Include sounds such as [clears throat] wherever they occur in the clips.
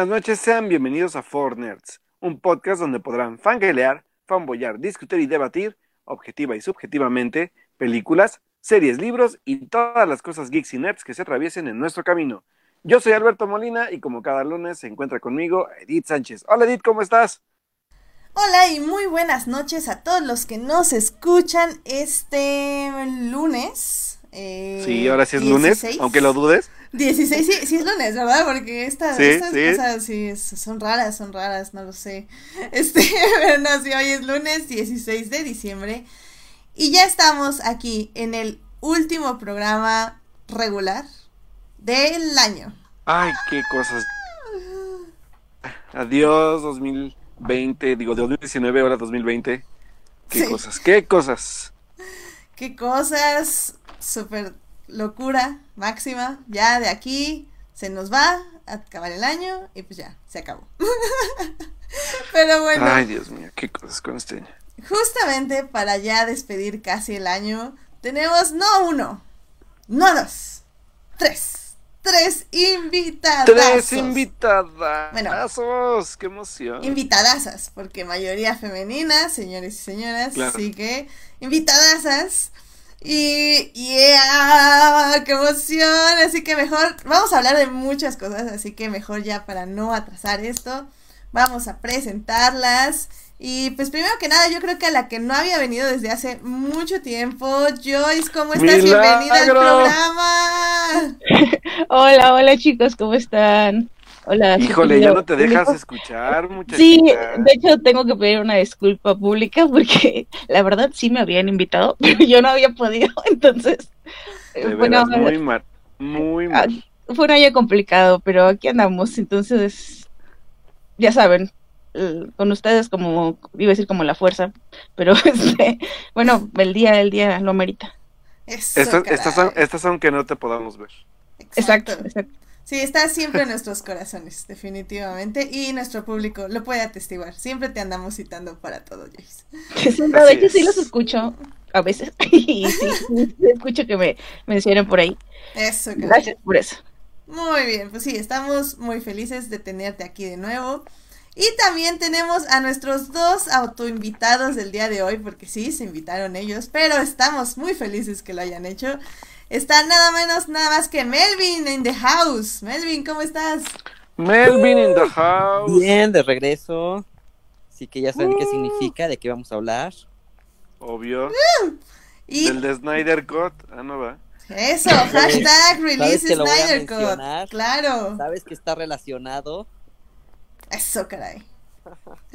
Buenas noches, sean bienvenidos a Four Nerds, un podcast donde podrán fangelear, fanboyar, discutir y debatir, objetiva y subjetivamente, películas, series, libros y todas las cosas geeks y nerds que se atraviesen en nuestro camino. Yo soy Alberto Molina y como cada lunes se encuentra conmigo Edith Sánchez. Hola Edith, ¿cómo estás? Hola y muy buenas noches a todos los que nos escuchan este lunes. Eh, sí, ahora sí es lunes, aunque lo dudes. 16, sí, sí es lunes, ¿verdad? Porque estas cosas sí son raras, son raras, no lo sé. Este, [laughs] pero no, sí, hoy es lunes 16 de diciembre. Y ya estamos aquí en el último programa regular del año. Ay, qué cosas. Adiós 2020, digo, de 2019, ahora 2020. Qué cosas, qué cosas. Qué cosas, súper locura máxima. Ya de aquí se nos va a acabar el año y pues ya, se acabó. [laughs] Pero bueno. Ay, Dios mío, qué cosas con este año. Justamente para ya despedir casi el año, tenemos no uno, no dos, tres. Tres invitadas. Tres invitadas. Bueno, qué emoción. Invitadasas, porque mayoría femenina, señores y señoras. Así que, invitadasas y, yeah, qué emoción. Así que mejor, vamos a hablar de muchas cosas, así que mejor ya para no atrasar esto, vamos a presentarlas. Y pues primero que nada, yo creo que a la que no había venido desde hace mucho tiempo, Joyce, ¿cómo estás? Bienvenida al programa. [laughs] hola, hola chicos, ¿cómo están? Hola. Híjole, ya no te dejas escuchar, muchachita. Sí, de hecho tengo que pedir una disculpa pública porque [laughs] la verdad sí me habían invitado, [laughs] pero yo no había podido, [laughs] entonces. De bueno, muy mal, muy ah, mal. Fue un año complicado, pero aquí andamos, entonces, ya saben, con ustedes como, iba a decir como la fuerza, pero este, bueno, el día, el día lo merita. estas, estas, son, estas son que no te podamos ver. exacto. exacto. Sí, está siempre en nuestros corazones, definitivamente. Y nuestro público lo puede atestiguar. Siempre te andamos citando para todo, Jace. Sí, de hecho sí los escucho a veces. [laughs] Y sí, escucho que me mencionen por ahí. Eso, Gracias por eso. Muy bien, pues sí, estamos muy felices de tenerte aquí de nuevo. Y también tenemos a nuestros dos autoinvitados del día de hoy, porque sí, se invitaron ellos, pero estamos muy felices que lo hayan hecho. Está nada menos, nada más que Melvin in the house. Melvin, ¿cómo estás? Melvin in the house. Bien, de regreso. Así que ya saben qué uh. significa, de qué vamos a hablar. Obvio. Uh. ¿Y? Del de Snyder Cut. Ah, no va. Eso, hashtag release Snyder Cut. Claro. Sabes que está relacionado. Eso, caray.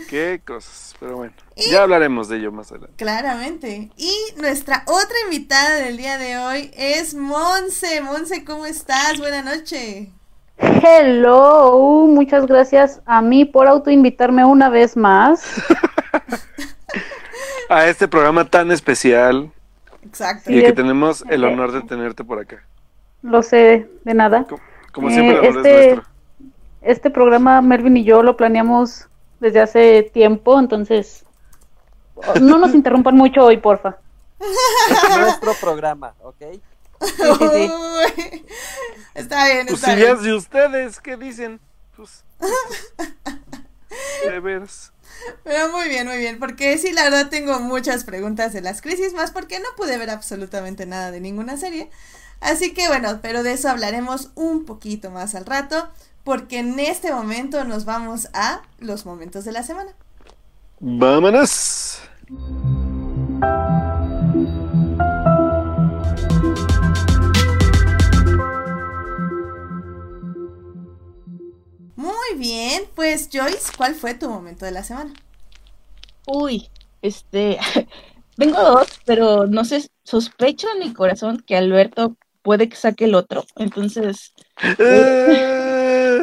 Qué cosas, pero bueno, ya hablaremos de ello más adelante. Claramente. Y nuestra otra invitada del día de hoy es Monse. Monse, ¿cómo estás? Buenas noches. Hello, muchas gracias a mí por autoinvitarme una vez más. [laughs] a este programa tan especial. Exacto. Y que tenemos el honor de tenerte por acá. Lo sé, de nada. Como, siempre, eh, este, este programa Melvin y yo lo planeamos desde hace tiempo, entonces no nos interrumpan mucho hoy, porfa. Es nuestro programa, ¿ok? Está bien, pues está bien. de ustedes, ¿qué dicen? Pues, [laughs] de veras. Pero muy bien, muy bien, porque sí, la verdad tengo muchas preguntas de las crisis, más porque no pude ver absolutamente nada de ninguna serie. Así que bueno, pero de eso hablaremos un poquito más al rato porque en este momento nos vamos a los momentos de la semana. Vámonos. Muy bien, pues Joyce, ¿cuál fue tu momento de la semana? Uy, este, [laughs] tengo dos, pero no sé, sospecho en mi corazón que Alberto puede que saque el otro, entonces... Eh,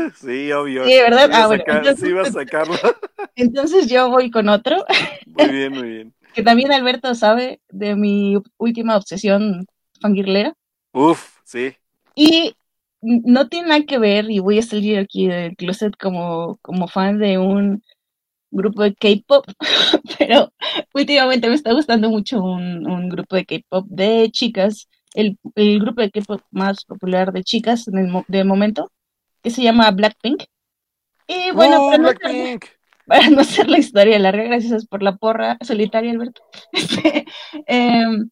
[laughs] Sí, obvio. Sí, ¿verdad? Ah, bueno, entonces, sí, a sacarlo. [laughs] Entonces yo voy con otro. [laughs] Muy bien, muy bien. que también Alberto sabe de mi última obsesión fangirlera. Uf, sí. Y no tiene nada que ver, y voy a salir aquí del closet como, como fan de un grupo de K-pop, pero últimamente me está gustando mucho un, un grupo de K-pop de chicas, el, el grupo de K-pop más popular de chicas en el, de momento, que se llama Blackpink. Y bueno, ¡Uh, para, no hacer, [laughs] para no hacer la historia larga, gracias por la porra solitaria, Alberto. [laughs] Este, em,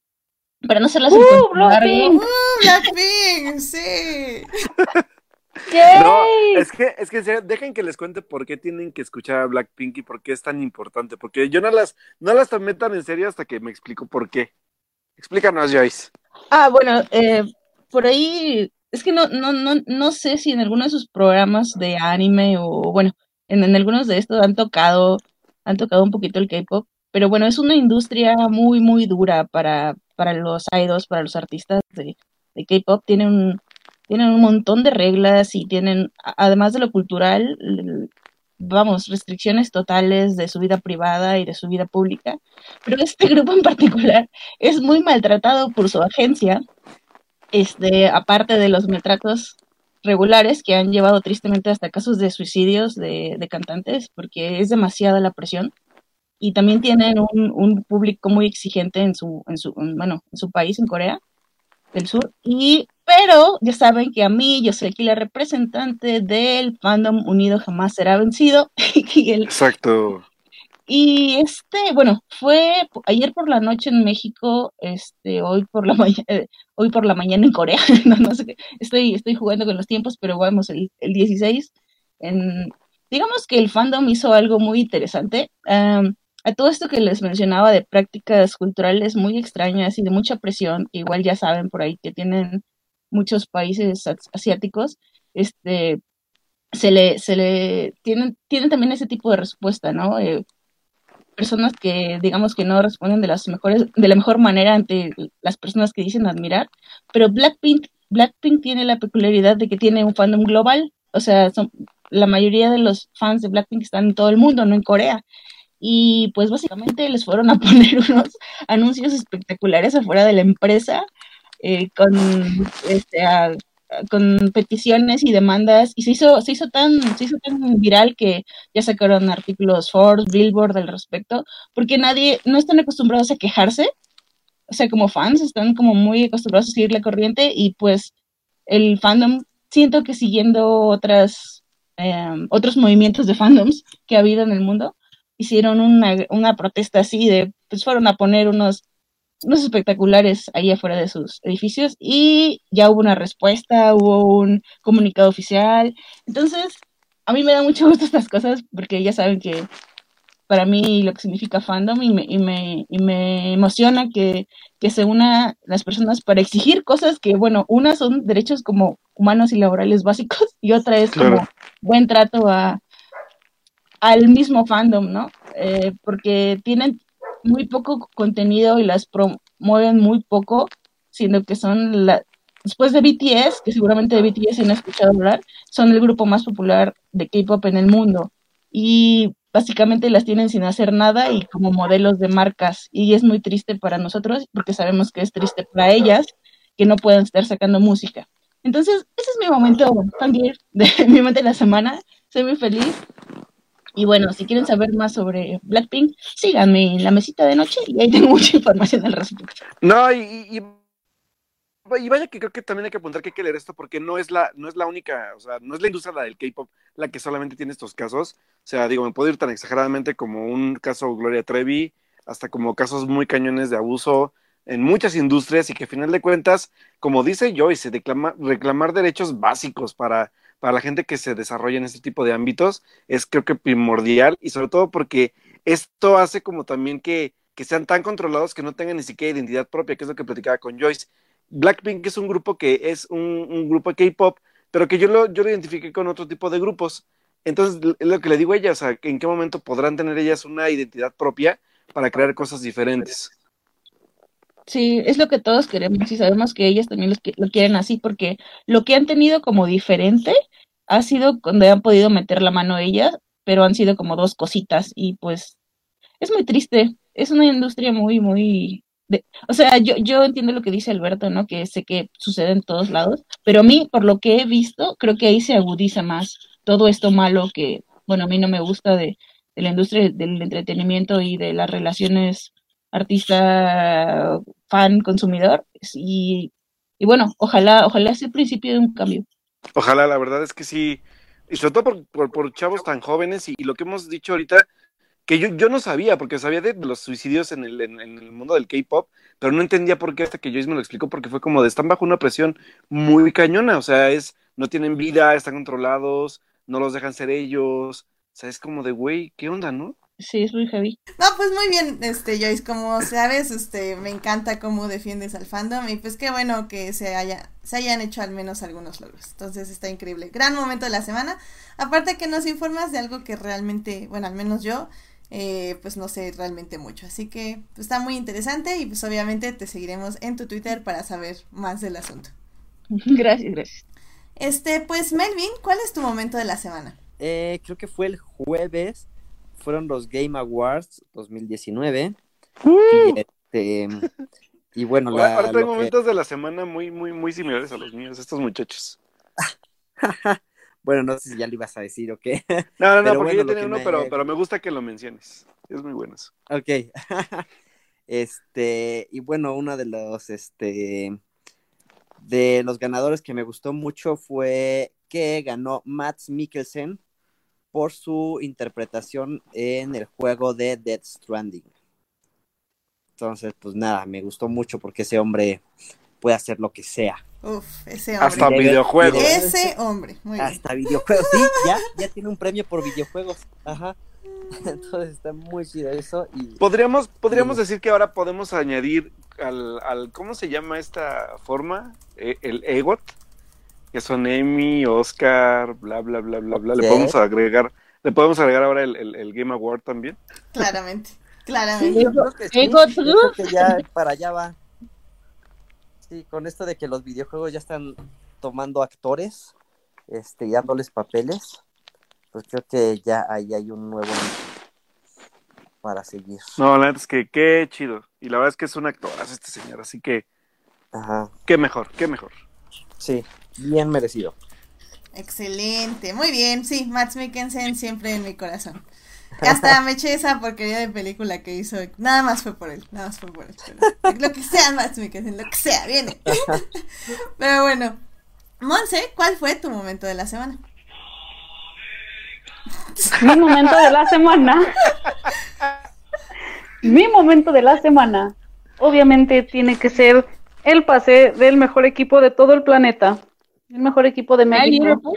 para no hacer la ¡Uh, larga, Blackpink! [laughs] ¡Uh, Blackpink! Sí. Es que, es que en serio, dejen que les cuente por qué tienen que escuchar a Blackpink y por qué es tan importante. Porque yo no las, no las tomé tan en serio hasta que me explico por qué. Explícanos, Joyce. Ah, bueno, eh, por ahí, es que no, no, no, no sé si en alguno de sus programas de anime o, bueno, en, en algunos de estos han tocado, han tocado un poquito el K-pop, pero bueno, es una industria muy, muy dura para, para los idols, para los artistas de, de K-pop. Tienen tienen un montón de reglas y tienen, además de lo cultural, vamos, restricciones totales de su vida privada y de su vida pública. Pero este [laughs] grupo en particular es muy maltratado por su agencia, este, aparte de los maltratos regulares que han llevado tristemente hasta casos de suicidios de, cantantes, porque es demasiada la presión. Y también tienen un, público muy exigente en su, en su, en- bueno, en su país, en Corea del Sur. Y, pero ya saben que a mí, yo soy aquí la representante del fandom unido jamás será vencido. [laughs] y el, Exacto. Y este, bueno, fue ayer por la noche en México, este, hoy por la [laughs] mañana, hoy por la mañana en Corea, [laughs] no, estoy, estoy jugando con los tiempos, pero vamos, el, el 16, en, digamos que el fandom hizo algo muy interesante. Am, a todo esto que les mencionaba de prácticas culturales muy extrañas y de mucha presión, que igual ya saben por ahí que tienen muchos países as- asiáticos, este, se le, se le, tienen, tienen también ese tipo de respuesta, ¿no? Eh, personas que digamos que no responden de las mejores de la mejor manera ante las personas que dicen admirar, pero Blackpink Blackpink tiene la peculiaridad de que tiene un fandom global, o sea, son, la mayoría de los fans de Blackpink están en todo el mundo, no en Corea. Y pues básicamente les fueron a [laughs] poner unos anuncios espectaculares afuera de la empresa eh, con este a- con peticiones y demandas y se hizo se hizo tan se hizo tan viral que ya sacaron artículos Forbes, Billboard al respecto, porque nadie, no están acostumbrados a quejarse, o sea, como fans están como muy acostumbrados a seguir la corriente y pues el fandom, siento que siguiendo otras, eh, otros movimientos de fandoms que ha habido en el mundo, hicieron una, una protesta así de, pues fueron a poner unos unos espectaculares ahí afuera de sus edificios y ya hubo una respuesta, hubo un comunicado oficial. Entonces, a mí me da mucho [laughs] gusto estas cosas porque ya saben que para mí lo que significa fandom y me, y me, y me emociona que, que se una las personas para exigir cosas que, bueno, unas son derechos como humanos y laborales básicos y otra es como buen trato a, al mismo fandom, ¿no? Eh, porque tienen muy poco contenido y las promueven muy poco, siendo que son la, después de BTS, que seguramente de BTS han escuchado hablar, son el grupo más popular de K-pop en el mundo. Y básicamente las tienen sin hacer nada y como modelos de marcas. Y es muy triste para nosotros, porque sabemos que es triste para ellas, que no puedan estar sacando música. Entonces, ese es mi momento fangirl [laughs] de mi momento de la semana. Soy muy feliz. Y bueno, si quieren saber más sobre Blackpink, síganme en la mesita de noche y ahí tengo [laughs] mucha información al respecto. No, y, y, vaya que creo que también hay que apuntar que hay que leer esto porque no es la, no es la única, o sea, no es la industria la del K-pop la que solamente tiene estos casos. O sea, digo, me puedo ir tan exageradamente como un caso Gloria Trevi, hasta como casos muy cañones de abuso en muchas industrias y que a final de cuentas, como dice Joyce, declama, reclamar derechos básicos para, para la gente que se desarrolla en este tipo de ámbitos es creo que primordial y sobre todo porque esto hace como también que, que sean tan controlados que no tengan ni siquiera identidad propia, que es lo que platicaba con Joyce. Blackpink es un grupo que es un, un grupo K-pop, pero que yo lo, yo lo identifiqué con otro tipo de grupos. Entonces, es lo que le digo a ella, o sea, ¿en qué momento podrán tener ellas una identidad propia para crear cosas diferentes? Sí, es lo que todos queremos y sabemos que ellas también lo quieren así porque lo que han tenido como diferente ha sido cuando han podido meter la mano ellas, pero han sido como dos cositas y pues es muy triste. Es una industria muy, muy... De, o sea, yo, yo entiendo lo que dice Alberto, ¿no? Que sé que sucede en todos lados, pero a mí, por lo que he visto, creo que ahí se agudiza más todo esto malo que, bueno, a mí no me gusta de, de la industria del entretenimiento y de las relaciones artista, fan, consumidor. Y, y bueno, ojalá, ojalá sea el principio de un cambio. Ojalá, la verdad es que sí. Y sobre todo por, por, por chavos tan jóvenes y, lo que hemos dicho ahorita, que yo, yo no sabía, porque sabía de los suicidios en el, en, el mundo del K-pop, pero no entendía por qué hasta que Joyce me lo explicó, porque fue como de están bajo una presión muy cañona, o sea, es, no tienen vida, están controlados, no los dejan ser ellos, o sea, es como de, güey, ¿qué onda, no? Sí, es muy heavy. No, pues muy bien, este, Joyce, como sabes, este, me encanta cómo defiendes al fandom y pues qué bueno que se haya, se hayan hecho al menos algunos logros. Entonces está increíble. Gran momento de la semana. Aparte que nos informas de algo que realmente, bueno, al menos yo, eh, pues no sé realmente mucho. Así que pues, está muy interesante y pues obviamente te seguiremos en tu Twitter para saber más del asunto. [laughs] Gracias, gracias. Este, pues Melvin, ¿cuál es tu momento de la semana? Eh, creo que fue el jueves fueron los Game Awards 2019. Mm. Y, este, y bueno, la, ahora tengo momentos de la semana muy, muy, muy similares a los míos, estos muchachos. [laughs] bueno, no sé si ya le ibas a decir o qué. No, no, no, porque yo tenía uno, pero, pero me gusta que lo menciones. Es muy bueno eso. Ok. [laughs] este, y bueno, uno de los, este, de los ganadores que me gustó mucho fue que ganó Mats Mikkelsen por su interpretación en el juego de Dead Stranding. Entonces, pues nada, me gustó mucho porque ese hombre puede hacer lo que sea. Uf, ese hombre. Hasta videojuegos. Ese hombre, muy Hasta videojuegos, sí, [laughs] ya, ya tiene un premio por videojuegos. Ajá. [laughs] Entonces está muy chido eso. Y... Podríamos, podríamos decir que ahora podemos añadir al, al ¿cómo se llama esta forma? E, el EGOT que son Emmy, Oscar, bla, bla, bla, bla, bla. Le podemos agregar, le podemos agregar ahora el, el, Game Award también. Claramente, claramente. que ya para allá va. Sí, con esto de que los videojuegos ya están tomando actores, este, y dándoles papeles, pues creo que ya ahí hay un nuevo para seguir. No, la verdad es que qué chido. Y la verdad es que es un actor este señor, así que Ajá. qué mejor, qué mejor. Sí, bien merecido. Excelente, muy bien, sí, Max Mikkelsen siempre en mi corazón. [laughs] Hasta me eché esa porquería de película que hizo, nada más fue por él, nada más fue por él. lo que sea, Max Mikkelsen, lo que sea, viene. [laughs] Pero bueno, Monse, ¿cuál fue tu momento de la semana? Mi momento de la semana. Mi momento de la semana. Obviamente tiene que ser el pase del mejor equipo de todo el planeta, el mejor equipo de México,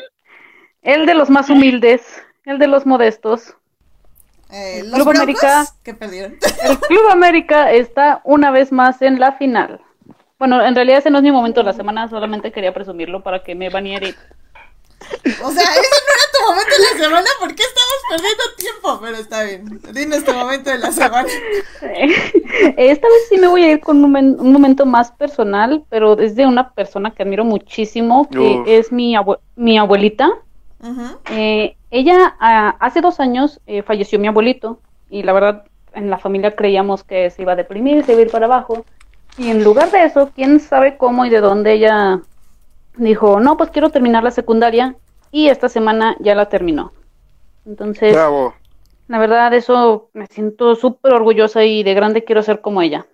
el de los más humildes, el de los modestos. Eh, el Club América, que perdieron. El Club América está una vez más en la final. Bueno, en realidad ese no es mi momento de la semana, solamente quería presumirlo para que me baniera o sea, ese no era tu momento de la semana, ¿por qué estamos perdiendo tiempo? Pero está bien, dinos tu momento de la semana. Esta vez sí me voy a ir con un, momento más personal, pero es de una persona que admiro muchísimo, que es mi, mi abuelita. Eh, ella hace dos años eh, falleció mi abuelito y la verdad en la familia creíamos que se iba a deprimir, se iba a ir para abajo. Y en lugar de eso, quién sabe cómo y de dónde ella dijo, no, pues quiero terminar la secundaria y esta semana ya la terminó. Entonces, la verdad, eso me siento súper orgullosa y de grande quiero ser como ella.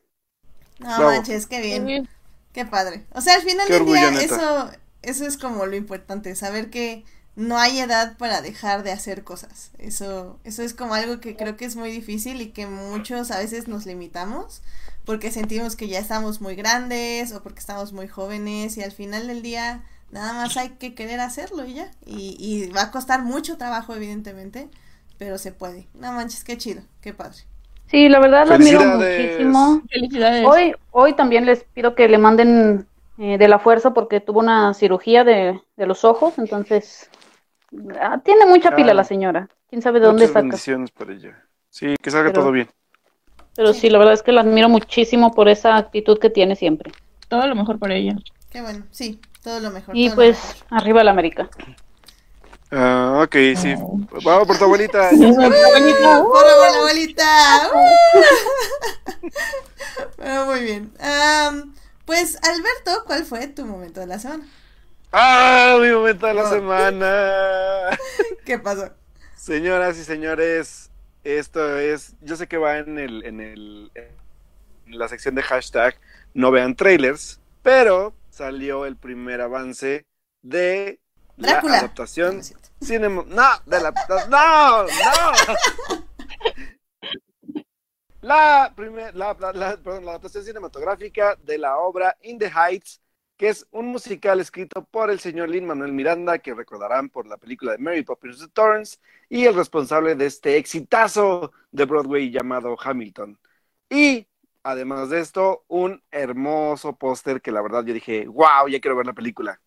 No manches, qué bien. Qué padre. O sea, al final del día, eso, eso es como lo importante, saber que no hay edad para dejar de hacer cosas. Eso, eso es como algo que creo que es muy difícil y que muchos a veces nos limitamos porque sentimos que ya estamos muy grandes o porque estamos muy jóvenes y al final del día nada más hay que querer hacerlo y ya. Y, va a costar mucho trabajo, evidentemente, pero se puede. No manches, qué chido, qué padre. Sí, la verdad lo admiro muchísimo. Felicidades. Hoy, hoy también les pido que le manden eh, de la fuerza porque tuvo una cirugía de, de los ojos, entonces ah, tiene mucha pila la señora. ¿Quién sabe de dónde saca? bendiciones para ella. Sí, que salga todo bien. Pero sí. la verdad es que la admiro muchísimo por esa actitud que tiene siempre. Todo lo mejor por ella. Qué bueno, sí, todo lo mejor. Y pues, arriba la América. Ah, ok, sí. Vamos por tu abuelita. por la abuelita. bueno, [laughs] muy bien. pues, Alberto, ¿cuál fue tu momento de la semana? ¡Ah! Mi momento de la oh. semana. [laughs] ¿Qué pasó? Señoras y señores, esto es, yo sé que va en el, en el, en la sección de hashtag no vean trailers, pero salió el primer avance de Drácula. La adaptación cinema... No, de la... No, no. [laughs] La, primer, la, la, perdón, la adaptación cinematográfica de la obra In the Heights, que es un musical escrito por el señor Lin Manuel Miranda, que recordarán por la película de Mary Poppins Torrance, y el responsable de este exitazo de Broadway llamado Hamilton. Y además de esto, un hermoso póster que la verdad yo dije, wow, ya quiero ver la película.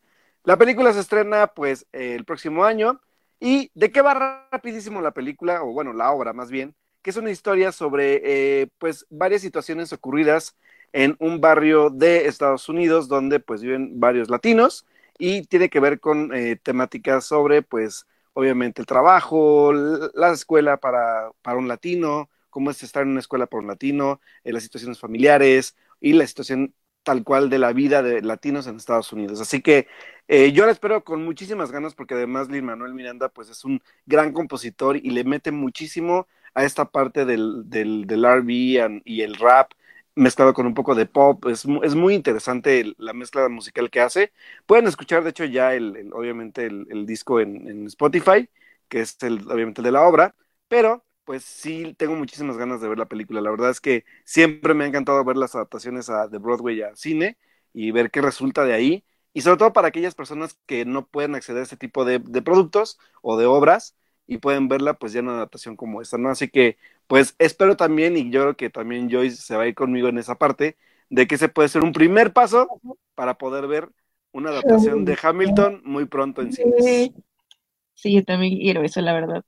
La película se estrena pues el próximo año. ¿Y de qué va rapidísimo la película? O bueno, la obra más bien que es una historia sobre eh, pues varias situaciones ocurridas en un barrio de Estados Unidos donde pues viven varios latinos y tiene que ver con eh, temáticas sobre pues obviamente el trabajo, la escuela para, para un latino, cómo es estar en una escuela para un latino, eh, las situaciones familiares y la situación tal cual de la vida de latinos en Estados Unidos. Así que yo la espero con muchísimas ganas porque además Lin Manuel Miranda pues es un gran compositor y le mete muchísimo a esta parte del, del, del RB y el rap mezclado con un poco de pop. Es, es muy interesante la mezcla musical que hace. Pueden escuchar, de hecho, ya el, obviamente el, disco en, Spotify, que es el, obviamente el de la obra, pero pues sí tengo muchísimas ganas de ver la película. La verdad es que siempre me ha encantado ver las adaptaciones a, de Broadway a cine y ver qué resulta de ahí. Y sobre todo para aquellas personas que no pueden acceder a este tipo de, de productos o de obras, y pueden verla pues ya en una adaptación como esta, ¿no? Así que pues espero también y yo creo que también Joyce se va a ir conmigo en esa parte de que se puede ser un primer paso para poder ver una adaptación de Hamilton muy pronto en cines. Sí, yo también quiero eso, la verdad.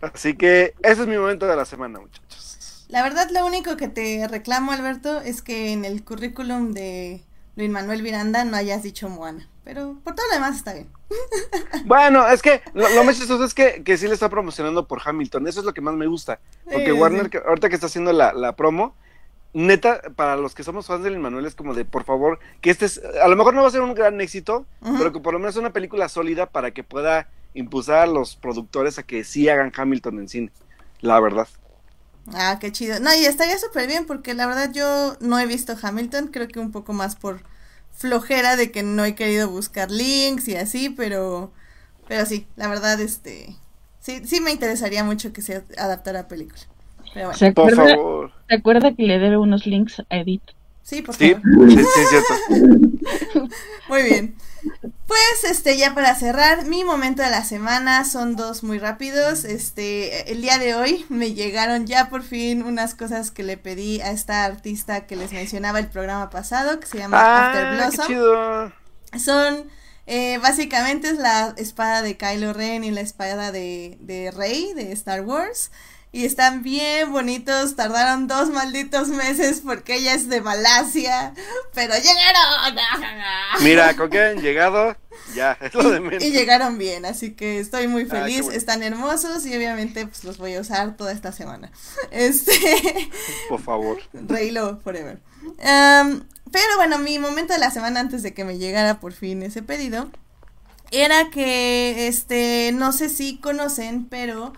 Así que ese es mi momento de la semana, muchachos. La verdad, lo único que te reclamo, Alberto, es que en el currículum de Luis Manuel Miranda no hayas dicho Moana. Pero por todo lo demás está bien. [laughs] Bueno, es que lo, más chistoso es que, que sí le está promocionando por Hamilton. Eso es lo que más me gusta. Porque Warner, ahorita que está haciendo la, la, promo, neta, para los que somos fans del Manuel, es como de, por favor, que este es, a lo mejor no va a ser un gran éxito, pero que por lo menos es una película sólida para que pueda impulsar a los productores a que sí hagan Hamilton en cine. La verdad. Ah, qué chido. No, y estaría súper bien porque la verdad yo no he visto Hamilton, creo que un poco más por flojera de que no he querido buscar links y así, pero pero sí, la verdad este sí sí me interesaría mucho que se adaptara a película. Pero bueno. ¿Se acuerda, por favor. ¿Se acuerda que le debe unos links a Edith? Sí, por favor. Sí, sí, sí, cierto. [laughs] Muy bien. Pues este ya para cerrar, mi momento de la semana son dos muy rápidos. Este, el día de hoy me llegaron ya por fin unas cosas que le pedí a esta artista que les mencionaba el programa pasado, que se llama ah, After Blossom. Son eh, básicamente es la espada de Kylo Ren y la espada de, de Rey de Star Wars y están bien bonitos. Tardaron dos malditos meses porque ella es de Malasia, pero llegaron. [laughs] Mira, con que han llegado, ya, [laughs] es lo de menos. Y, llegaron bien, así que estoy muy ah, feliz. Están hermosos y obviamente pues los voy a usar toda esta semana. [laughs] Este. Por favor. Reylo forever. pero bueno, mi momento de la semana antes de que me llegara por fin ese pedido era que, este, no sé si conocen, pero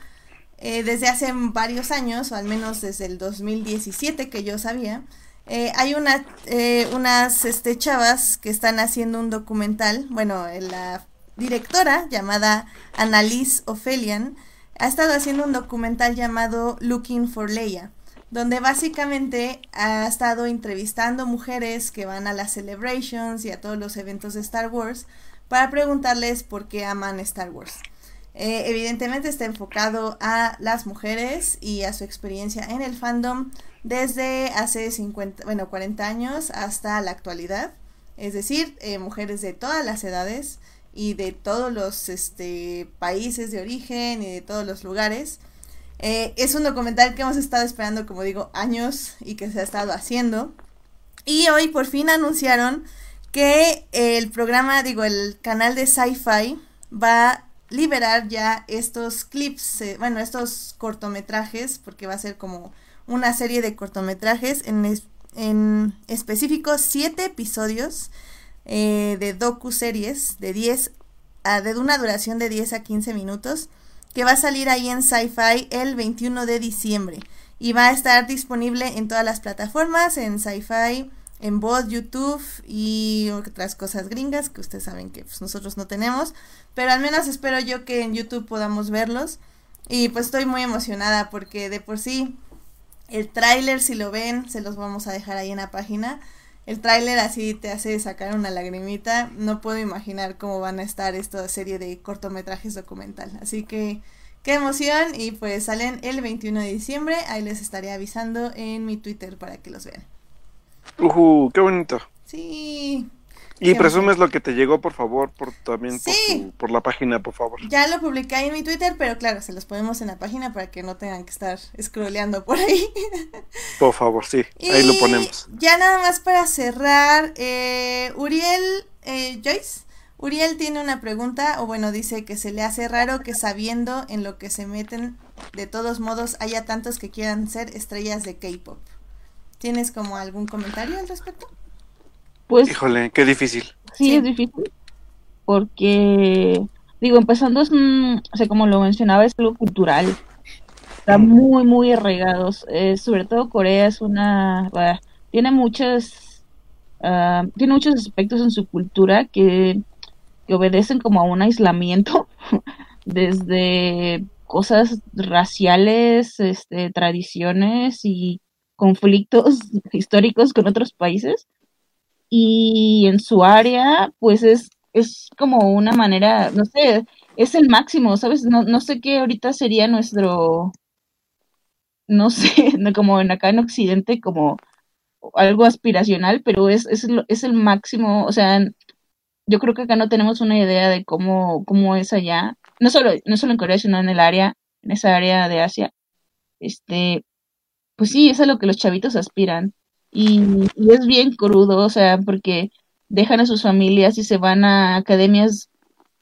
eh, desde hace varios años, o al menos desde el 2017 que yo sabía, eh, hay una, eh, unas este, chavas que están haciendo un documental, bueno, la directora llamada Annalise Ophelian ha estado haciendo un documental llamado Looking for Leia, donde básicamente ha estado entrevistando mujeres que van a las celebrations y a todos los eventos de Star Wars para preguntarles por qué aman Star Wars. Eh, evidentemente está enfocado a las mujeres y a su experiencia en el fandom desde hace 50, bueno, 40 años hasta la actualidad. Es decir, eh, mujeres de todas las edades y de todos los este, países de origen y de todos los lugares. Eh, es un documental que hemos estado esperando, como digo, años y que se ha estado haciendo. Y hoy por fin anunciaron que el programa, digo, el canal de Sci-Fi va liberar ya estos clips, eh, bueno, estos cortometrajes, porque va a ser como una serie de cortometrajes, en, en específico siete episodios eh, de docu-series de 10 a, de una duración de 10 a 15 minutos, que va a salir ahí en Sci-Fi el 21 de diciembre. Y va a estar disponible en todas las plataformas, en Sci-Fi, en voz, YouTube y otras cosas gringas que ustedes saben que pues, nosotros no tenemos. Pero al menos espero yo que en YouTube podamos verlos. Y pues estoy muy emocionada porque de por sí el tráiler, si lo ven, se los vamos a dejar ahí en la página. El tráiler así te hace sacar una lagrimita. No puedo imaginar cómo van a estar esta serie de cortometrajes documental. Así que qué emoción y pues salen el 21 de diciembre. Ahí les estaré avisando en mi Twitter para que los vean. Uh, qué bonito. Sí. Y presumes lo que te llegó, por favor, por también por, la página, por favor. Ya lo publiqué ahí en mi Twitter, pero claro, se los ponemos en la página para que no tengan que estar scrolleando por ahí. [laughs] Por favor, sí, ahí lo ponemos. Ya nada más para cerrar, eh, Uriel eh, Joyce. Uriel tiene una pregunta, o bueno, dice que se le hace raro que sabiendo en lo que se meten, de todos modos haya tantos que quieran ser estrellas de K-pop. ¿Tienes como algún comentario al respecto? Pues, Híjole, qué difícil. Sí, es difícil. Porque, digo, empezando, es, o sea, como lo mencionaba, es algo cultural. Está muy, muy arraigados. Eh, sobre todo Corea es una... tiene muchos... Ah, tiene muchos aspectos en su cultura que, que obedecen como a un aislamiento. [laughs] desde cosas raciales, este, tradiciones y conflictos [laughs] históricos con otros países y en su área pues es, es como una manera, no sé, es el máximo, ¿sabes? No, no sé qué ahorita sería nuestro, no [laughs] sé, como en acá en Occidente, como algo aspiracional, pero es, es, es el máximo, o sea, yo creo que acá no tenemos una idea de cómo, cómo es allá, no solo, no solo en Corea, sino en el área, en esa área de Asia, este, pues sí, es a lo que los chavitos aspiran. Y, es bien crudo, o sea, porque dejan a sus familias y se van a academias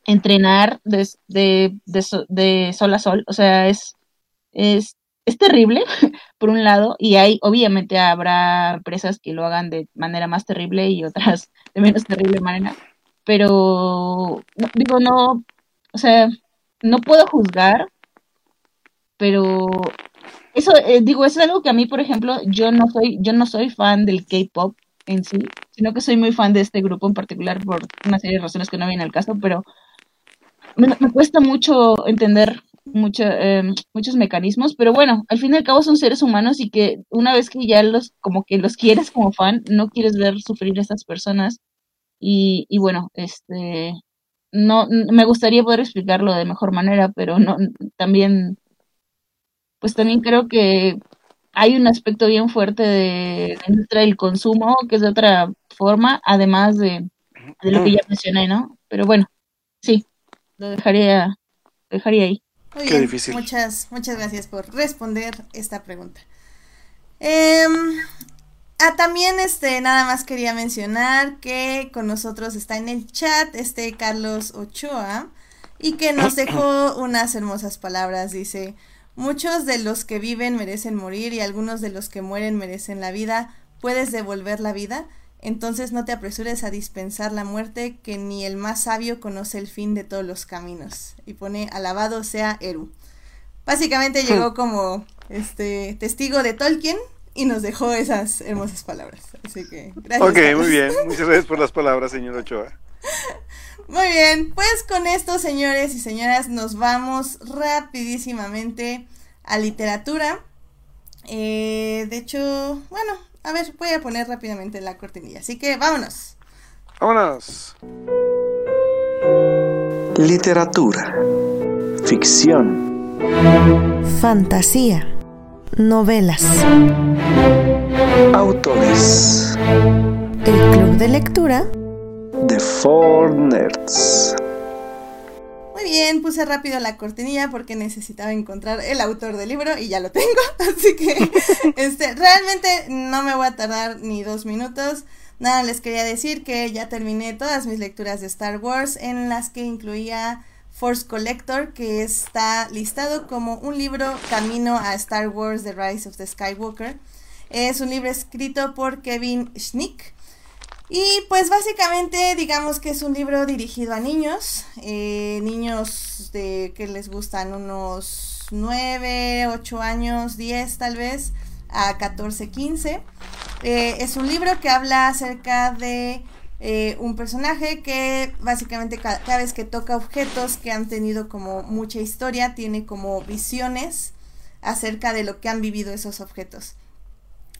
entrenar de, de, de, sol a sol. O sea, es, es, es terrible, [laughs] por un lado, y hay, obviamente habrá empresas que lo hagan de manera más terrible y otras de menos terrible manera. Pero, digo, no, o sea, no puedo juzgar, pero eso, eh, digo, es algo que a mí, por ejemplo, yo no soy, yo no soy fan del K-pop en sí, sino que soy muy fan de este grupo en particular por una serie de razones que no vienen al caso, pero me, cuesta mucho entender mucho, em, muchos mecanismos, pero bueno, al fin y al cabo son seres humanos y que una vez que ya los, como que los quieres como fan, no quieres ver sufrir a estas personas y, y bueno, este, no, me gustaría poder explicarlo de mejor manera, pero no, también pues también creo que hay un aspecto bien fuerte de la industria del consumo, que es de otra forma, además de, lo que ya mencioné, ¿no? Pero bueno, sí, lo dejaría, dejaría ahí. Muy bien, Muchas, muchas gracias por responder esta pregunta. Em, ah, también este, nada más quería mencionar que con nosotros está en el chat este Carlos Ochoa y que nos dejó unas hermosas palabras. Dice, Muchos de los que viven merecen morir y algunos de los que mueren merecen la vida. ¿Puedes devolver la vida? Entonces no te apresures a dispensar la muerte, que ni el más sabio conoce el fin de todos los caminos. Y pone, alabado sea Eru. Básicamente llegó como este testigo de Tolkien y nos dejó esas hermosas palabras. Así que gracias. Ok, muy bien. Muchas gracias por las palabras, señor Ochoa. [laughs] Muy bien, pues con esto, señores y señoras, nos vamos rapidísimamente a literatura. Eh, de hecho, bueno, a ver, voy a poner rápidamente la cortinilla. Así que vámonos. Vámonos. Literatura. Ficción. Fantasía. Novelas. Autores. El club de lectura The Four Nerds. Muy bien, puse rápido la cortinilla porque necesitaba encontrar el autor del libro y ya lo tengo. [laughs] Así que [laughs] este, realmente no me voy a tardar ni dos minutos. Nada, les quería decir que ya terminé todas mis lecturas de Star Wars en las que incluía Force Collector, que está listado como un libro camino a Star Wars The Rise of the Skywalker. Es un libro escrito por Kevin Schnick y pues básicamente digamos que es un libro dirigido a niños, eh, niños de que les gustan unos 9, 8 años, 10 tal vez, a 14, 15. Eh, es un libro que habla acerca de eh, un personaje que básicamente cada, vez que toca objetos que han tenido como mucha historia, tiene como visiones acerca de lo que han vivido esos objetos.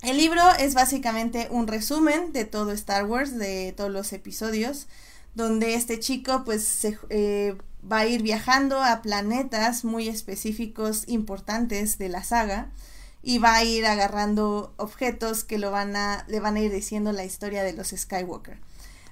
El libro es básicamente un resumen de todo Star Wars, de todos los episodios, donde este chico pues se, eh, va a ir viajando a planetas muy específicos, importantes de la saga, y va a ir agarrando objetos que lo van a, le van a ir diciendo la historia de los Skywalker.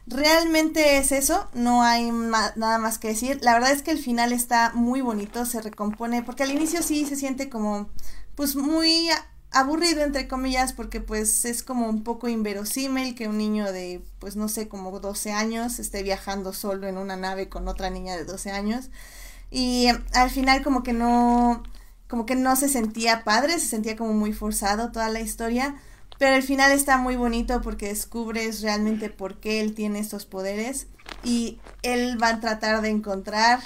Realmente es eso, no hay nada más que decir. La verdad es que el final está muy bonito, se recompone, porque al inicio sí se siente como, pues muy aburrido entre comillas porque pues es como un poco inverosímil que un niño de pues no sé como 12 años esté viajando solo en una nave con otra niña de 12 años. Y al final como que no como que no se sentía padre, se sentía como muy forzado toda la historia, pero el final está muy bonito porque descubres realmente por qué él tiene estos poderes y él va a tratar de encontrar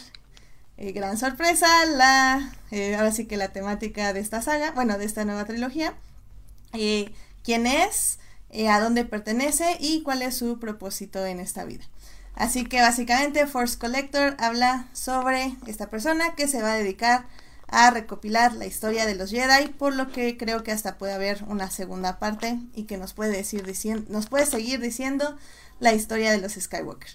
eh, gran sorpresa, la, eh, ahora sí que la temática de esta saga, bueno, de esta nueva trilogía, eh, quién es, a dónde pertenece y cuál es su propósito en esta vida. Así que básicamente Force Collector habla sobre esta persona que se va a dedicar a recopilar la historia de los Jedi, por lo que creo que hasta puede haber una segunda parte y que nos puede, decir, nos puede seguir diciendo la historia de los Skywalker.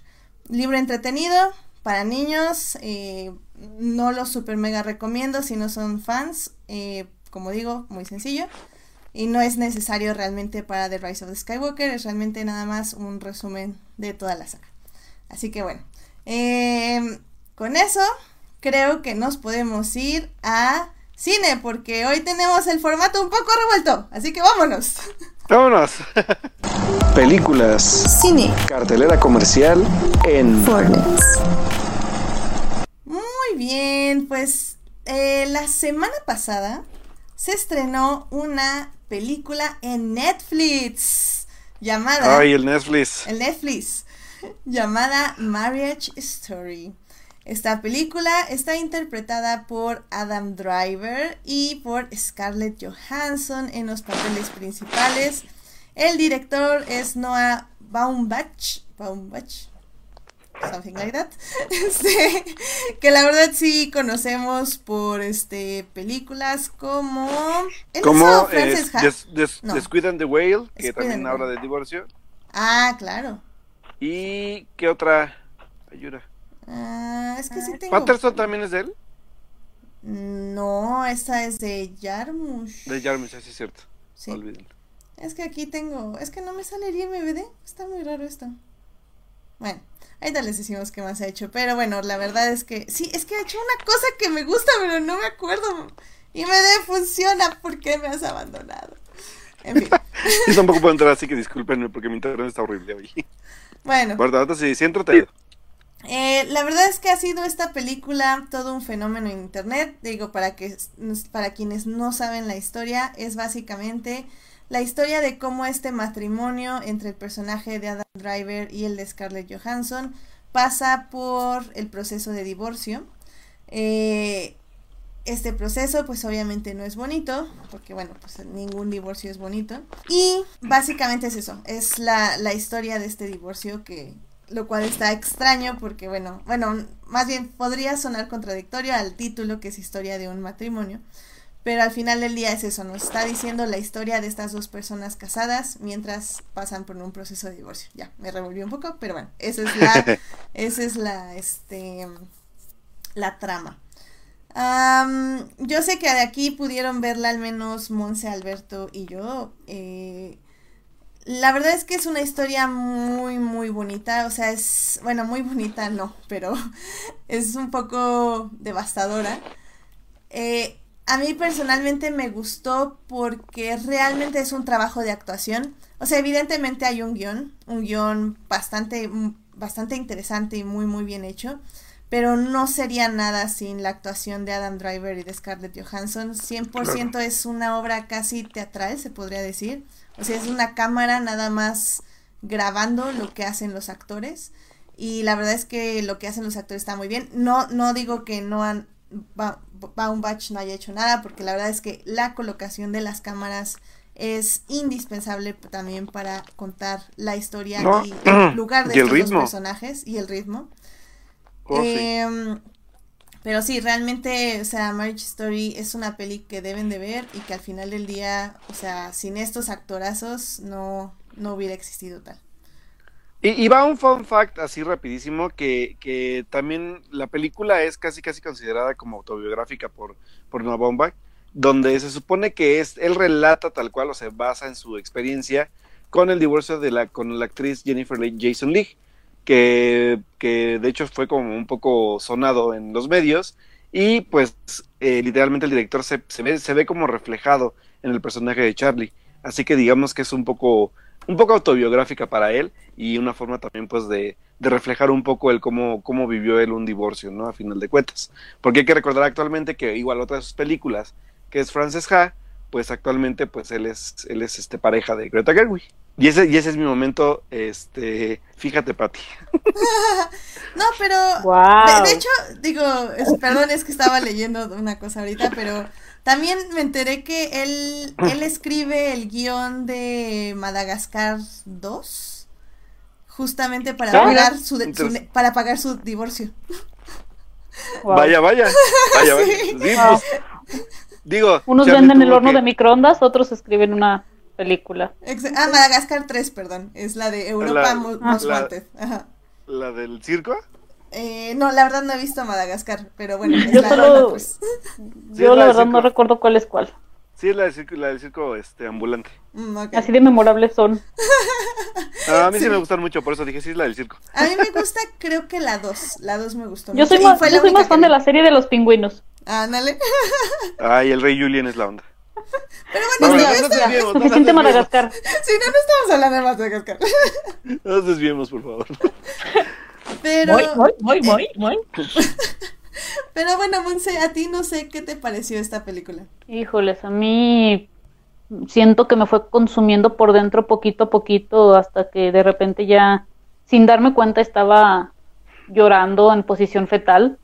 Libro entretenido, para niños, eh, no lo super mega recomiendo si no son fans. Eh, como digo, muy sencillo. Y no es necesario realmente para The Rise of the Skywalker, es realmente nada más un resumen de toda la saga. Así que bueno, em, con eso creo que nos podemos ir a cine, porque hoy tenemos el formato un poco revuelto. Así que vámonos. Vámonos. Películas. Cine. Cartelera comercial en Muy bien, pues eh, la semana pasada se estrenó una película en Netflix llamada... Ay, el Netflix. El Netflix. [laughs] Llamada Marriage Story. Esta película está interpretada por Adam Driver y por Scarlett Johansson en los papeles principales. El director es Noah Baumbach, Baumbach, something like that, [laughs] este, que la verdad sí conocemos por este películas como como eh, Squid and the Whale, que también habla de divorcio. Ah, claro. ¿Y qué otra? Ayuda. Ah, es que sí tengo. ¿Patterson también es de él? No, esta es de Jarmusch. De Jarmusch, así es cierto. Sí. Es que aquí tengo. Es que no me sale el MVD. Está muy raro esto. Bueno, ahorita les decimos qué más ha hecho. Pero bueno, la verdad es que. Sí, es que ha hecho una cosa que me gusta, pero no me acuerdo. Y me de funciona. ¿Por qué me has abandonado? En fin. [laughs] Yo tampoco puedo entrar, así que discúlpenme porque mi internet está horrible hoy. Bueno. Verdad, sí, sí entretenido. Eh, la verdad es que ha sido esta película todo un fenómeno en internet. Digo, para que para quienes no saben la historia, es básicamente la historia de cómo este matrimonio entre el personaje de Adam Driver y el de Scarlett Johansson pasa por el proceso de divorcio. Eh, este proceso pues obviamente no es bonito, porque bueno, pues ningún divorcio es bonito. Y básicamente es eso, es la, la historia de este divorcio que, lo cual está extraño porque bueno, bueno, más bien podría sonar contradictorio al título que es historia de un matrimonio, pero al final del día es eso, nos está diciendo la historia de estas dos personas casadas mientras pasan por un proceso de divorcio. Ya, me revolví un poco, pero bueno, esa es la, [laughs] esa es la, este, la trama. yo sé que de aquí pudieron verla al menos Monse, Alberto y yo. Eh, la verdad es que es una historia muy, muy bonita. O sea, es, bueno, muy bonita no, pero [laughs] es un poco devastadora. Eh, a mí personalmente me gustó porque realmente es un trabajo de actuación. O sea, evidentemente hay un guion, un guion bastante, bastante interesante y muy, muy bien hecho. Pero no sería nada sin la actuación de Adam Driver y de Scarlett Johansson. 100% es una obra casi teatral, se podría decir. O sea, es una cámara nada más grabando lo que hacen los actores. Y la verdad es que lo que hacen los actores está muy bien. No, no digo que no han Baumbach no haya hecho nada, porque la verdad es que la colocación de las cámaras es indispensable también para contar la historia y el [clears throat] lugar de estos personajes y el ritmo. Oh, em, pero sí, realmente, o sea, Marriage Story es una peli que deben de ver y que al final del día, o sea, sin estos actorazos no, no hubiera existido tal. Y, va un fun fact así rapidísimo que, que, también la película es casi casi considerada como autobiográfica por, por Noah Baumbach, donde se supone que es, él relata tal cual o se basa en su experiencia con el divorcio de la, con la actriz Jennifer Jason Leigh que, de hecho fue como un poco sonado en los medios y pues eh, literalmente el director se, se, ve, se ve como reflejado en el personaje de Charlie. Así que digamos que es un poco, un poco autobiográfica para él y una forma también pues de, de reflejar un poco el cómo, cómo vivió él un divorcio, ¿no? A final de cuentas. Porque hay que recordar actualmente que igual otra de sus películas, que es Frances Ha, pues actualmente pues él es, él es este pareja de Greta Gerwig. Y ese, y ese es mi momento, este, fíjate, Pati. [laughs] no, pero de, hecho, digo, perdón, es que estaba leyendo una cosa ahorita, pero también me enteré que él, él escribe el guion de Madagascar 2 justamente para ah, pagar su, para pagar su divorcio. Vaya, vaya, vaya, vaya. Pues, digo, unos venden el horno de microondas, otros escriben una película. ah, Madagascar 3, perdón. Es la de Europa Most Wanted. ¿La del circo? Eh, no, la verdad no he visto Madagascar, pero bueno, [laughs] es yo la, solo, pues. [laughs] yo la, verdad no recuerdo cuál es cuál. Sí, es la del circo, la del circo este, ambulante. Mm, Así de memorables son. A mí sí. me gustan mucho, por eso dije sí es la del circo. A mí me [laughs] gusta, creo que la 2. La 2 me gustó yo mucho. Soy más, yo soy más fan de la serie de los pingüinos. Ándale. Ay, el rey Julien es la onda. Pero bueno, no, no, desviemos, Suficiente Madagascar. Sí, no, no estamos hablando de Madagascar. No nos desviemos, por favor. Pero. Voy, voy, voy, voy, voy. [laughs] Pero bueno, Monse, a ti no sé qué te pareció esta película. Híjoles, a mí siento que me fue consumiendo por dentro poquito a poquito hasta que de repente ya, sin darme cuenta, estaba llorando en posición fetal.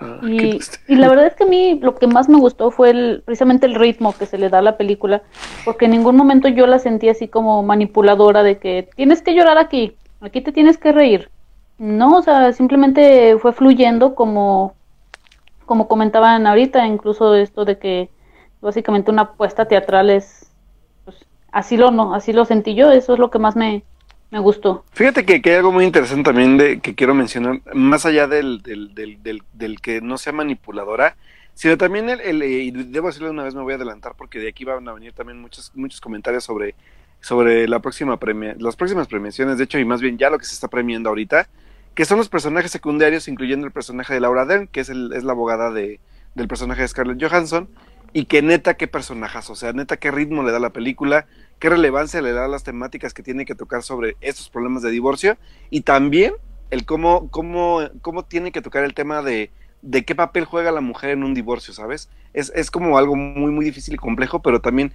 Ah, y, la verdad es que a mí lo que más me gustó fue el, precisamente el ritmo que se le da a la película, porque en ningún momento yo la sentí así como manipuladora de que tienes que llorar aquí, aquí te tienes que reír. No, o sea, simplemente fue fluyendo como, como comentaban ahorita, incluso esto de que básicamente una apuesta teatral es, pues, así lo no, así lo sentí yo, eso es lo que más me, me gustó. Fíjate que, hay algo muy interesante también de que quiero mencionar, más allá del, del, del, del, que no sea manipuladora, sino también el, y debo decirlo una vez, me voy a adelantar porque de aquí van a venir también muchos, muchos comentarios sobre, sobre la próxima premia, las próximas premiaciones, de hecho, y más bien ya lo que se está premiando ahorita, que son los personajes secundarios, incluyendo el personaje de Laura Dern, que es, el, es la abogada de, del personaje de Scarlett Johansson, y que neta qué personajes, o sea, neta qué ritmo le da la película, qué relevancia le da a las temáticas que tiene que tocar sobre estos problemas de divorcio y también el cómo, cómo, cómo tiene que tocar el tema de, de qué papel juega la mujer en un divorcio, ¿sabes? Es, es como algo muy, muy difícil y complejo, pero también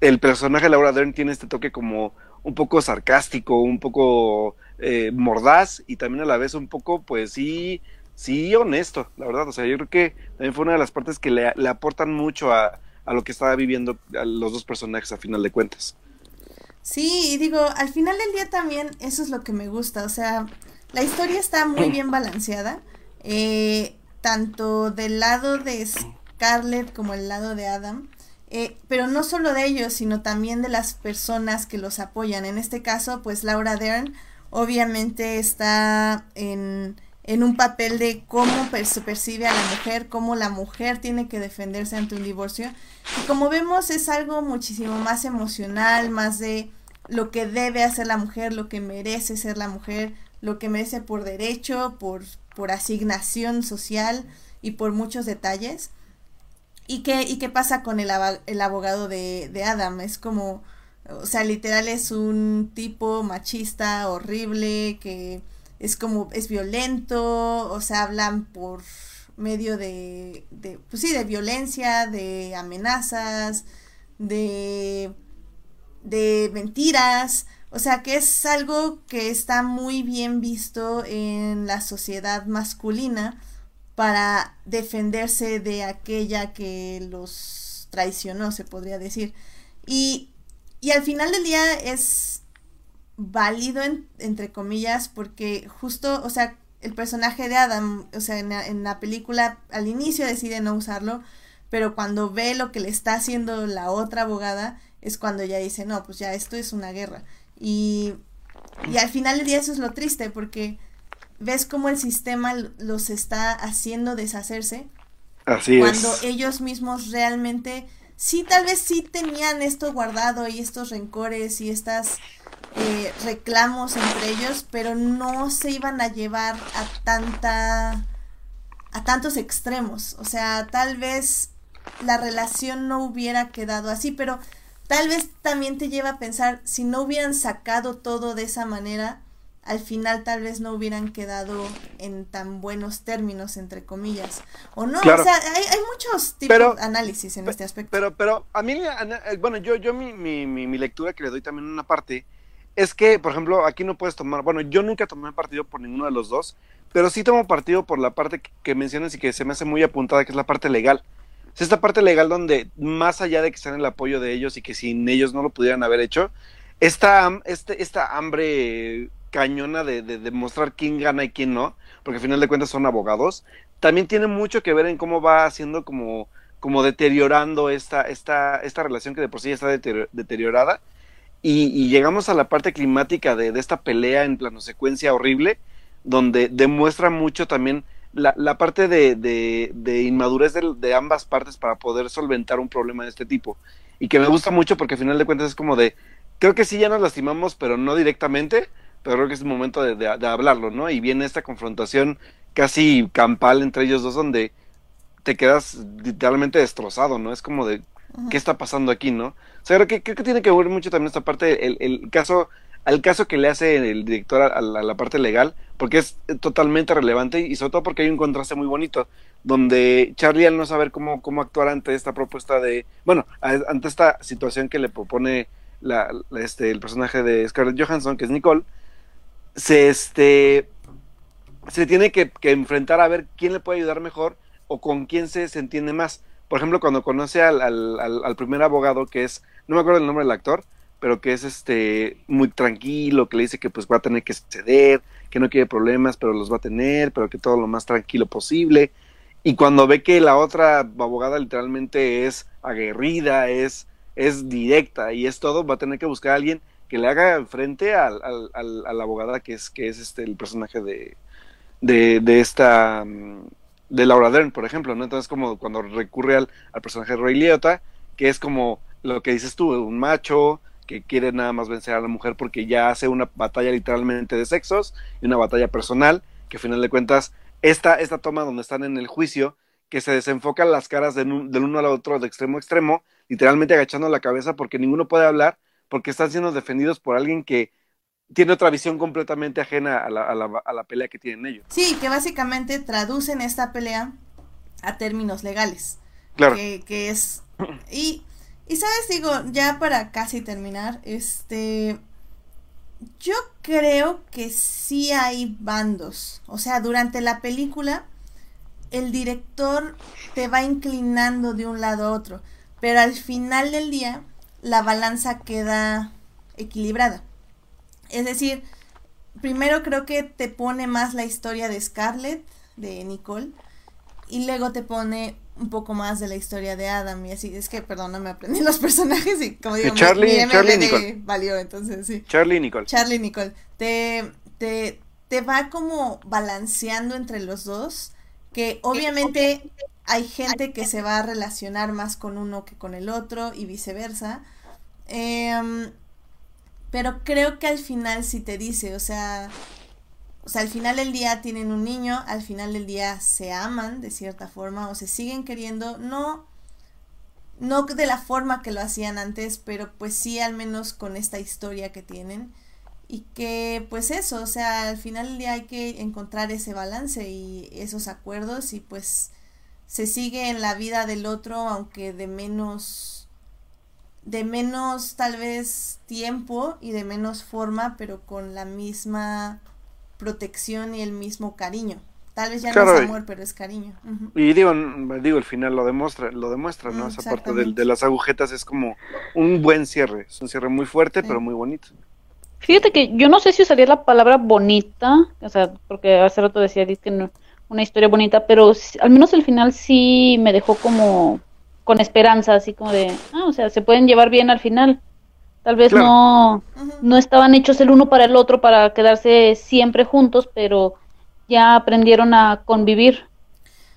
el personaje de Laura Dern tiene este toque como un poco sarcástico, un poco eh, mordaz y también a la vez un poco, pues sí, sí honesto, la verdad. O sea, yo creo que también fue una de las partes que le, le aportan mucho a, a lo que estaba viviendo los dos personajes a final de cuentas. Sí, y digo, al final del día también eso es lo que me gusta, o sea, la historia está muy bien balanceada, eh, tanto del lado de Scarlett como el lado de Adam, eh, pero no solo de ellos, sino también de las personas que los apoyan. En este caso, pues Laura Dern obviamente está en en un papel de cómo se percibe a la mujer, cómo la mujer tiene que defenderse ante un divorcio. Y como vemos es algo muchísimo más emocional, más de lo que debe hacer la mujer, lo que merece ser la mujer, lo que merece por derecho, por, por asignación social y por muchos detalles. ¿Y qué, y qué pasa con el, el abogado de, de Adam? Es como, o sea, literal es un tipo machista, horrible, que es como, es violento, o sea, hablan por medio de, de, pues sí, de violencia, de amenazas, de, de mentiras, o sea, que es algo que está muy bien visto en la sociedad masculina para defenderse de aquella que los traicionó, se podría decir. Y y al final del día es válido, entre comillas, porque justo, o sea, el personaje de Adam, o sea, en la, película al inicio decide no usarlo, pero cuando ve lo que le está haciendo la otra abogada, es cuando ya dice, no, pues ya esto es una guerra. Y, y al final del día eso es lo triste, porque ves cómo el sistema los está haciendo deshacerse. Así cuando ellos mismos realmente sí, tal vez sí tenían esto guardado y estos rencores y estas eh, reclamos entre ellos, pero no se iban a llevar a tanta a tantos extremos. O sea, tal vez la relación no hubiera quedado así, pero tal vez también te lleva a pensar si no hubieran sacado todo de esa manera, al final tal vez no hubieran quedado en tan buenos términos, entre comillas. O no, o sea, hay, hay muchos tipos de análisis en este aspecto. Pero, pero a mí, eh, bueno, yo, yo mi, mi, mi, lectura que le doy también una parte es que, por ejemplo, aquí no puedes tomar, bueno, yo nunca tomé partido por ninguno de los dos, pero sí tomo partido por la parte que, mencionas y que se me hace muy apuntada, que es la parte legal. Es esta parte legal donde, más allá de que sean el apoyo de ellos y que sin ellos no lo pudieran haber hecho, esta, este, esta hambre cañona de, demostrar quién gana y quién no, porque al final de cuentas son abogados, también tiene mucho que ver en cómo va haciendo como, como deteriorando esta, esta, esta relación que de por sí ya está deteriorada. Y, llegamos a la parte climática de, de, esta pelea en plano secuencia horrible, donde demuestra mucho también la, la parte de, de inmadurez de, ambas partes para poder solventar un problema de este tipo. Y que me gusta mucho porque al final de cuentas es como de, creo que sí ya nos lastimamos, pero no directamente, pero creo que es el momento de, hablarlo, ¿no? Y viene esta confrontación casi campal entre ellos dos donde te quedas literalmente destrozado, ¿no? Es como de, ¿qué está pasando aquí, no? O sea, creo que, creo que tiene que ver mucho también esta parte, el, el caso, al caso que le hace el director a, la, parte legal, porque es totalmente relevante y sobre todo porque hay un contraste muy bonito, donde Charlie al no saber cómo, cómo actuar ante esta propuesta de, bueno, ante esta situación que le propone la, este, el personaje de Scarlett Johansson, que es Nicole, se, este, se tiene que, enfrentar a ver quién le puede ayudar mejor o con quién se, se entiende más. Por ejemplo, cuando conoce al, al, primer abogado, que es, no me acuerdo el nombre del actor, pero que es este muy tranquilo, que le dice que pues va a tener que ceder, que no quiere problemas, pero los va a tener, pero que todo lo más tranquilo posible. Y cuando ve que la otra abogada literalmente es aguerrida, es, es directa y es todo, va a tener que buscar a alguien que le haga frente al, al, a la abogada que es, que es este el personaje de, de, esta mm, de Laura Dern, por ejemplo, ¿no? Entonces como cuando recurre al, al personaje de Ray Liotta, que es como lo que dices tú, un macho que quiere nada más vencer a la mujer porque ya hace una batalla literalmente de sexos y una batalla personal, que a final de cuentas, esta, esta toma donde están en el juicio, que se desenfocan las caras del uno al otro, de extremo a extremo, literalmente agachando la cabeza porque ninguno puede hablar porque están siendo defendidos por alguien que tiene otra visión completamente ajena a la, a la, a la pelea que tienen ellos. Sí, que básicamente traducen esta pelea a términos legales. Claro. Que, que es... Y, y sabes, digo, ya para casi terminar, este... Yo creo que sí hay bandos. O sea, durante la película, el director te va inclinando de un lado a otro. Pero al final del día, la balanza queda equilibrada. Es decir, primero creo que te pone más la historia de Scarlett, de Nicole, y luego te pone un poco más de la historia de Adam y así. Es que, perdón, no me aprendí [laughs] los personajes y como digo, Charlie, Charlie Nicole. valió, entonces sí. Charlie Nicole. Charlie Nicole. Te, te, te va como balanceando entre los dos, que obviamente hay gente que se va a relacionar más con uno que con el otro y viceversa. Em, pero creo que al final si te dice, o sea, o sea, al final del día tienen un niño, al final del día se aman de cierta forma o se siguen queriendo, no no de la forma que lo hacían antes, pero pues sí al menos con esta historia que tienen y que pues eso, o sea, al final del día hay que encontrar ese balance y esos acuerdos y pues se sigue en la vida del otro, aunque de menos, de menos tal vez tiempo y de menos forma, pero con la misma protección y el mismo cariño, Tal vez ya no es amor, pero es cariño. Y digo, digo, el final lo demuestra, lo demuestra, ¿no? Esa parte de, de, las agujetas es como un buen cierre, es un cierre muy fuerte, pero muy bonito. Fíjate que yo no sé si usaría la palabra bonita, o sea, porque hace rato decía que no, una historia bonita, pero al menos el final sí me dejó como con esperanza, así como de, ah, o sea, se pueden llevar bien al final. Tal vez no, no estaban hechos el uno para el otro para quedarse siempre juntos, pero ya aprendieron a convivir.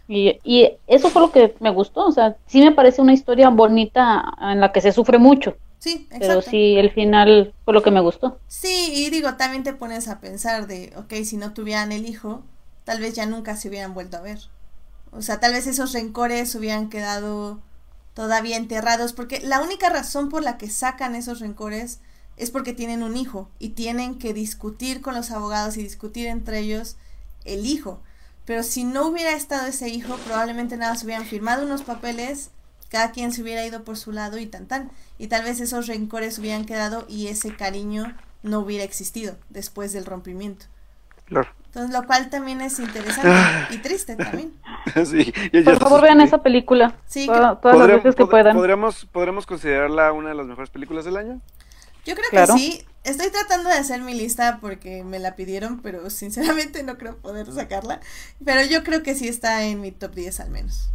Y, y eso fue lo que me gustó, o sea, sí me parece una historia bonita en la que se sufre mucho. Sí, exacto. Pero sí, el final fue lo que me gustó. Sí, y digo, también te pones a pensar de, ok, si no tuvieran el hijo, tal vez ya nunca se hubieran vuelto a ver. O sea, tal vez esos rencores hubieran quedado todavía enterrados, porque la única razón por la que sacan esos rencores es porque tienen un hijo y tienen que discutir con los abogados y discutir entre ellos el hijo. Pero si no hubiera estado ese hijo, probablemente nada se hubieran firmado unos papeles, cada quien se hubiera ido por su lado y tan tan. Y tal vez esos rencores hubieran quedado y ese cariño no hubiera existido después del rompimiento. Entonces, lo cual también es interesante y triste también. [laughs] Sí, Por favor, vean esa película. Sí, todas, las veces que puedan. ¿podremos, ¿Podremos considerarla una de las mejores películas del año? Yo creo que sí. Estoy tratando de hacer mi lista porque me la pidieron, pero [laughs] sinceramente no creo poder sacarla. Pero yo creo que sí está en mi top 10 al menos.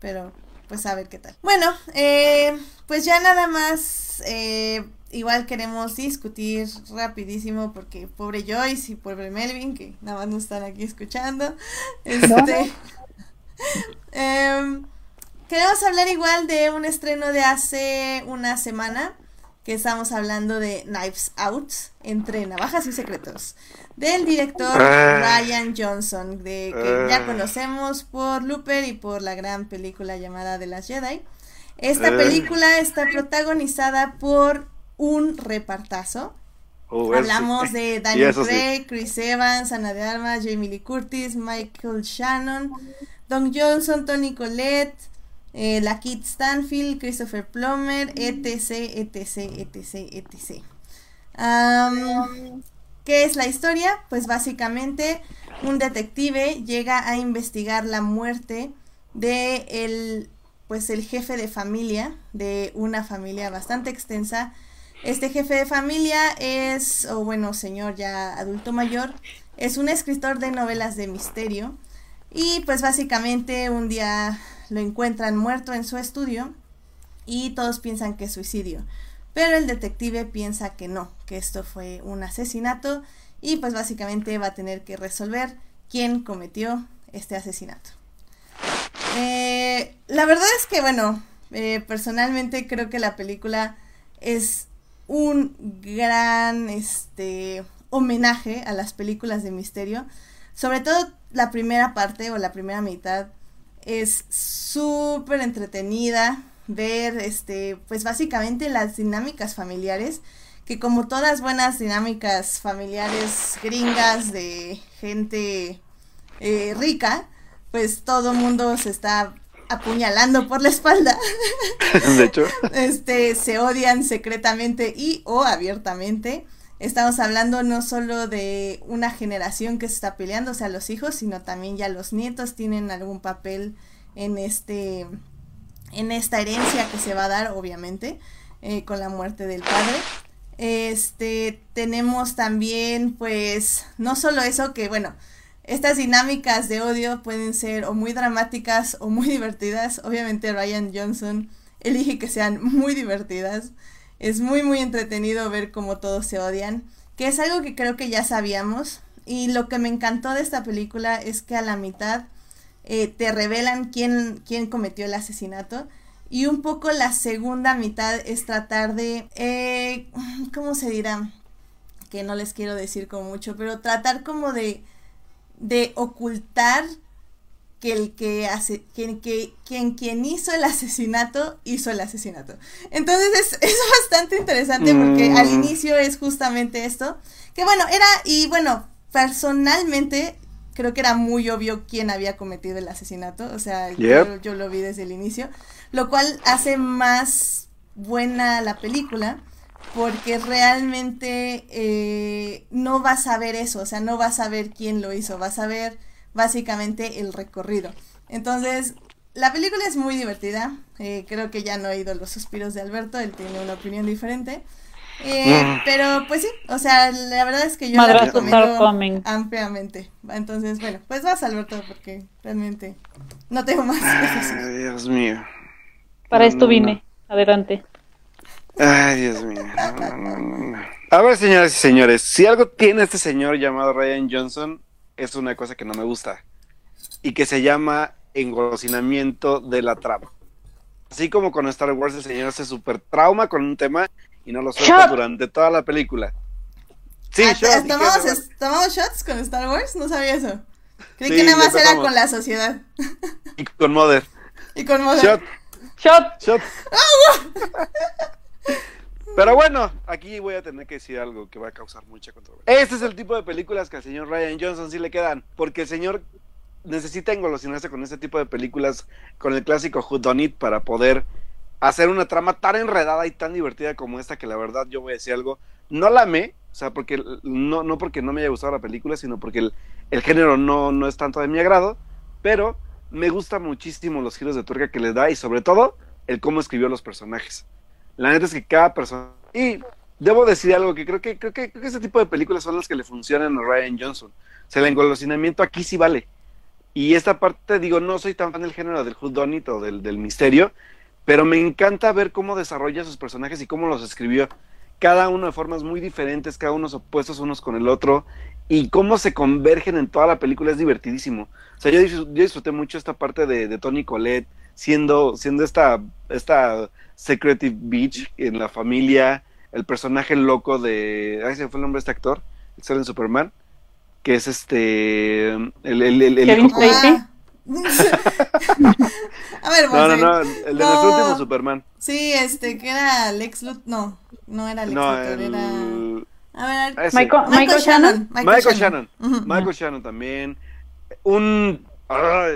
Pero pues a ver qué tal. Bueno, eh, pues ya nada más, eh, igual queremos discutir rapidísimo porque pobre Joyce y pobre Melvin, que nada más nos están aquí escuchando. Este, [laughs] em, queremos hablar igual de un estreno de hace una semana que estamos hablando de Knives Out, entre navajas y secretos, del director ah. Ryan Johnson, de que ya ah. conocemos por Looper y por la gran película llamada The Last Jedi. Esta ah. película está protagonizada por un repartazo. Oh, Hablamos de [laughs] Daniel Craig, Chris Evans, Ana de Armas, Jamie Lee Curtis, Michael Shannon, Don Johnson, Tony Collette, eh, la Kit Stanfield, Christopher Plummer, etc, etc, etc, etc. ¿Qué es la historia? Pues básicamente un detective llega a investigar la muerte de el, pues el jefe de familia, de una familia bastante extensa. Este jefe de familia es, o bueno, señor ya adulto mayor, es un escritor de novelas de misterio. Y pues básicamente un día lo encuentran muerto en su estudio y todos piensan que es suicidio. Pero el detective piensa que no, que esto fue un asesinato y pues básicamente va a tener que resolver quién cometió este asesinato. Eh, la verdad es que bueno, eh, personalmente creo que la película es un gran este, homenaje a las películas de misterio. Sobre todo la primera parte o la primera mitad es súper entretenida ver, este, pues básicamente las dinámicas familiares, que como todas buenas dinámicas familiares gringas de gente eh, rica, pues todo mundo se está apuñalando por la espalda. [laughs] De hecho. Este, se odian secretamente y o abiertamente. Estamos hablando no solo de una generación que se está peleando, o sea, los hijos, sino también ya los nietos tienen algún papel en este en esta herencia que se va a dar, obviamente, eh, con la muerte del padre. Este, tenemos también, pues, no solo eso, que bueno, estas dinámicas de odio pueden ser o muy dramáticas o muy divertidas. Obviamente Ryan Johnson elige que sean muy divertidas. Es muy, muy entretenido ver cómo todos se odian, que es algo que creo que ya sabíamos. Y lo que me encantó de esta película es que a la mitad eh, te revelan quién, quién cometió el asesinato. Y un poco la segunda mitad es tratar de, eh, ¿cómo se dirá? Que no les quiero decir como mucho, pero tratar como de, de ocultar que el que hace, quien, que, quien, quien hizo el asesinato, hizo el asesinato. Entonces es, [laughs] es bastante interesante porque al mm. inicio es justamente esto. Que bueno, era, y bueno, personalmente creo que era muy obvio quién había cometido el asesinato. O sea, yo, yo, lo vi desde el inicio. Lo cual hace más buena la película. Porque realmente eh, no vas a ver eso. O sea, no vas a ver quién lo hizo. Vas a ver básicamente el recorrido. Entonces, la película es muy divertida. Eh, creo que ya no he oído los suspiros de Alberto, él tiene una opinión diferente. Eh, mm. Pero pues sí, o sea, la verdad es que yo la recomiendo ampliamente. Entonces, bueno, pues vas Alberto porque realmente no tengo más. Ay, Dios mío. Para esto vine. Adelante. Ay, Dios mío. A ver, señoras y señores, si algo tiene este señor llamado Ryan Johnson, es una cosa que no me gusta. Y que se llama engolosinamiento de la trama. Así como con Star Wars el señor hace super trauma con un tema y no lo suelta durante toda la película. Sí, ah, ¿tomamos, shots con Star Wars? No sabía eso. Creí que nada más era con la sociedad. Y con Mother. [laughs] Y con Mother. Shot. Shot. Shot. [laughs] Pero bueno, aquí voy a tener que decir algo que va a causar mucha controversia. Este es el tipo de películas que al señor Ryan Johnson sí le quedan, porque el señor necesita engolosinarse con este tipo de películas, con el clásico Who It, para poder hacer una trama tan enredada y tan divertida como esta, que la verdad yo voy a decir algo, no la amé, o sea, porque no, no porque no me haya gustado la película, sino porque el, el género no, no es tanto de mi agrado, pero me gusta muchísimo los giros de tuerca que le da y sobre todo el cómo escribió los personajes. La neta es que cada persona... Y debo decir algo que creo que creo que, creo ese tipo de películas son las que le funcionan a Ryan Johnson. O sea, el engolosinamiento aquí sí vale. Y esta parte, digo, no soy tan fan del género del whodunit o del, del misterio, pero me encanta ver cómo desarrolla sus personajes y cómo los escribió. Cada uno de formas muy diferentes, cada uno opuestos unos con el otro, y cómo se convergen en toda la película es divertidísimo. O sea, yo, disfruté mucho esta parte de, Tony Colette, siendo, siendo esta, esta Secretive Beach en la familia, el personaje loco de. Ay, se fue el nombre de este actor, el ser en Superman que es este el, el, el, Kevin Spacey. [laughs] a ver, no, no, no, el de nuestro último Superman. Sí, este, que era Lex Luthor, no, no era Lex no, Luthor, era... A ver, Michael, Michael, Shannon. Michael, Shannon. Michael Shannon también. Un...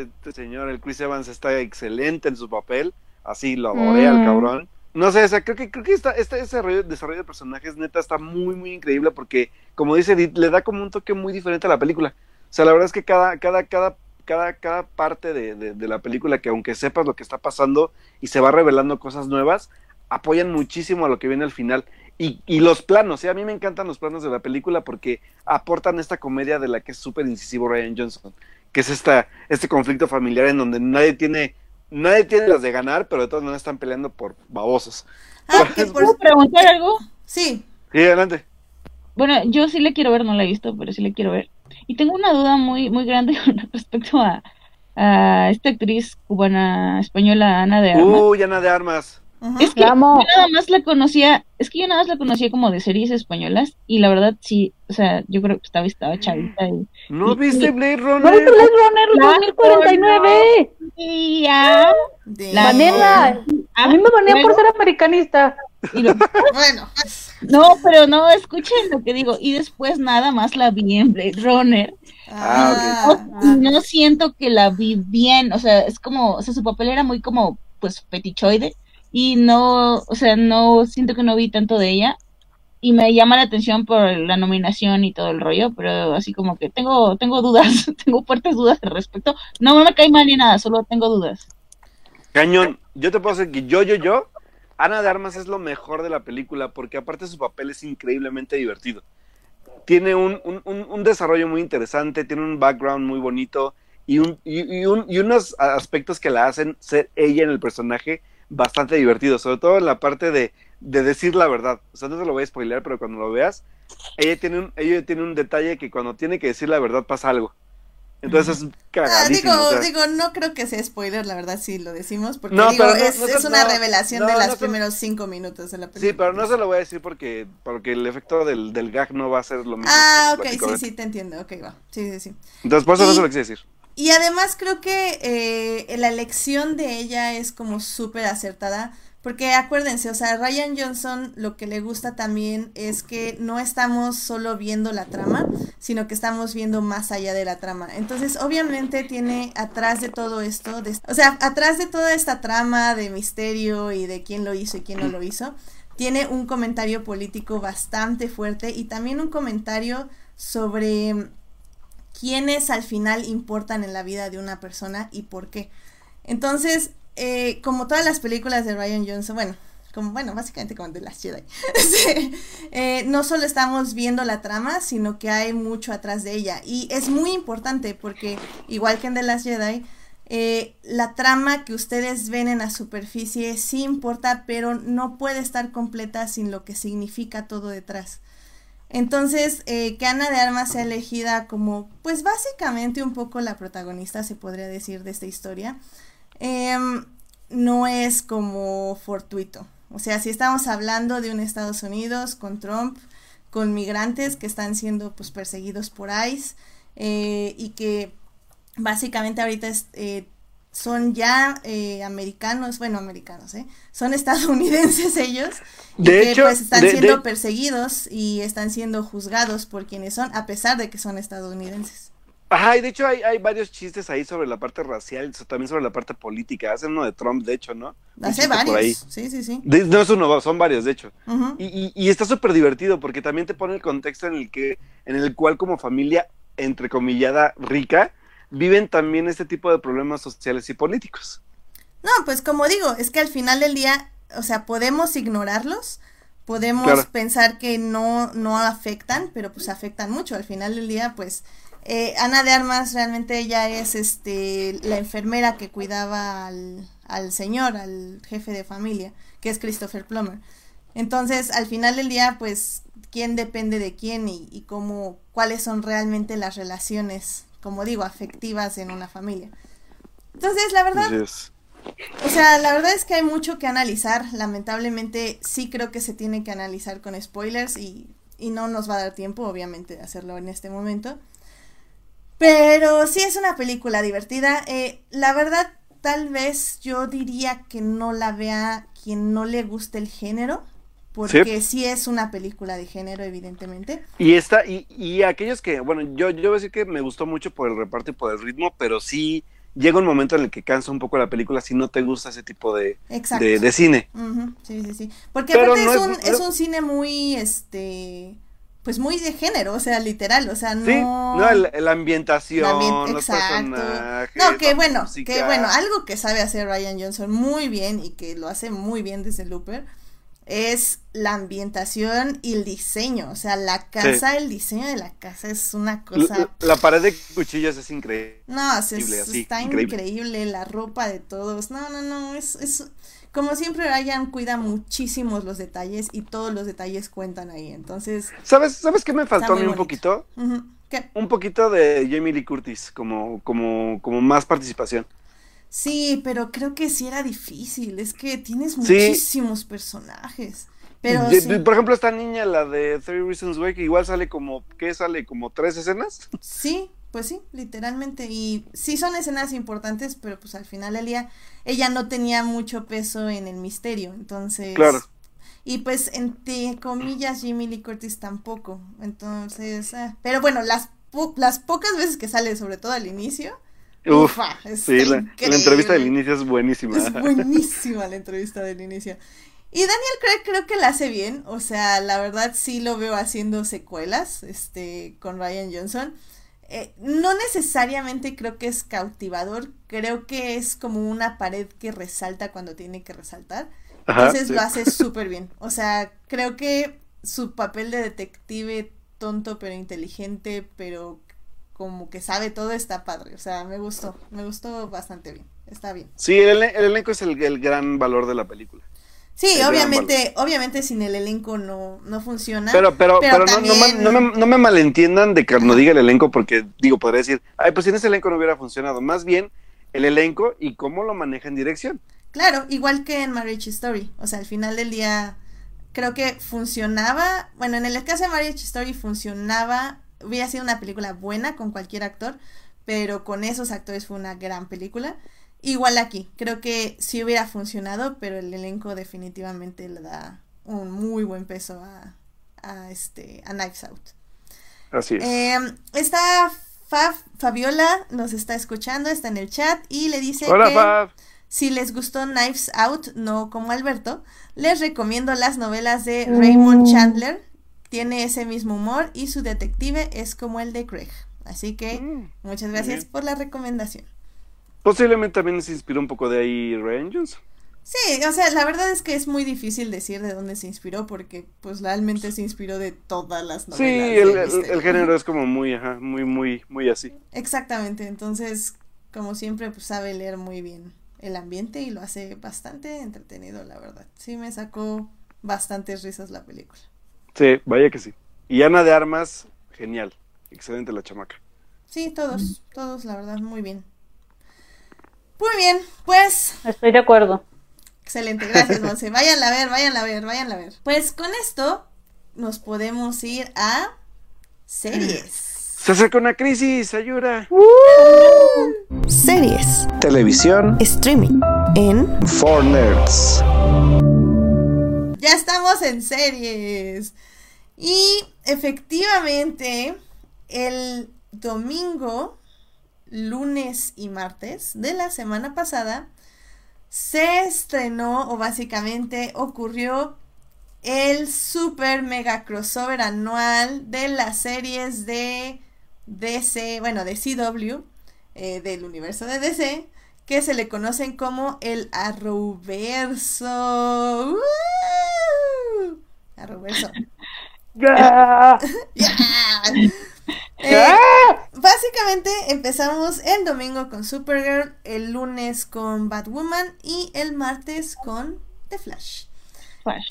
este señor, el Chris Evans está excelente en su papel. Así lo adoré al mm. cabrón. No sé, o sea, creo que, creo que esta, este desarrollo, desarrollo de personajes neta está muy, muy increíble porque, como dice Edith, le da como un toque muy diferente a la película. O sea, la verdad es que cada, cada, cada, cada, cada parte de, de, la película, que aunque sepas lo que está pasando y se va revelando cosas nuevas, apoyan muchísimo a lo que viene al final. Y, y los planos, ¿eh? a mí me encantan los planos de la película porque aportan esta comedia de la que es súper incisivo Ryan Johnson, que es esta, este conflicto familiar en donde nadie tiene nadie tiene las de ganar, pero de todas maneras están peleando por babosos. Ah, ¿Puedo preguntar algo? Sí. Sí, adelante. Bueno, yo sí le quiero ver, no la he visto, pero sí le quiero ver. Y tengo una duda muy, muy grande [laughs] con respecto a, a esta actriz cubana española, Ana de Armas. Uy, Ana de Armas. Es que yo nada más la conocía, es que yo nada más la conocía como de series españolas y la verdad sí, o sea, yo creo que estaba, estaba chavita. Y, ¿No viste Blade Runner? ¿No viste Blade Runner 2049? Ya. Vanessa, a mí me banean por ser americanista. bueno. No, pero no, escuchen lo que digo. Y después nada más la vi en Blade Runner. Ah, no, no, siento que la vi bien, o sea, es como, o sea, su papel era muy como, pues, petichoide y no, o sea, no siento que no vi tanto de ella y me llama la atención por la nominación y todo el rollo, pero así como que tengo tengo dudas, [laughs] tengo fuertes dudas al respecto. No me cae mal ni nada, solo tengo dudas. Cañón, yo te puedo decir que yo, yo, yo, Ana de Armas es lo mejor de la película porque aparte su papel es increíblemente divertido. Tiene un, un, un desarrollo muy interesante, tiene un background muy bonito y, y, un, y unos aspectos que la hacen ser ella en el personaje bastante divertido, sobre todo en la parte de, de decir la verdad. O sea, no te lo voy a spoilear, pero cuando lo veas, ella tiene un, ella tiene un detalle que cuando tiene que decir la verdad pasa algo. Entonces es cagadísimo. digo, digo, no creo que sea spoiler, la verdad sí lo decimos, porque digo, es, es, una revelación de los primeros cinco minutos de la película. Sí, pero no se lo voy a decir porque, porque el efecto del, del gag no va a ser lo mismo. Ah, ok, sí, sí, te entiendo, ok, va. Sí, sí, sí. Entonces, por eso no se lo quise decir. Y además creo que eh, la elección de ella es como súper acertada. Porque acuérdense, o sea, Ryan Johnson lo que le gusta también es que no estamos solo viendo la trama, sino que estamos viendo más allá de la trama. Entonces, obviamente tiene atrás de todo esto, o sea, atrás de toda esta trama de misterio y de quién lo hizo y quién no lo hizo, tiene un comentario político bastante fuerte y también un comentario sobre quiénes al final importan en la vida de una persona y por qué. Entonces, eh, como todas las películas de Ryan Johnson, bueno, como, bueno, básicamente como de las Jedi, [laughs] eh, no solo estamos viendo la trama, sino que hay mucho atrás de ella. Y es muy importante porque, igual que en The Last Jedi, eh, la trama que ustedes ven en la superficie sí importa, pero no puede estar completa sin lo que significa todo detrás. Entonces, eh, que Ana de Armas sea elegida como, pues básicamente un poco la protagonista, se podría decir, de esta historia, em, no es como fortuito. O sea, si estamos hablando de un Estados Unidos con Trump, con migrantes que están siendo pues perseguidos por ICE eh, y que básicamente ahorita eh, son ya eh, americanos, bueno, americanos, ¿eh? Son estadounidenses [laughs] ellos. De y hecho, que pues están siendo perseguidos y están siendo juzgados por quienes son, a pesar de que son estadounidenses. Ajá, y de hecho hay, hay varios chistes ahí sobre la parte racial, también sobre la parte política. Hacen uno de Trump, de hecho, ¿no? Hace varios. Sí, sí, sí. no es uno, son varios, de hecho. y, y, y, está súper divertido porque también te pone el contexto en el que, en el cual como familia, entrecomillada, rica, viven también este tipo de problemas sociales y políticos. No, pues como digo, es que al final del día, o sea, podemos ignorarlos, podemos pensar que no, no afectan, pero pues afectan mucho. Al final del día, pues, eh, Ana de Armas realmente ella es este la enfermera que cuidaba al, al señor, al jefe de familia, que es Christopher Plummer. Entonces, al final del día, pues, quién depende de quién y, y cómo, cuáles son realmente las relaciones como digo, afectivas en una familia. Entonces, la verdad, o sea, la verdad es que hay mucho que analizar. Lamentablemente, sí creo que se tiene que analizar con spoilers y, y no nos va a dar tiempo, obviamente, de hacerlo en este momento. Pero sí es una película divertida. Eh, la verdad, tal vez yo diría que no la vea quien no le guste el género porque sí. es una película de género, evidentemente. Y esta, y, y aquellos que, bueno, yo, yo voy a decir que me gustó mucho por el reparto y por el ritmo, pero sí llega un momento en el que cansa un poco la película si no te gusta ese tipo de, de, cine. Sí, sí, sí. Porque aparte es, un, es un cine muy, este, pues muy de género, o sea, literal, o sea, no... Sí, no, la ambientación, los personajes, No, que bueno, que bueno, algo que sabe hacer Ryan Johnson muy bien y que lo hace muy bien desde Looper es la ambientación y el diseño. O sea, la casa, el diseño de la casa es una cosa. La, pared de cuchillos es increíble. No, está increíble. la ropa de todos. No, no, no, es, es como siempre Ryan cuida muchísimos los detalles y todos los detalles cuentan ahí. Entonces. ¿Sabes, ¿sabes qué me faltó a mí un poquito? Un poquito de Jamie Lee Curtis, como, como, como más participación. Sí, pero creo que sí era difícil. Es que tienes muchísimos personajes. Pero Por ejemplo, esta niña, la de Three Reasons Why, que igual sale como, ¿qué sale? ¿Como tres escenas? [laughs] Sí, pues sí, literalmente. Y sí son escenas importantes, pero pues al final del día ella no tenía mucho peso en el misterio. Entonces. Claro. Y pues, entre comillas, Jimmy Lee Curtis tampoco. Entonces, ah, pero bueno, las, las pocas veces que sale, sobre todo al inicio, Uf, [laughs] sí, la, entrevista del inicio es buenísima. Es buenísima la entrevista del inicio. Y Daniel Craig creo que la hace bien, o sea, la verdad sí lo veo haciendo secuelas, este, con Ryan Johnson. Eh, no necesariamente creo que es cautivador, creo que es como una pared que resalta cuando tiene que resaltar. Entonces lo hace súper bien. O sea, creo que su papel de detective tonto pero inteligente, pero como que sabe todo, está padre. O sea, me gustó, me gustó bastante bien. Está bien. Sí, el, elenco es el, gran valor de la película. Sí, obviamente, obviamente sin el elenco no, no funciona. Pero, pero, pero, no, no, me, no, me, malentiendan de que no diga el elenco porque, digo, podría decir, ay, pues sin ese elenco no hubiera funcionado. Más bien, el elenco y cómo lo maneja en dirección. Claro, igual que en Marriage Story. O sea, al final del día, creo que funcionaba, bueno, en el caso de Marriage Story funcionaba hubiera sido una película buena con cualquier actor, pero con esos actores fue una gran película. Igual aquí, creo que sí hubiera funcionado, pero el elenco definitivamente le da un muy buen peso a, a este, a Knives Out. Así es. Em, esta Fabiola nos está escuchando, está en el chat y le dice que si les gustó Knives Out, no como Alberto, les recomiendo las novelas de Raymond mm. Chandler, tiene ese mismo humor y su detective es como el de Craig. Así que mm, muchas gracias por la recomendación. Posiblemente también se inspiró un poco de ahí Ryan Johnson. Sí, o sea, la verdad es que es muy difícil decir de dónde se inspiró porque pues realmente se inspiró de todas las novelas. Sí, el, género es como muy, ajá, muy, muy, muy así. Exactamente, entonces como siempre pues sabe leer muy bien el ambiente y lo hace bastante entretenido, la verdad. Sí, me sacó bastantes risas la película. Sí, vaya que sí. Y Ana de Armas, genial, excelente la chamaca. Sí, todos, todos, la verdad, muy bien. Muy bien, pues... Estoy de acuerdo. Excelente, gracias, [laughs] Monse. Vayan a ver, vayan a ver, vayan a ver. Pues con esto nos podemos ir a series. Se acerca una crisis, ayuda. Series. Televisión. Streaming. En. For Nerds. Ya estamos en series. Y efectivamente, el domingo, lunes y martes de la semana pasada, se estrenó o básicamente ocurrió el super mega crossover anual de las series de DC, bueno, de CW, eh, del universo de DC, que se le conocen como el Arrowverso. [laughs] [laughs] [laughs] Eh, básicamente empezamos el domingo con Supergirl, el lunes con Batwoman y el martes con The Flash.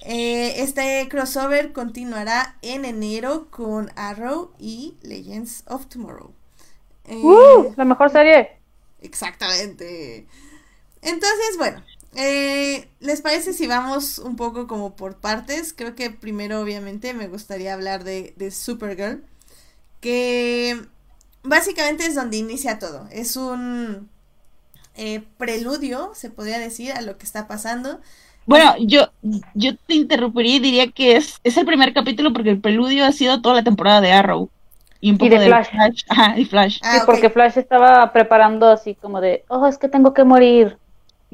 Eh, este crossover continuará en enero con Arrow y Legends of Tomorrow. Uh, la mejor serie. Exactamente. Entonces, bueno, eh, ¿les parece si vamos un poco como por partes? Creo que primero, obviamente, me gustaría hablar de, de Supergirl que básicamente es donde inicia todo. Es un eh, preludio, se podría decir, a lo que está pasando. Bueno, yo, yo te interrumpiría y diría que es, es el primer capítulo porque el preludio ha sido toda la temporada de Arrow. Y un poco de, Flash. [laughs] Ajá, y Flash. sí, ah, porque Flash estaba preparando así como de, oh, es que tengo que morir.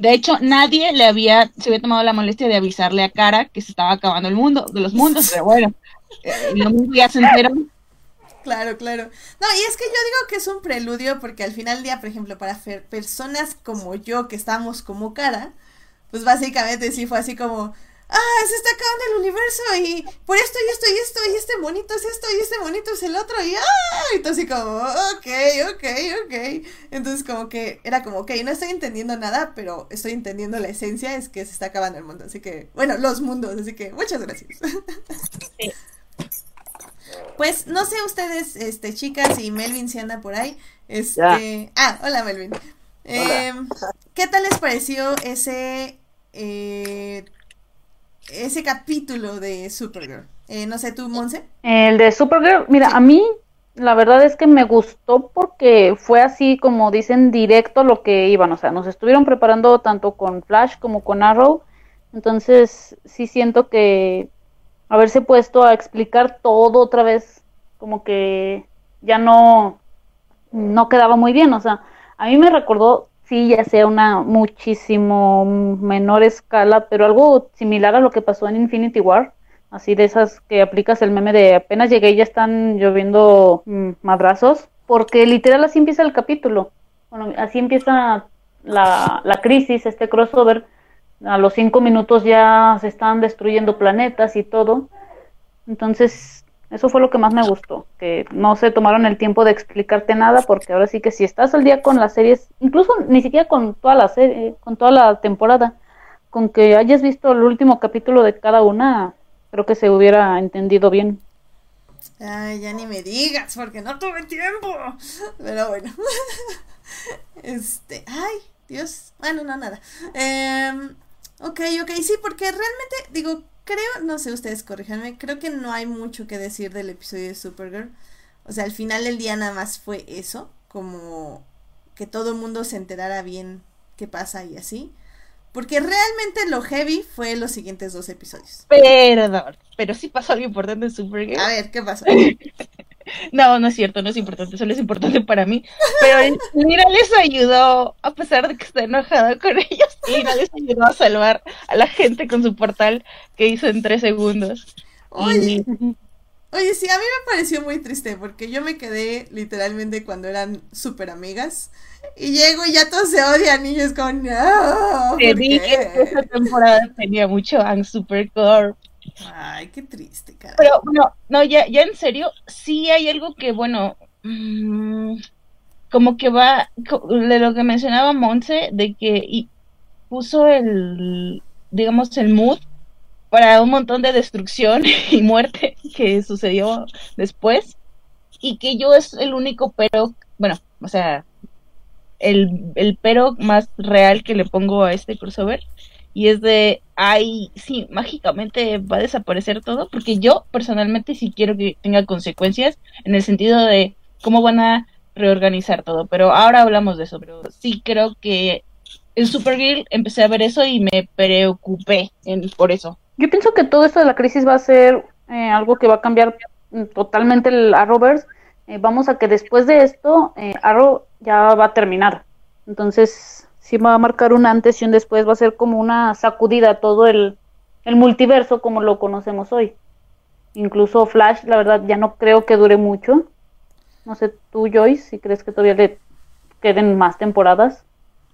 De hecho, nadie le había, se había tomado la molestia de avisarle a Cara que se estaba acabando el mundo, de los mundos, pero bueno, [laughs] eh, lo mismo ya se enteró Claro, claro. No, y es que yo digo que es un preludio porque al final del día, por ejemplo, para personas como yo que estamos como cara, pues básicamente sí fue así como, ah, se está acabando el universo y por esto y esto y esto y este monito es esto y este monito es el otro y ah, entonces como, ok, ok, ok. Entonces como que era como, ok, no estoy entendiendo nada, pero estoy entendiendo la esencia, es que se está acabando el mundo, así que, bueno, los mundos, así que muchas gracias. Sí. Pues no sé ustedes, este, chicas y Melvin si anda por ahí. Este, ah, hola Melvin. Em, ¿Qué tal les pareció ese eh, ese capítulo de Supergirl? Eh, no sé, tú, Monse. El de Supergirl, mira, a mí la verdad es que me gustó porque fue así como dicen directo lo que iban, o sea, nos estuvieron preparando tanto con Flash como con Arrow, entonces sí siento que haberse puesto a explicar todo otra vez, como que ya no, no quedaba muy bien. O sea, a mí me recordó, sí, ya sea una muchísimo menor escala, pero algo similar a lo que pasó en Infinity War. Así de esas que aplicas el meme de apenas llegué y ya están lloviendo mm, madrazos. Porque literal así empieza el capítulo. Bueno, así empieza la, la crisis, este crossover a los cinco minutos ya se están destruyendo planetas y todo. Entonces, eso fue lo que más me gustó, que no se tomaron el tiempo de explicarte nada, porque ahora sí que si estás al día con las series, incluso ni siquiera con toda la serie, con toda la temporada, con que hayas visto el último capítulo de cada una, creo que se hubiera entendido bien. Ay, ya ni me digas, porque no tuve tiempo. Pero bueno. [laughs] Este, ay, Dios. Bueno, no, nada. Eh, Ok, ok, sí, porque realmente, digo, creo, no sé, ustedes corríjanme, creo que no hay mucho que decir del episodio de Supergirl. O sea, al final del día nada más fue eso, como que todo el mundo se enterara bien qué pasa y así. Porque realmente lo heavy fue los siguientes dos episodios. Perdón, pero sí pasó algo importante en Supergirl. A ver, ¿qué pasó? [laughs] No, no es cierto, no es importante, solo es importante para mí. Pero mira, les ayudó, a pesar de que está enojada con ellos, Mira, les ayudó a salvar a la gente con su portal que hizo en tres segundos. Oye, Oye, sí, a mí me pareció muy triste porque yo me quedé literalmente cuando eran súper amigas y llego y ya todos se odian y yo es como, no. Te dije que esta temporada tenía mucho Ang Supercorp. Ay, qué triste, cara. Pero bueno, no, ya, ya en serio, sí hay algo que, bueno, mmm, como que va, de lo que mencionaba Monse, de que y puso el, digamos, el mood para un montón de destrucción [laughs] y muerte que sucedió después y que yo es el único pero, bueno, o sea, el, el pero más real que le pongo a este crossover y es de, ay, sí, mágicamente va a desaparecer todo, porque yo personalmente sí quiero que tenga consecuencias en el sentido de cómo van a reorganizar todo, pero ahora hablamos de eso, pero sí creo que en Supergirl empecé a ver eso y me preocupé en, por eso. Yo pienso que todo esto de la crisis va a ser eh, algo que va a cambiar totalmente el Arrowverse. Eh, vamos a que después de esto, eh, Arrow ya va a terminar. Entonces, sí va a marcar un antes y un después, va a ser como una sacudida a todo el, el multiverso como lo conocemos hoy. Incluso Flash, la verdad, ya no creo que dure mucho. No sé, tú, Joyce, si crees que todavía le queden más temporadas.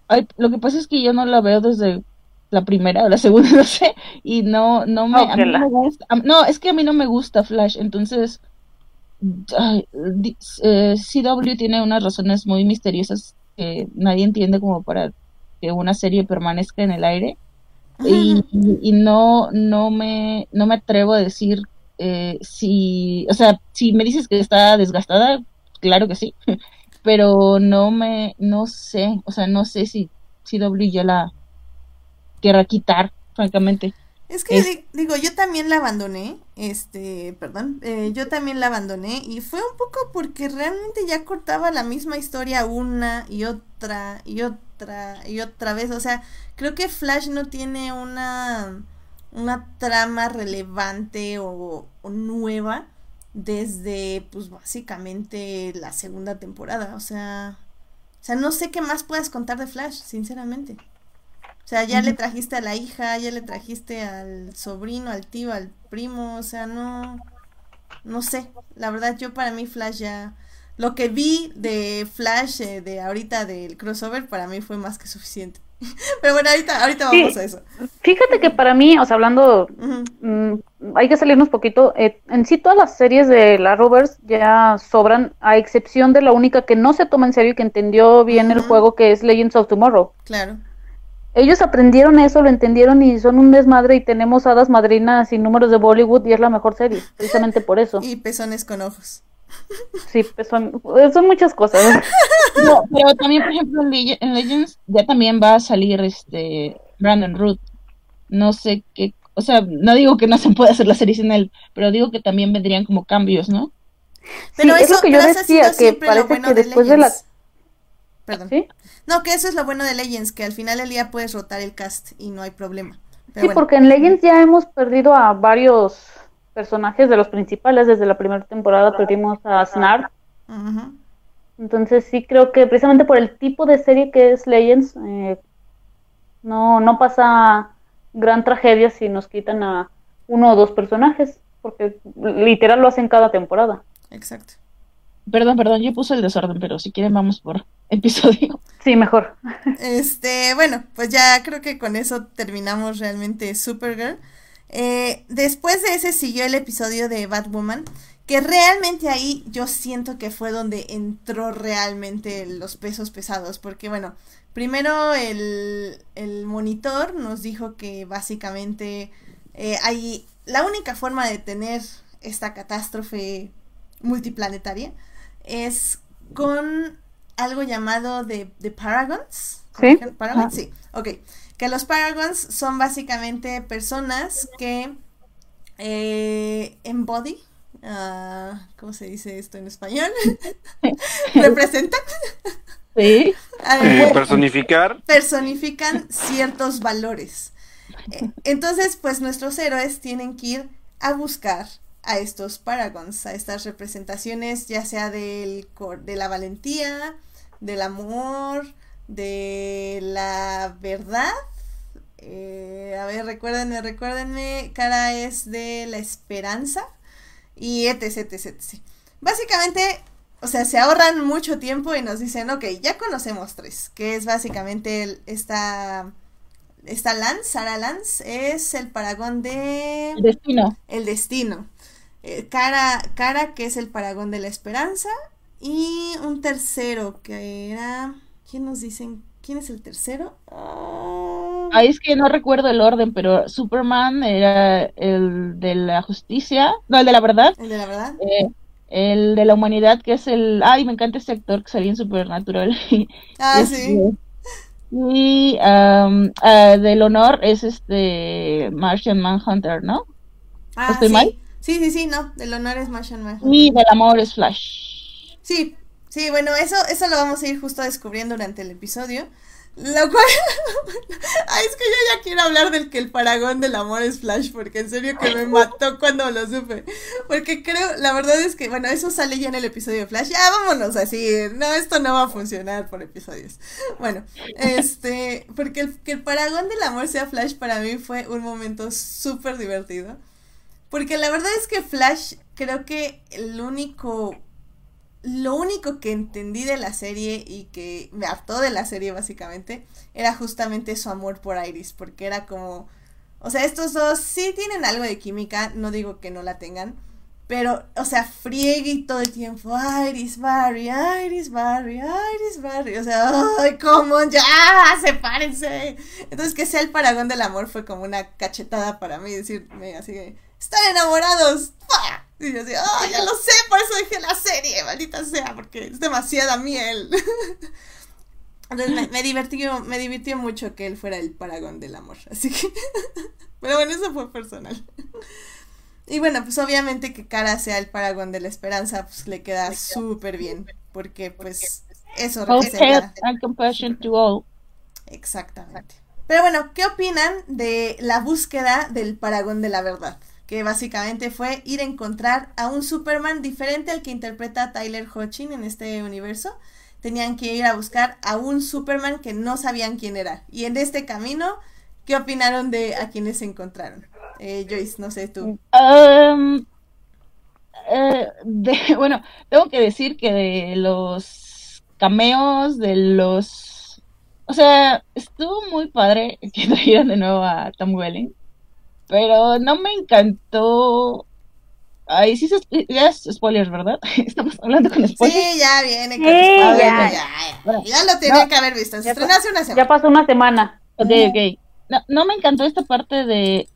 Ay, lo que pasa es que yo no la veo desde la primera o la segunda, [laughs] no sé, y no, no me, a mí no me gusta. No, es que a mí no me gusta Flash, entonces ay, eh, CW tiene unas razones muy misteriosas que nadie entiende como para que una serie permanezca en el aire. Y, y, no, no me, no me atrevo a decir eh, si, o sea, si me dices que está desgastada, claro que sí, [laughs] pero no me, no sé, o sea, no sé si CW ya la quiera quitar, francamente. Es que digo, yo también la abandoné, este, perdón, eh, yo también la abandoné y fue un poco porque realmente ya cortaba la misma historia una y otra y otra y otra vez, o sea, creo que Flash no tiene una una trama relevante o, o nueva desde pues básicamente la segunda temporada, o sea, o sea, no sé qué más puedas contar de Flash, sinceramente. O sea, ya le trajiste a la hija, ya le trajiste al sobrino, al tío, al primo, o sea, no no sé, la verdad yo para mí Flash ya lo que vi de Flash eh, de ahorita del crossover para mí fue más que suficiente. [laughs] Pero bueno, ahorita, ahorita vamos a eso. Fíjate que para mí, o sea, hablando, mm, hay que salirnos poquito. Eh, en sí, todas las series de la Rovers ya sobran, a excepción de la única que no se toma en serio y que entendió bien el juego, que es Legends of Tomorrow. Claro. Ellos aprendieron eso, lo entendieron y son un desmadre y tenemos hadas madrinas y números de Bollywood y es la mejor serie, precisamente por eso. Y pezones con ojos. Sí, pues son, son muchas cosas. [laughs] No, pero también, por ejemplo, en Legends ya también va a salir este Brandon Root. No sé qué, o sea, no digo que no se pueda hacer la serie sin él, pero digo que también vendrían como cambios, ¿no? Pero eso, es lo que yo decía, que parece que después de, la... Perdón. No, que eso es lo bueno de Legends, que al final del día puedes rotar el cast y no hay problema. sí, porque en Legends ya hemos perdido a varios personajes de los principales. Desde la primera temporada perdimos a Snark. Entonces sí creo que precisamente por el tipo de serie que es Legends, eh, no, no pasa gran tragedia si nos quitan a uno o dos personajes, porque literal lo hacen cada temporada. Exacto. Perdón, perdón, yo puse el desorden, pero si quieren vamos por episodio. Sí, mejor. Este, bueno, pues ya creo que con eso terminamos realmente Supergirl. Eh, después de ese siguió el episodio de Batwoman, que realmente ahí yo siento que fue donde entró realmente los pesos pesados, porque bueno, primero el, monitor nos dijo que básicamente eh, hay la única forma de tener esta catástrofe multiplanetaria es con algo llamado de, Paragons. ¿Sí? ¿Paragons? Sí, ok. Que los Paragons son básicamente personas que eh, embody, uh, ¿cómo se dice esto en español? [laughs] Representan. Sí. [laughs] Eh, personificar. Personifican ciertos valores. Eh, entonces, pues nuestros héroes tienen que ir a buscar a estos paragons, a estas representaciones, ya sea del, de la valentía, del amor, de la verdad. Eh, a ver, recuérdenme, recuérdenme, cara es de la esperanza y etc, etc, etc. Básicamente, o sea, se ahorran mucho tiempo y nos dicen, ok, ya conocemos tres, que es básicamente el, esta, esta Lance, Sara Lance, es el paragón de... El destino. El destino. Eh, cara, cara, que es el paragón de la esperanza, y un tercero, que era... ¿Quién nos dicen? ¿Quién es el tercero? Ah, es que no recuerdo el orden, pero Superman era el de la justicia, no, el de la verdad. El de la verdad. Eh, el de la humanidad, que es el... Ay, me encanta este actor que salía en Supernatural. [laughs] ah, sí. Y uh, del honor es este Martian Manhunter, ¿no? Ah, ¿Estoy mal? Sí, sí, sí, no. Del honor es Martian Manhunter. Y del amor es Flash. Sí, sí, bueno, eso, eso lo vamos a ir justo descubriendo durante el episodio. Lo cual. [laughs] Ay, es que yo ya quiero hablar del que el paragón del amor es Flash, porque en serio que me [laughs] mató cuando lo supe. Porque creo, la verdad es que, bueno, eso sale ya en el episodio de Flash. Ya vámonos así. No, esto no va a funcionar por episodios. Bueno, este. Porque el, que el paragón del amor sea Flash para mí fue un momento súper divertido. Porque la verdad es que Flash, creo que el único lo único que entendí de la serie y que me hartó de la serie básicamente era justamente su amor por Iris, porque era como, o sea, estos dos sí tienen algo de química, no digo que no la tengan, pero, o sea, friegue todo el tiempo, Iris Barry, Iris Barry, Iris Barry, o sea, ay, cómo, ya, sepárense. Entonces que sea el paragón del amor fue como una cachetada para mí, decirme así que, están enamorados, y yo decía, oh, ya lo sé, por eso dije la serie, maldita sea, porque es demasiada miel. [laughs] Entonces me, me, divirtió, me divirtió mucho que él fuera el paragón del amor, así que... [laughs] Pero bueno, eso fue personal. Y bueno, pues obviamente que Cara sea el paragón de la esperanza, pues le queda súper bien, porque pues eso representa... Exactamente. Pero bueno, ¿qué opinan de la búsqueda del paragón de la verdad? Que básicamente fue ir a encontrar a un Superman diferente al que interpreta Tyler Hoechlin en este universo. Tenían que ir a buscar a un Superman que no sabían quién era. Y en este camino, ¿qué opinaron de a quienes se encontraron? Eh, Joyce, no sé tú. Um, eh, [laughs] bueno, tengo que decir que de los cameos, de los... O sea, estuvo muy padre que [laughs] trajeran de nuevo a Tom Welling pero no me encantó. Ay, sí, ya es spoilers, ¿verdad? [laughs] Estamos hablando con spoilers. Sí, ya viene con spoilers. Ya, ya, ya. lo tenía que haber visto. Se estrenó hace una semana. Ya pasó una semana. Ok, ok. No, no me encantó esta parte de.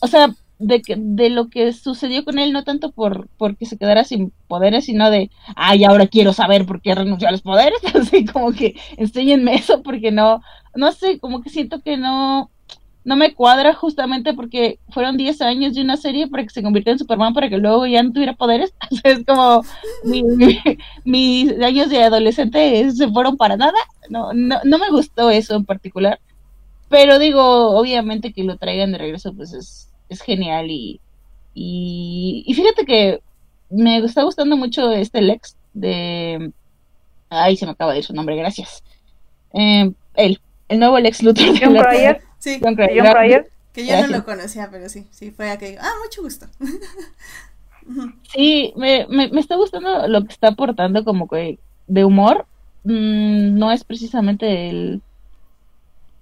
O sea, de, que, de lo que sucedió con él, no tanto por porque se quedara sin poderes, sino de, ay, ahora quiero saber por qué renunció a los poderes. [laughs] Así como que enséñenme eso, porque no, no sé, como que siento que no, no me cuadra justamente porque fueron 10 años de una serie para que se convirtiera en Superman para que luego ya no tuviera poderes. [laughs] es como mis años de adolescente se fueron para nada. No, no, no me gustó eso en particular. Pero digo, obviamente que lo traigan de regreso pues es, es genial y, y, fíjate que me está gustando mucho este Lex de... Ay, se me acaba de ir su nombre, gracias. Eh, él, el nuevo Lex Luthor. De Sí, John Que yo no lo conocía, pero sí, sí, fue aquello. Ah, mucho gusto. [laughs] sí, me, me, me, está gustando lo que está aportando como que de humor. Mm, no es precisamente el...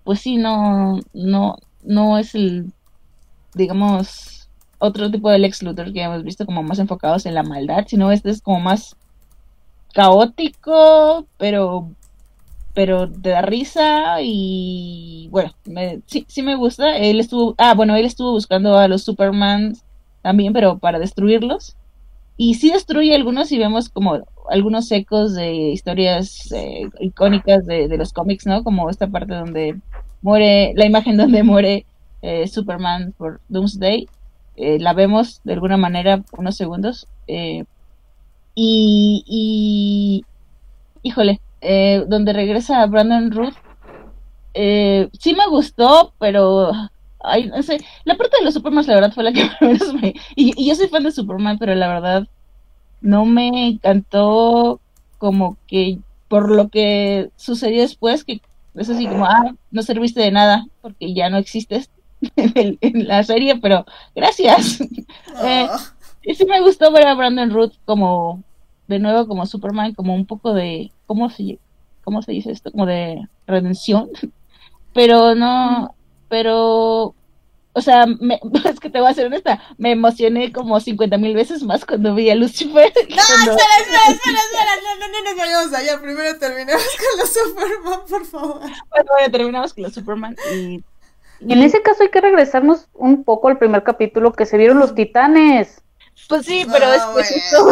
Pues sí, no, no, no es el, digamos, otro tipo de Lex Luthor que hemos visto como más enfocados en la maldad, sino este es como más caótico, pero pero te da risa y bueno, sí, sí me gusta. Él estuvo, ah, bueno, él estuvo buscando a los Superman también, pero para destruirlos. Y sí destruye algunos y vemos como algunos ecos de historias eh, icónicas de, los cómics, ¿no? Como esta parte donde muere, la imagen donde muere eh, Superman por Doomsday. Eh, la vemos de alguna manera unos segundos. y, y, híjole, eh, donde regresa Brandon Ruth, eh, sí me gustó, pero ay, no sé, la parte de los Superman la verdad fue la que [laughs] menos me... Y, yo soy fan de Superman, pero la verdad no me encantó como que por lo que sucedió después, que es así como, ah, no serviste de nada porque ya no existes [laughs] en, la serie, pero gracias. [laughs] Eh, Y sí me gustó ver a Brandon Root como, de nuevo, como Superman, como un poco de, ¿cómo se, cómo se dice esto? Como de redención. [laughs] Pero no, pero o sea, me, [laughs] es que te voy a ser honesta, me emocioné como 50 mil veces más cuando vi a Lucifer. [laughs] No, espera, espera, espera, espera, no, no, no nos vayamos allá, primero terminamos con los Superman, por favor. Bueno, bueno, terminamos con los Superman y, y... En ese caso hay que regresarnos un poco al primer capítulo que se vieron los titanes. Pues sí, pero no, es. No,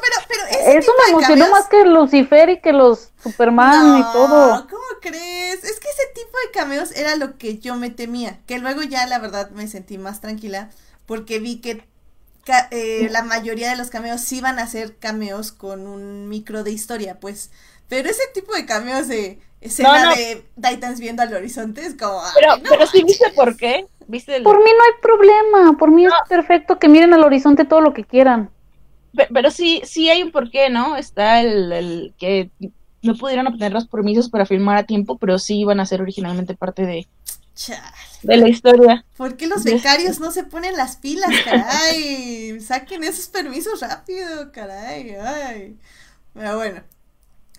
pero, pero ese Eso me emocionó cambios- más que Lucifer y que los Superman y todo. ¿Cómo crees? Es que ese tipo de cameos era lo que yo me temía. Que luego ya la verdad me sentí más tranquila porque vi que eh, la mayoría de los cameos sí van a ser cameos con un micro de historia, pues. Pero ese tipo de cameos de escena No, no. de Titans viendo al horizonte es como. Pero, no pero sí viste por qué. ¿Viste el- Por mí no hay problema, por mí es perfecto que miren al horizonte todo lo que quieran. Pe- Pero sí, sí hay un porqué, ¿no? Está el, el que no pudieron obtener los permisos para filmar a tiempo, pero sí iban a ser originalmente parte de, Chale. de la historia. ¿Por qué los Ya becarios no se ponen las pilas, caray? [laughs] Saquen esos permisos rápido, caray. Ay. Pero bueno.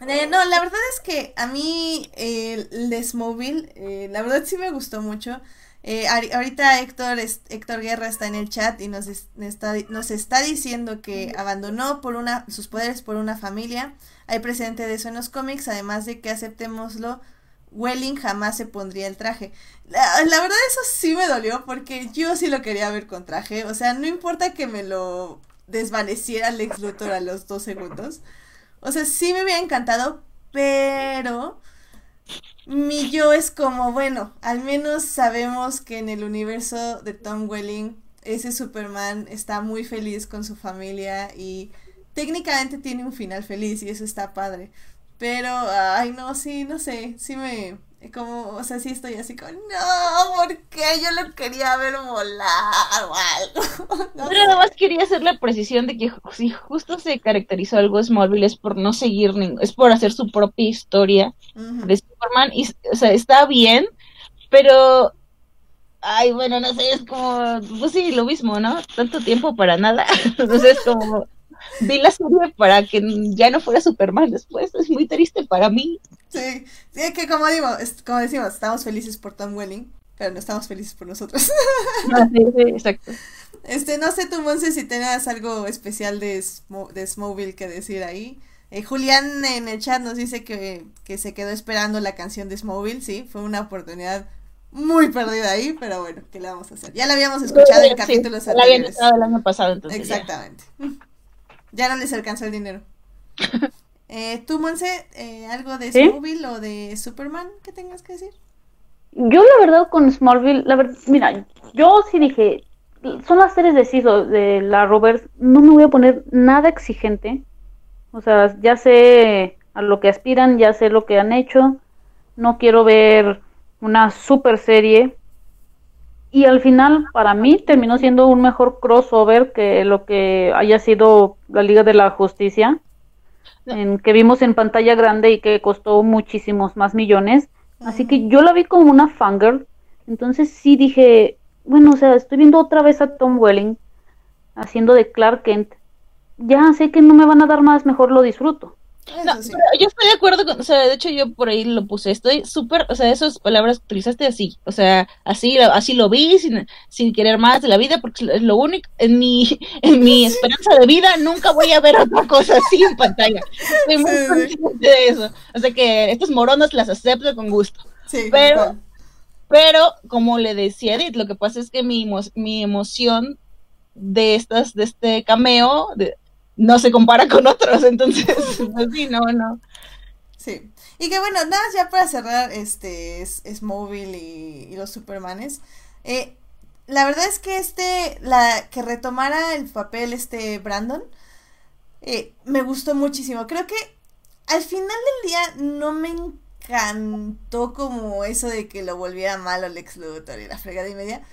Eh, no, la verdad es que a mí eh, el de Smallville, eh, la verdad sí me gustó mucho. Eh, ahori- ahorita Héctor, es- Héctor Guerra está en el chat y nos, es- está, nos está diciendo que abandonó por una, sus poderes por una familia. Hay presente de eso en los cómics, además de que aceptémoslo, Welling jamás se pondría el traje. La, la verdad eso sí me dolió porque yo sí lo quería ver con traje. O sea, no importa que me lo desvaneciera Lex Luthor a los dos segundos. O sea, sí me hubiera encantado, pero mi yo es como, bueno, al menos sabemos que en el universo de Tom Welling ese Superman está muy feliz con su familia y técnicamente tiene un final feliz y eso está padre. Pero, ay, no, sí, no sé, sí me, como, o sea, sí estoy así como, no, ¿por qué? Yo lo quería ver volar o algo. [laughs] No Pero nada más quería hacer la precisión de que si justo se caracterizó algo Smallville es por no seguir, es por hacer su propia historia de Superman. Y, o sea, está bien, pero. Ay, bueno, no sé, es como. Pues sí, lo mismo, ¿no? Tanto tiempo para nada. [laughs] Entonces, es como. Vi la serie para que ya no fuera Superman después. Es muy triste para mí. Sí, sí, es que como digo, es- como decimos, estamos felices por Tom Welling, pero no estamos felices por nosotros. [laughs] Ah, sí, sí, exacto. Este, no sé tú, Monse, si tenías algo especial de, Smo- de Smallville que decir ahí. Eh, Julián en el chat nos dice que, que se quedó esperando la canción de Smallville, sí, fue una oportunidad muy perdida ahí, pero bueno, ¿qué le vamos a hacer? Ya la habíamos escuchado en Sí, capítulos la habían anteriores. el año pasado, entonces. Exactamente. Ya no les alcanzó el dinero. [laughs] Eh, tú, Monse, eh, algo de ¿Sí? Smallville o de Superman que tengas que decir? Yo la verdad con Smallville, la verdad, mira, yo sí dije, son las series de CISO de la Roberts, no me voy a poner nada exigente. O sea, ya sé a lo que aspiran, ya sé lo que han hecho. No quiero ver una super serie. Y al final, para mí, terminó siendo un mejor crossover que lo que haya sido la Liga de la Justicia, en que vimos en pantalla grande y que costó muchísimos más millones. Así que yo la vi como una fangirl. Entonces sí dije, bueno, o sea, estoy viendo otra vez a Tom Welling haciendo de Clark Kent. Ya sé que no me van a dar más, mejor lo disfruto. No, sí. yo estoy de acuerdo con, o sea, de hecho yo por ahí lo puse, estoy súper, o sea, esas palabras que utilizaste así, o sea, así, lo- así lo vi, sin, sin querer más de la vida, porque es lo único, en mi, [laughs] en mi esperanza de vida nunca voy a ver otra cosa así en pantalla. Estoy muy Sí, sí. consciente de eso. O sea que estas moronas las acepto con gusto. Sí, pero-. Pero, como le decía Edith, lo que pasa es que mi, mi emoción de estas, de este cameo, de- no se compara con otros, entonces, pues [laughs] sí, no, no. Sí. Y que bueno, nada, ya para cerrar este es, Smallville y, y los Supermanes. eh, la verdad es que este, la que retomara el papel este Brandon, eh, me gustó muchísimo. Creo que al final del día no me encantó como eso de que lo volviera malo Lex Luthor y la fregada y media.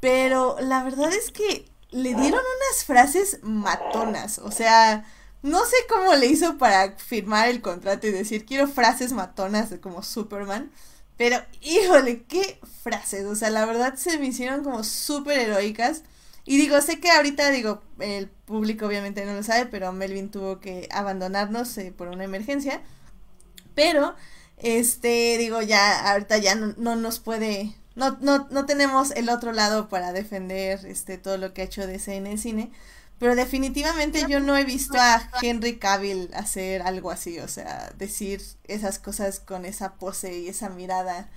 Pero la verdad es que le dieron unas frases matonas. O sea, no sé cómo le hizo para firmar el contrato y decir quiero frases matonas como Superman. Pero, híjole, qué frases. O sea, la verdad se me hicieron como súper heroicas. Y digo, sé que ahorita, digo, el público obviamente no lo sabe, pero Melvin tuvo que abandonarnos eh, por una emergencia. Pero, este, digo, ya, ahorita ya no, no nos puede, no, no, no tenemos el otro lado para defender, este, todo lo que ha hecho DC en el cine. Pero definitivamente yo no he visto a Henry Cavill hacer algo así, o sea, decir esas cosas con esa pose y esa mirada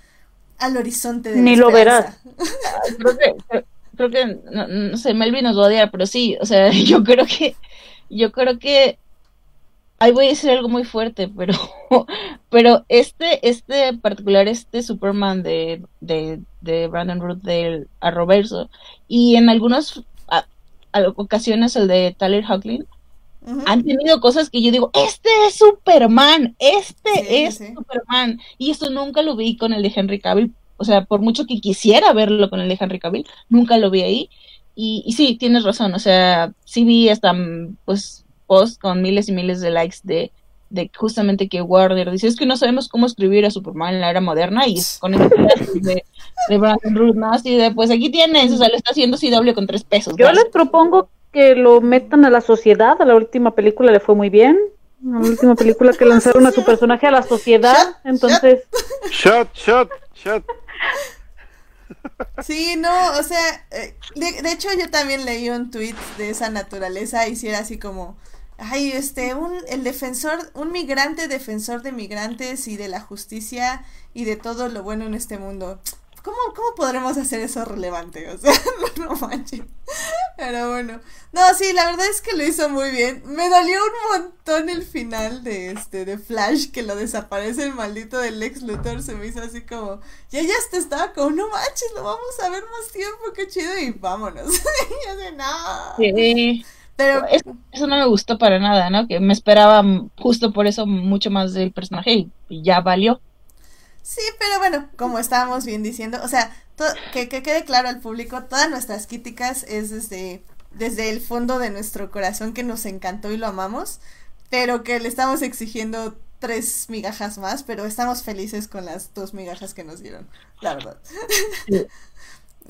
al horizonte de Ni lo verás. [laughs] Creo que, creo que no, sé, Melvin nos odia, pero sí, o sea, [laughs] yo creo que, yo creo que, ahí voy a decir algo muy fuerte, pero, [laughs] pero este, este particular, este Superman de, de, de Brandon Root del Arroverso, y en algunas ocasiones el de Tyler Hoechlin, han tenido cosas que yo digo, este es Superman, este es Superman, y esto nunca lo vi con el de Henry Cavill, o sea, por mucho que quisiera verlo con el de Henry Cavill, nunca lo vi ahí, y, y sí, tienes razón, o sea, sí vi hasta, pues, post con miles y miles de likes de, de justamente que Warner dice, es que no sabemos cómo escribir a Superman en la era moderna, y con el de, de Brandon Root, ¿no? Así de, pues aquí tienes, o sea, lo está haciendo CW con tres pesos. Yo les propongo que lo metan a la sociedad, a la última película le fue muy bien. La última película que lanzaron a su personaje a la sociedad, entonces... Shot, shot, shot. Sí, no, o sea, eh, de, hecho yo también leí un tweet de esa naturaleza y si era así como, ay, este, un, el defensor, un migrante defensor de migrantes y de la justicia y de todo lo bueno en este mundo. ¿Cómo, ¿Cómo podremos hacer eso relevante? O sea, [laughs] no, manches. Pero bueno. No, sí, la verdad es que lo hizo muy bien. Me dolió un montón el final de este, de Flash, que lo desaparece el maldito del Lex Luthor. Se me hizo así como. Ya ya te estaba como, no manches, lo vamos a ver más tiempo, qué chido, y vámonos. [laughs] y yo de no. Sí. Pero eso, no me gustó para nada, ¿no? Que me esperaba justo por eso mucho más del personaje y ya valió. Sí, pero bueno, como estábamos bien diciendo, o sea, que, quede claro al público, todas nuestras críticas es desde, desde el fondo de nuestro corazón que nos encantó y lo amamos, pero que le estamos exigiendo tres migajas más, pero estamos felices con las dos migajas que nos dieron, la verdad. [laughs]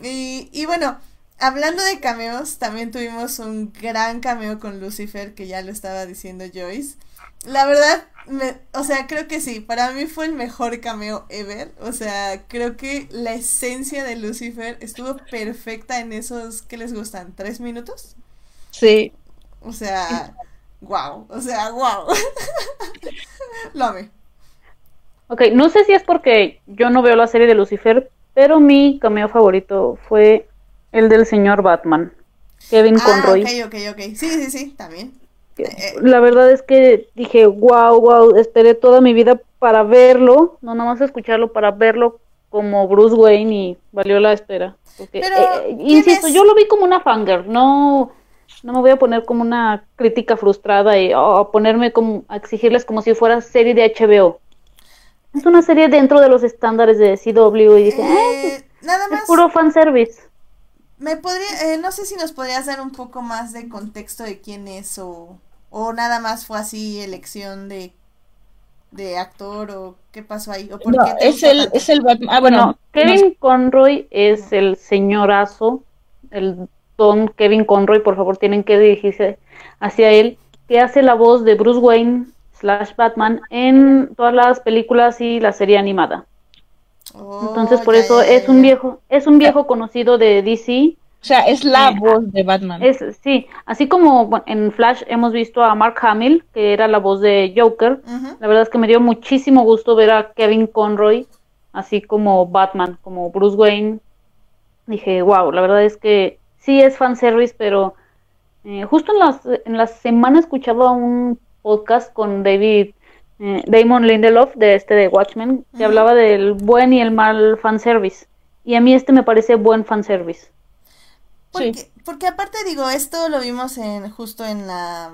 y, y bueno, hablando de cameos, también tuvimos un gran cameo con Lucifer, que ya lo estaba diciendo Joyce. La verdad, me, o sea, creo que sí, para mí fue el mejor cameo ever. O sea, creo que la esencia de Lucifer estuvo perfecta en esos, ¿qué les gustan? ¿Tres minutos? Sí. O sea, wow, o sea, wow. [laughs] Lo amé. Ok, no sé si es porque yo no veo la serie de Lucifer, pero mi cameo favorito fue el del señor Batman, Kevin ah, Conroy. Ok, ok, ok. Sí, sí, sí, también. Eh, la verdad es que dije, wow, wow, esperé toda mi vida para verlo, no nada más escucharlo, para verlo como Bruce Wayne y valió la espera. Pero, eh, insisto, yo lo vi como una fanger, no, no me voy a poner como una crítica frustrada y oh, ponerme como a exigirles como si fuera serie de HBO. Es una serie dentro de los estándares de CW y dije, eh, pues, nada más. Es puro fanservice. Me podría, no sé si nos podrías dar un poco más de contexto de quién es o ¿O nada más fue así elección de, de actor o qué pasó ahí? ¿O por no, es, el, es el Ah, bueno. Kevin Conroy es el señorazo, el don Kevin Conroy, por favor, tienen que dirigirse hacia él, que hace la voz de Bruce Wayne slash Batman en todas las películas y la serie animada. Entonces por oh, eso es un viejo, es un viejo conocido de DC o sea, es la voz de Batman. Es, sí, así como en Flash hemos visto a Mark Hamill, que era la voz de Joker. La verdad es que me dio muchísimo gusto ver a Kevin Conroy, así como Batman, como Bruce Wayne. Dije, wow, la verdad es que sí es fanservice, pero eh, justo en, las, en la semana escuchaba un podcast con David eh, Damon Lindelof de este de Watchmen, que hablaba del buen y el mal fanservice. Y a mí este me parece buen fanservice. Porque, porque aparte digo, esto lo vimos en justo en la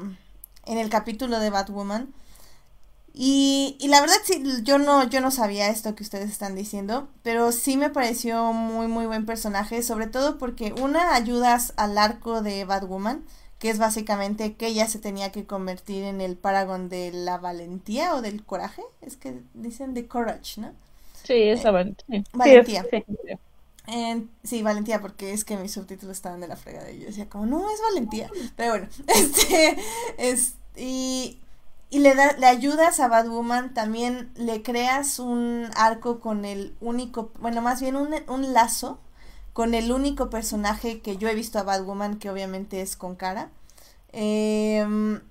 en el capítulo de Batwoman. Y, y la verdad sí, yo no, yo no sabía esto que ustedes están diciendo, pero sí me pareció muy, muy buen personaje, sobre todo porque una ayudas al arco de Batwoman, que es básicamente que ella se tenía que convertir en el paragon de la valentía o del coraje, es que dicen de courage, ¿no? Sí, esa valentía. Valentía. sí, valentía, porque es que mis subtítulos estaban de la fregada y yo decía como, no, es valentía. Pero bueno, [laughs] este, es, y, y le, da, le ayudas a Batwoman, también le creas un arco con el único, bueno, más bien un, un lazo con el único personaje que yo he visto a Batwoman, que obviamente es con cara. Em,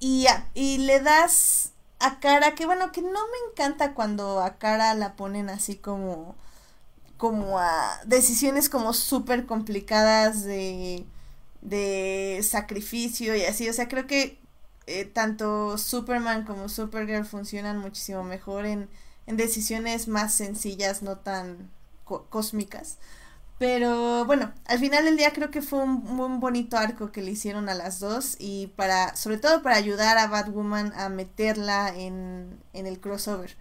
y, y le das a cara, que bueno, que no me encanta cuando a cara la ponen así como como a decisiones como súper complicadas de, de sacrificio y así. O sea, creo que eh, tanto Superman como Supergirl funcionan muchísimo mejor en, en decisiones más sencillas, no tan cósmicas. Pero bueno, al final del día creo que fue un, un bonito arco que le hicieron a las dos y para, sobre todo para ayudar a Batwoman a meterla en, en el crossover.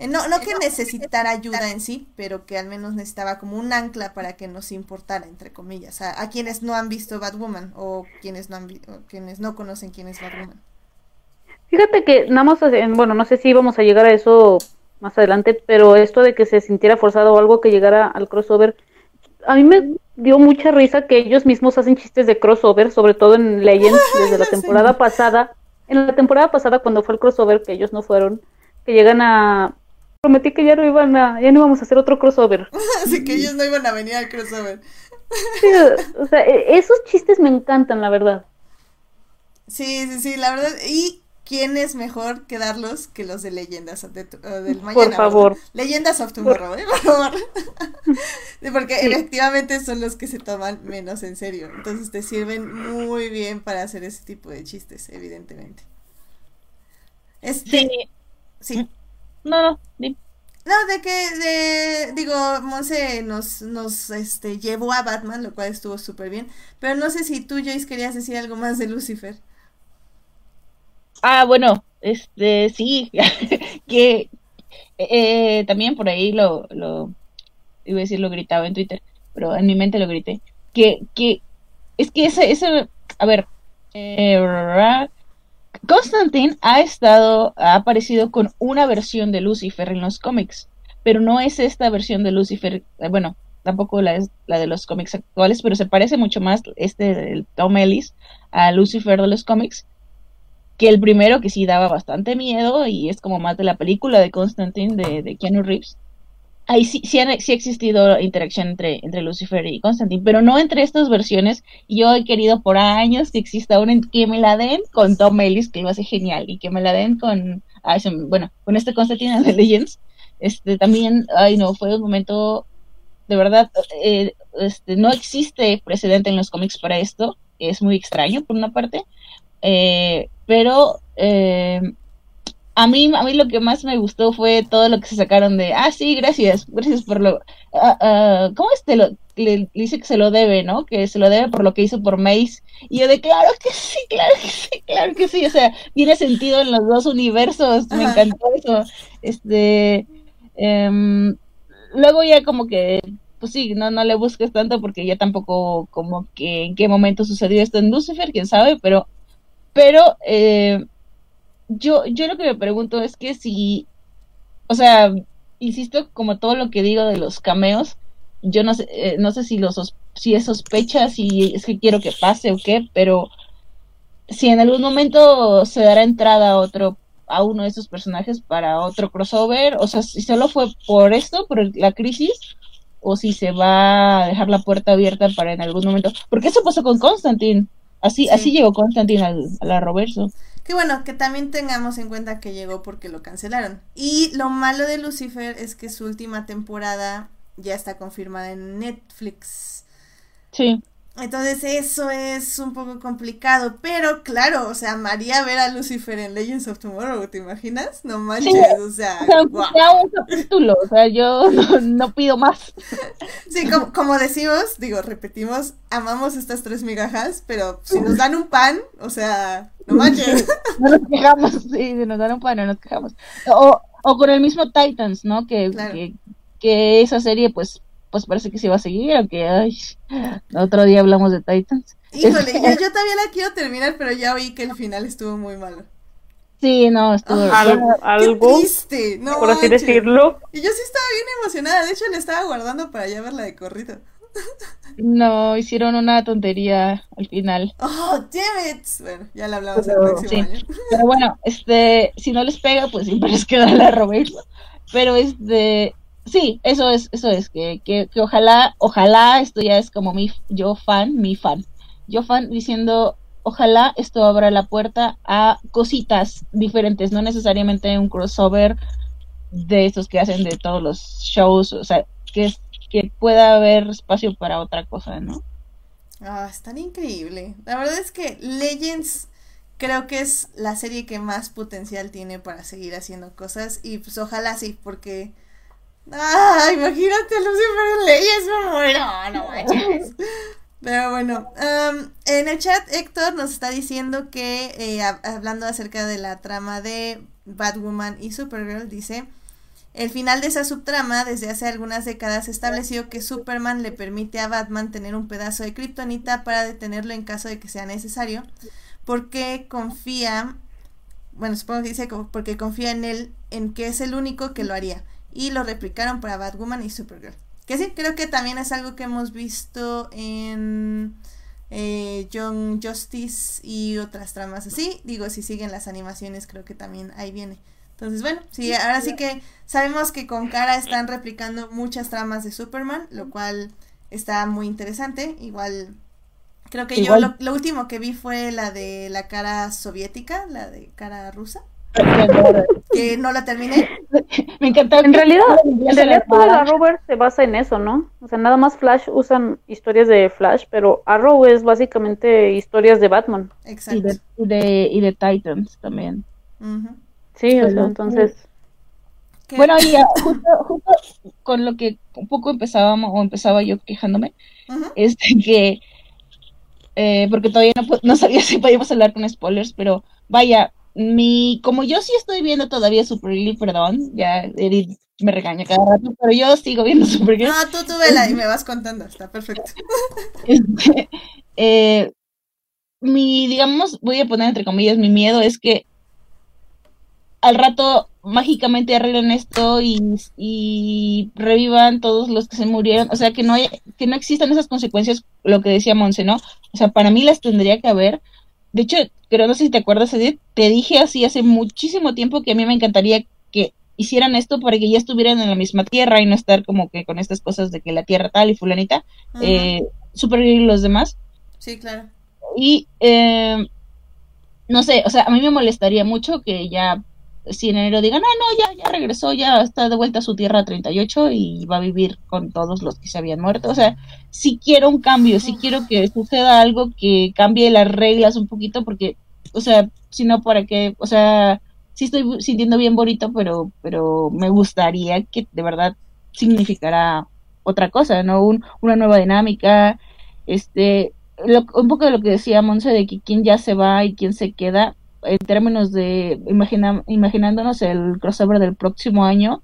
Eh, no, no que necesitara ayuda en sí, pero que al menos necesitaba como un ancla para que nos importara, entre comillas, a, quienes no han visto Batwoman o quienes no, han quienes no conocen quién es Batwoman. Fíjate que nada más, bueno, no sé si íbamos a llegar a eso más adelante, pero esto de que se sintiera forzado o algo que llegara al crossover, a mí me dio mucha risa que ellos mismos hacen chistes de crossover, sobre todo en Legends, [laughs] desde la temporada pasada. En la temporada pasada, cuando fue el crossover, que ellos no fueron, que llegan a prometí que ya no iban a, ya no íbamos a hacer otro crossover. [laughs] Así que ellos no iban a venir al crossover. o sea, e, esos chistes me encantan, la verdad. Sí, sí, sí, la verdad. ¿Y quién es mejor que darlos que los de leyendas del mañana? Por favor. Leyendas of Tomorrow, ¿eh? [laughs] Por favor. [laughs] Porque efectivamente son los que se toman menos en serio. Entonces te sirven muy bien para hacer ese tipo de chistes, evidentemente. Este. Sí. No, no, No, de que, de, digo, Monse nos, nos este, llevó a Batman, lo cual estuvo súper bien. Pero no sé si tú, Joyce, querías decir algo más de Lucifer. Ah, bueno, este, sí, [laughs] que eh, también por ahí lo, lo, iba a decir, lo gritaba en Twitter, pero en mi mente lo grité. Que, que, es que ese, ese, a ver, eh, Constantine ha estado, ha aparecido con una versión de Lucifer en los cómics, pero no es esta versión de Lucifer, eh, bueno, tampoco la es la de los cómics actuales, pero se parece mucho más este del Tom Ellis a Lucifer de los cómics que el primero que sí daba bastante miedo y es como más de la película de Constantine de, de Keanu Reeves ahí sí, sí, ha, existido interacción entre, entre Lucifer y Constantine, pero no entre estas versiones. Yo he querido por años que exista una que me la den con Tom Ellis, que lo hace genial, y que me la den con, bueno, con este Constantine de Legends. Este también, ay no, fue un momento, de verdad, eh, este, no existe precedente en los cómics para esto, es muy extraño por una parte, eh, pero eh, a mí, a mí lo que más me gustó fue todo lo que se sacaron de, ah, sí, gracias, gracias por lo, ah, ah, ¿cómo es? lo, le, dice que se lo debe, ¿no? Que se lo debe por lo que hizo por Mace. Y yo de, claro que sí, claro que sí, claro que sí, o sea, tiene sentido en los dos universos, me encantó eso. Este, em, luego ya como que, pues sí, no, no le busques tanto porque ya tampoco como que en qué momento sucedió esto en Lucifer, quién sabe, pero, pero, eh, yo, yo lo que me pregunto es que si, o sea, insisto, como todo lo que digo de los cameos, yo no sé, eh, no sé si los si es sospecha, si es que quiero que pase o qué, pero si en algún momento se dará entrada a otro a uno de esos personajes para otro crossover, o sea, si solo fue por esto, por la crisis, o si se va a dejar la puerta abierta para en algún momento, porque eso pasó con Constantine, así, así llegó Constantine al, a la Roverso. Que bueno, que también tengamos en cuenta que llegó porque lo cancelaron. Y lo malo de Lucifer es que su última temporada ya está confirmada en Netflix. Sí. Entonces eso es un poco complicado, pero claro, o sea, María ver a Lucifer en Legends of Tomorrow, ¿te imaginas? No manches, o sea, o un capítulo, o sea, yo [laughs] no, pido más. [laughs] Sí, como, como, decimos, digo, repetimos, amamos estas tres migajas, pero si nos dan un pan, o sea, no manches. [laughs] No nos quejamos, sí, si nos dan un pan, no nos quejamos. O, o con el mismo Titans, ¿no? Que, que, que esa serie, pues, pues parece que se va a seguir, aunque ay, otro día hablamos de Titans. Híjole, yo, [laughs] todavía la quiero terminar, pero ya oí que el final estuvo muy malo. Sí, no, estuvo algo, triste, no por así decirlo. Y yo sí estaba bien emocionada, de hecho le estaba guardando para ya verla de corrido. [laughs] No, hicieron una tontería al final. Oh, damn it. Bueno, ya la hablamos el próximo año. Pero bueno, este, si no les pega, pues siempre les queda la Roberto. Pero este, sí, eso es, eso es, que, que, que ojalá, ojalá esto ya es como mi, yo fan, mi fan. Yo fan diciendo, ojalá esto abra la puerta a cositas diferentes, no necesariamente un crossover de estos que hacen de todos los shows, o sea, que, que pueda haber espacio para otra cosa, ¿no? Ah, es tan increíble. La verdad es que Legends creo que es la serie que más potencial tiene para seguir haciendo cosas y pues ojalá sí, porque... Ah, imagínate Lucifer Legends, me muero, no manches. [laughs] Pero bueno, en el chat Héctor nos está diciendo que, eh, hablando acerca de la trama de Batwoman y Supergirl, dice, el final de esa subtrama desde hace algunas décadas estableció que Superman le permite a Batman tener un pedazo de kriptonita para detenerlo en caso de que sea necesario, porque confía, bueno, supongo que dice porque confía en él, en que es el único que lo haría, y lo replicaron para Batwoman y Supergirl. Que sí, creo que también es algo que hemos visto en eh, Young Justice y otras tramas así. Digo, si siguen las animaciones, creo que también ahí viene. Entonces, bueno, sí, ahora sí que sabemos que con Cara están replicando muchas tramas de Superman, lo cual está muy interesante. Igual, creo que yo lo, lo, último que vi fue la de la cara soviética, la de cara rusa que no la terminé. [laughs] Me encantó. En realidad, en realidad toda la Arrow se basa en eso, ¿no? O sea, nada más Flash usan historias de Flash, pero Arrow es básicamente historias de Batman. Exacto. Y de, y de, Titans también. Sí, entonces. Bueno, y justo, justo, con lo que un poco empezábamos, o empezaba yo quejándome, es [laughs] que, eh, porque todavía no, no sabía [laughs] si podíamos hablar con spoilers, pero vaya, mi, como yo sí estoy viendo todavía Supergirl, perdón, ya Edith me regaña cada rato, pero yo sigo viendo [laughs] Supergirl. Ah, tú, tú vela y me vas [laughs] contando, está perfecto. Este, eh, mi, digamos, voy a poner entre comillas, mi miedo es que al rato mágicamente arreglen esto y, y, revivan todos los que se murieron, o sea, que no haya, que no existan esas consecuencias, lo que decía Monse, ¿no? O sea, para mí las tendría que haber, de hecho, creo, no sé si te acuerdas, Edith, te dije así hace muchísimo tiempo que a mí me encantaría que hicieran esto para que ya estuvieran en la misma tierra y no estar como que con estas cosas de que la tierra tal y fulanita, eh, y los demás. Sí, claro. Y eh, no sé, o sea, a mí me molestaría mucho que ya si en enero digan, ah, no, ya, ya regresó, ya está de vuelta a su tierra 38 y va a vivir con todos los que se habían muerto. O sea, si quiero un cambio, si quiero que suceda algo que cambie las reglas un poquito, porque, o sea, si no, ¿para qué? O sea, sí estoy sintiendo bien bonito, pero, pero me gustaría que de verdad significara otra cosa, ¿no? Un, una nueva dinámica, este, un poco de lo que decía Monse de que quién ya se va y quién se queda, en términos de imaginándonos el crossover del próximo año,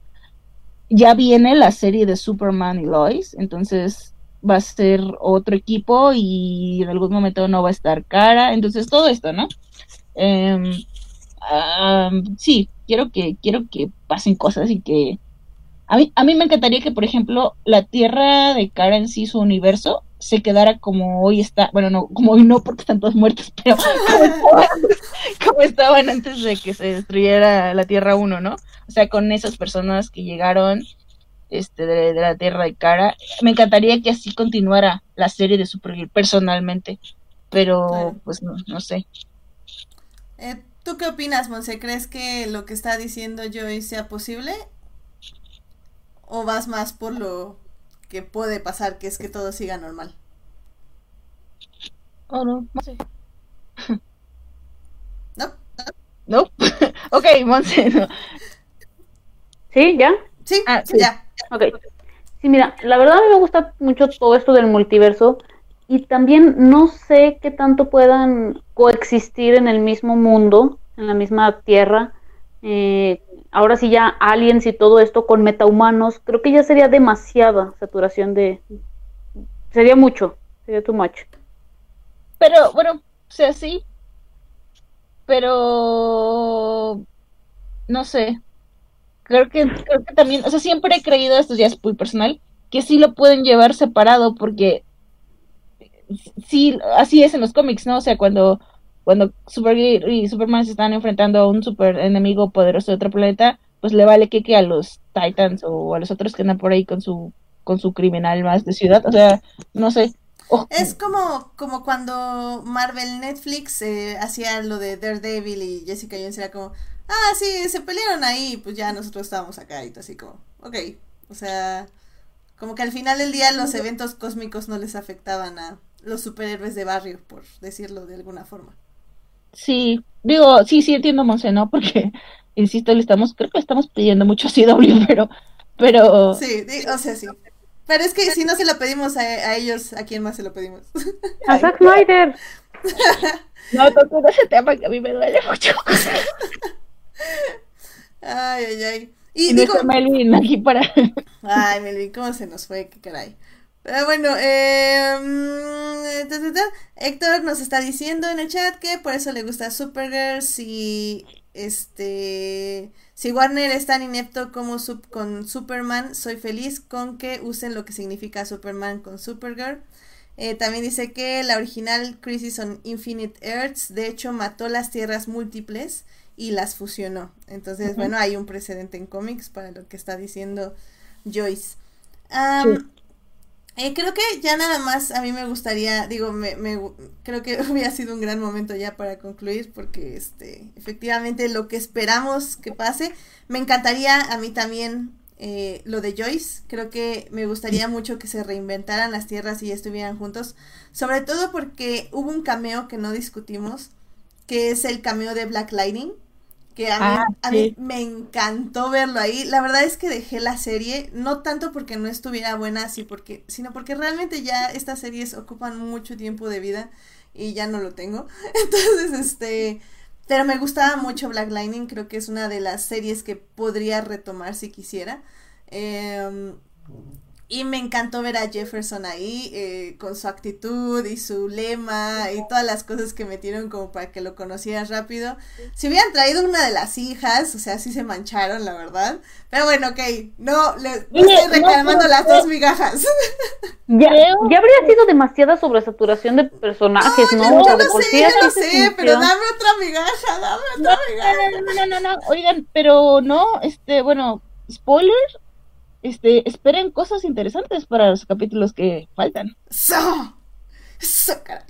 ya viene la serie de Superman y Lois, entonces va a ser otro equipo y en algún momento no va a estar cara, entonces todo esto, ¿no? Em, sí, quiero que quiero que pasen cosas y que a mí, a mí me encantaría que, por ejemplo, la Tierra de cara en sí, su universo, se quedara como hoy está, bueno, no, como hoy no porque están todos muertos, pero [laughs] como estaban, antes de que se destruyera la Tierra 1, ¿no? O sea, con esas personas que llegaron este de, la Tierra de cara. Me encantaría que así continuara la serie de Supergirl personalmente, pero pues no, no sé. Eh, ¿Tú qué opinas, Monse? ¿Crees que lo que está diciendo Joy sea posible? ¿O vas más por lo que puede pasar, que es que todo siga normal. Oh, no, no sé. ¿No? ¿No? [laughs] ok, Monse, ¿Sí? ¿Ya? Sí, ah, ya. Ok. Sí, mira, la verdad a mí me gusta mucho todo esto del multiverso y también no sé qué tanto puedan coexistir en el mismo mundo, en la misma tierra, eh, ahora sí ya aliens y todo esto con metahumanos, creo que ya sería demasiada saturación de... Sería mucho, sería too much. Pero bueno, o sea, sí. pero no sé. Creo que, creo que también, o sea, siempre he creído, esto ya es muy personal, que sí lo pueden llevar separado porque sí, así es en los cómics, ¿no? O sea, cuando, cuando Supergirl y Superman se están enfrentando a un super enemigo poderoso de otro planeta, pues le vale que, que a los Titans o a los otros que andan por ahí con su con su criminal más de ciudad, o sea, no sé. Oh. Es como, como cuando Marvel Netflix eh, hacía lo de Daredevil y Jessica Jones era como, ah, sí, se pelearon ahí, pues ya nosotros estábamos acá y todo así como, ok, o sea, como que al final del día los eventos cósmicos no les afectaban a los superhéroes de barrio, por decirlo de alguna forma. Sí, digo, sí, sí entiendo, Monse, ¿no? Porque, [laughs] insisto, le estamos, creo que le estamos pidiendo mucho a CW, [laughs] pero, pero... Sí, o sea, sí. Pero es que si no se lo pedimos a, ellos, ¿a quién más se lo pedimos? [laughs] A Zack Snyder. no, toco ese tema que a mí me duele mucho. ay, ay, ay. Y, digo... Melvin aquí para... ay, Melvin, ¿cómo se nos fue? Qué caray. Pero bueno, eh, Héctor nos está diciendo en el chat que por eso le gusta Supergirl si este si Warner es tan inepto como con Superman, soy feliz con que usen lo que significa Superman con Supergirl. Eh, también dice que la original Crisis on Infinite Earths, de hecho, mató las tierras múltiples y las fusionó. Entonces, bueno, hay un precedente en cómics para lo que está diciendo Joyce. Eh, creo que ya nada más a mí me gustaría, digo, me, me, creo que [laughs] hubiera sido un gran momento ya para concluir porque este, efectivamente lo que esperamos que pase, me encantaría a mí también eh, lo de Joyce, creo que me gustaría mucho que se reinventaran las tierras y estuvieran juntos, sobre todo porque hubo un cameo que no discutimos, que es el cameo de Black Lightning que a, mí, ah, a mí, me encantó verlo ahí. La verdad es que dejé la serie, no tanto porque no estuviera buena, así porque, sino porque realmente ya estas series ocupan mucho tiempo de vida y ya no lo tengo. [laughs] Entonces, este, pero me gustaba mucho Black Lightning, creo que es una de las series que podría retomar si quisiera. Eh, y me encantó ver a Jefferson ahí, eh, con su actitud y su lema y todas las cosas que metieron como para que lo conocieras rápido. Si hubieran traído una de las hijas, o sea, sí se mancharon, la verdad. Pero bueno, ok, no, le, estoy reclamando las dos migajas. Ya, [laughs] ya habría sido demasiada sobresaturación de personajes, ¿no? ¿no? Yo, lo sé, yo lo sé, pero dame otra migaja, dame otra migaja. No, no, no, no, oigan, pero no, este, bueno, spoiler, este, esperen cosas interesantes para los capítulos que faltan. ¡So! ¡So, caray!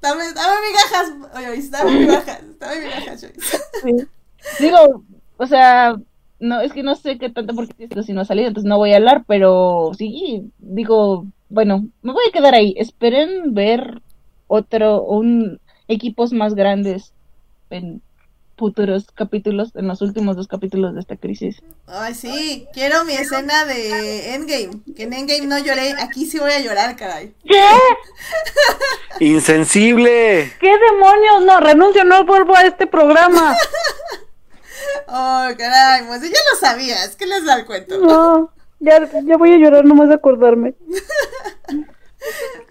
Dame, dame migajas, oye, dame migajas, dame migajas, sí. Digo, o sea, no, es que no sé qué tanto porque esto si no ha salido, entonces no voy a hablar, pero sí, digo, bueno, me voy a quedar ahí. Esperen ver otro, un equipos más grandes en futuros capítulos, en los últimos dos capítulos de esta crisis. Ay, sí, quiero mi escena de Endgame. Que en Endgame no lloré, aquí sí voy a llorar, caray. ¿Qué? [laughs] Insensible. ¿Qué demonios? No, renuncio, no vuelvo a este programa. [laughs] oh, caray, pues ya lo sabías, ¿qué les da el cuento? No, ya, ya voy a llorar nomás de acordarme. [laughs]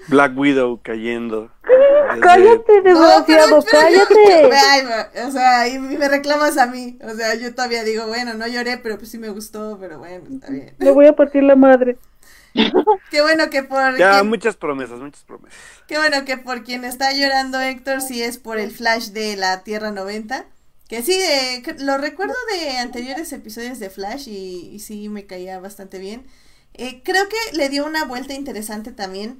Black Widow cayendo. [laughs] Cállate, desgraciado, cállate. o sea, y me reclamas a mí. O sea, yo todavía digo, bueno, no lloré, pero pues sí me gustó, pero bueno, está bien. Le voy a partir la madre. [laughs] Qué bueno que por. Ya, muchas promesas, muchas promesas. Qué bueno que por quien está llorando Héctor, sí es por el flash de la Tierra 90. Que sí, lo recuerdo de anteriores episodios de Flash y, y sí me caía bastante bien. Eh, creo que le dio una vuelta interesante también,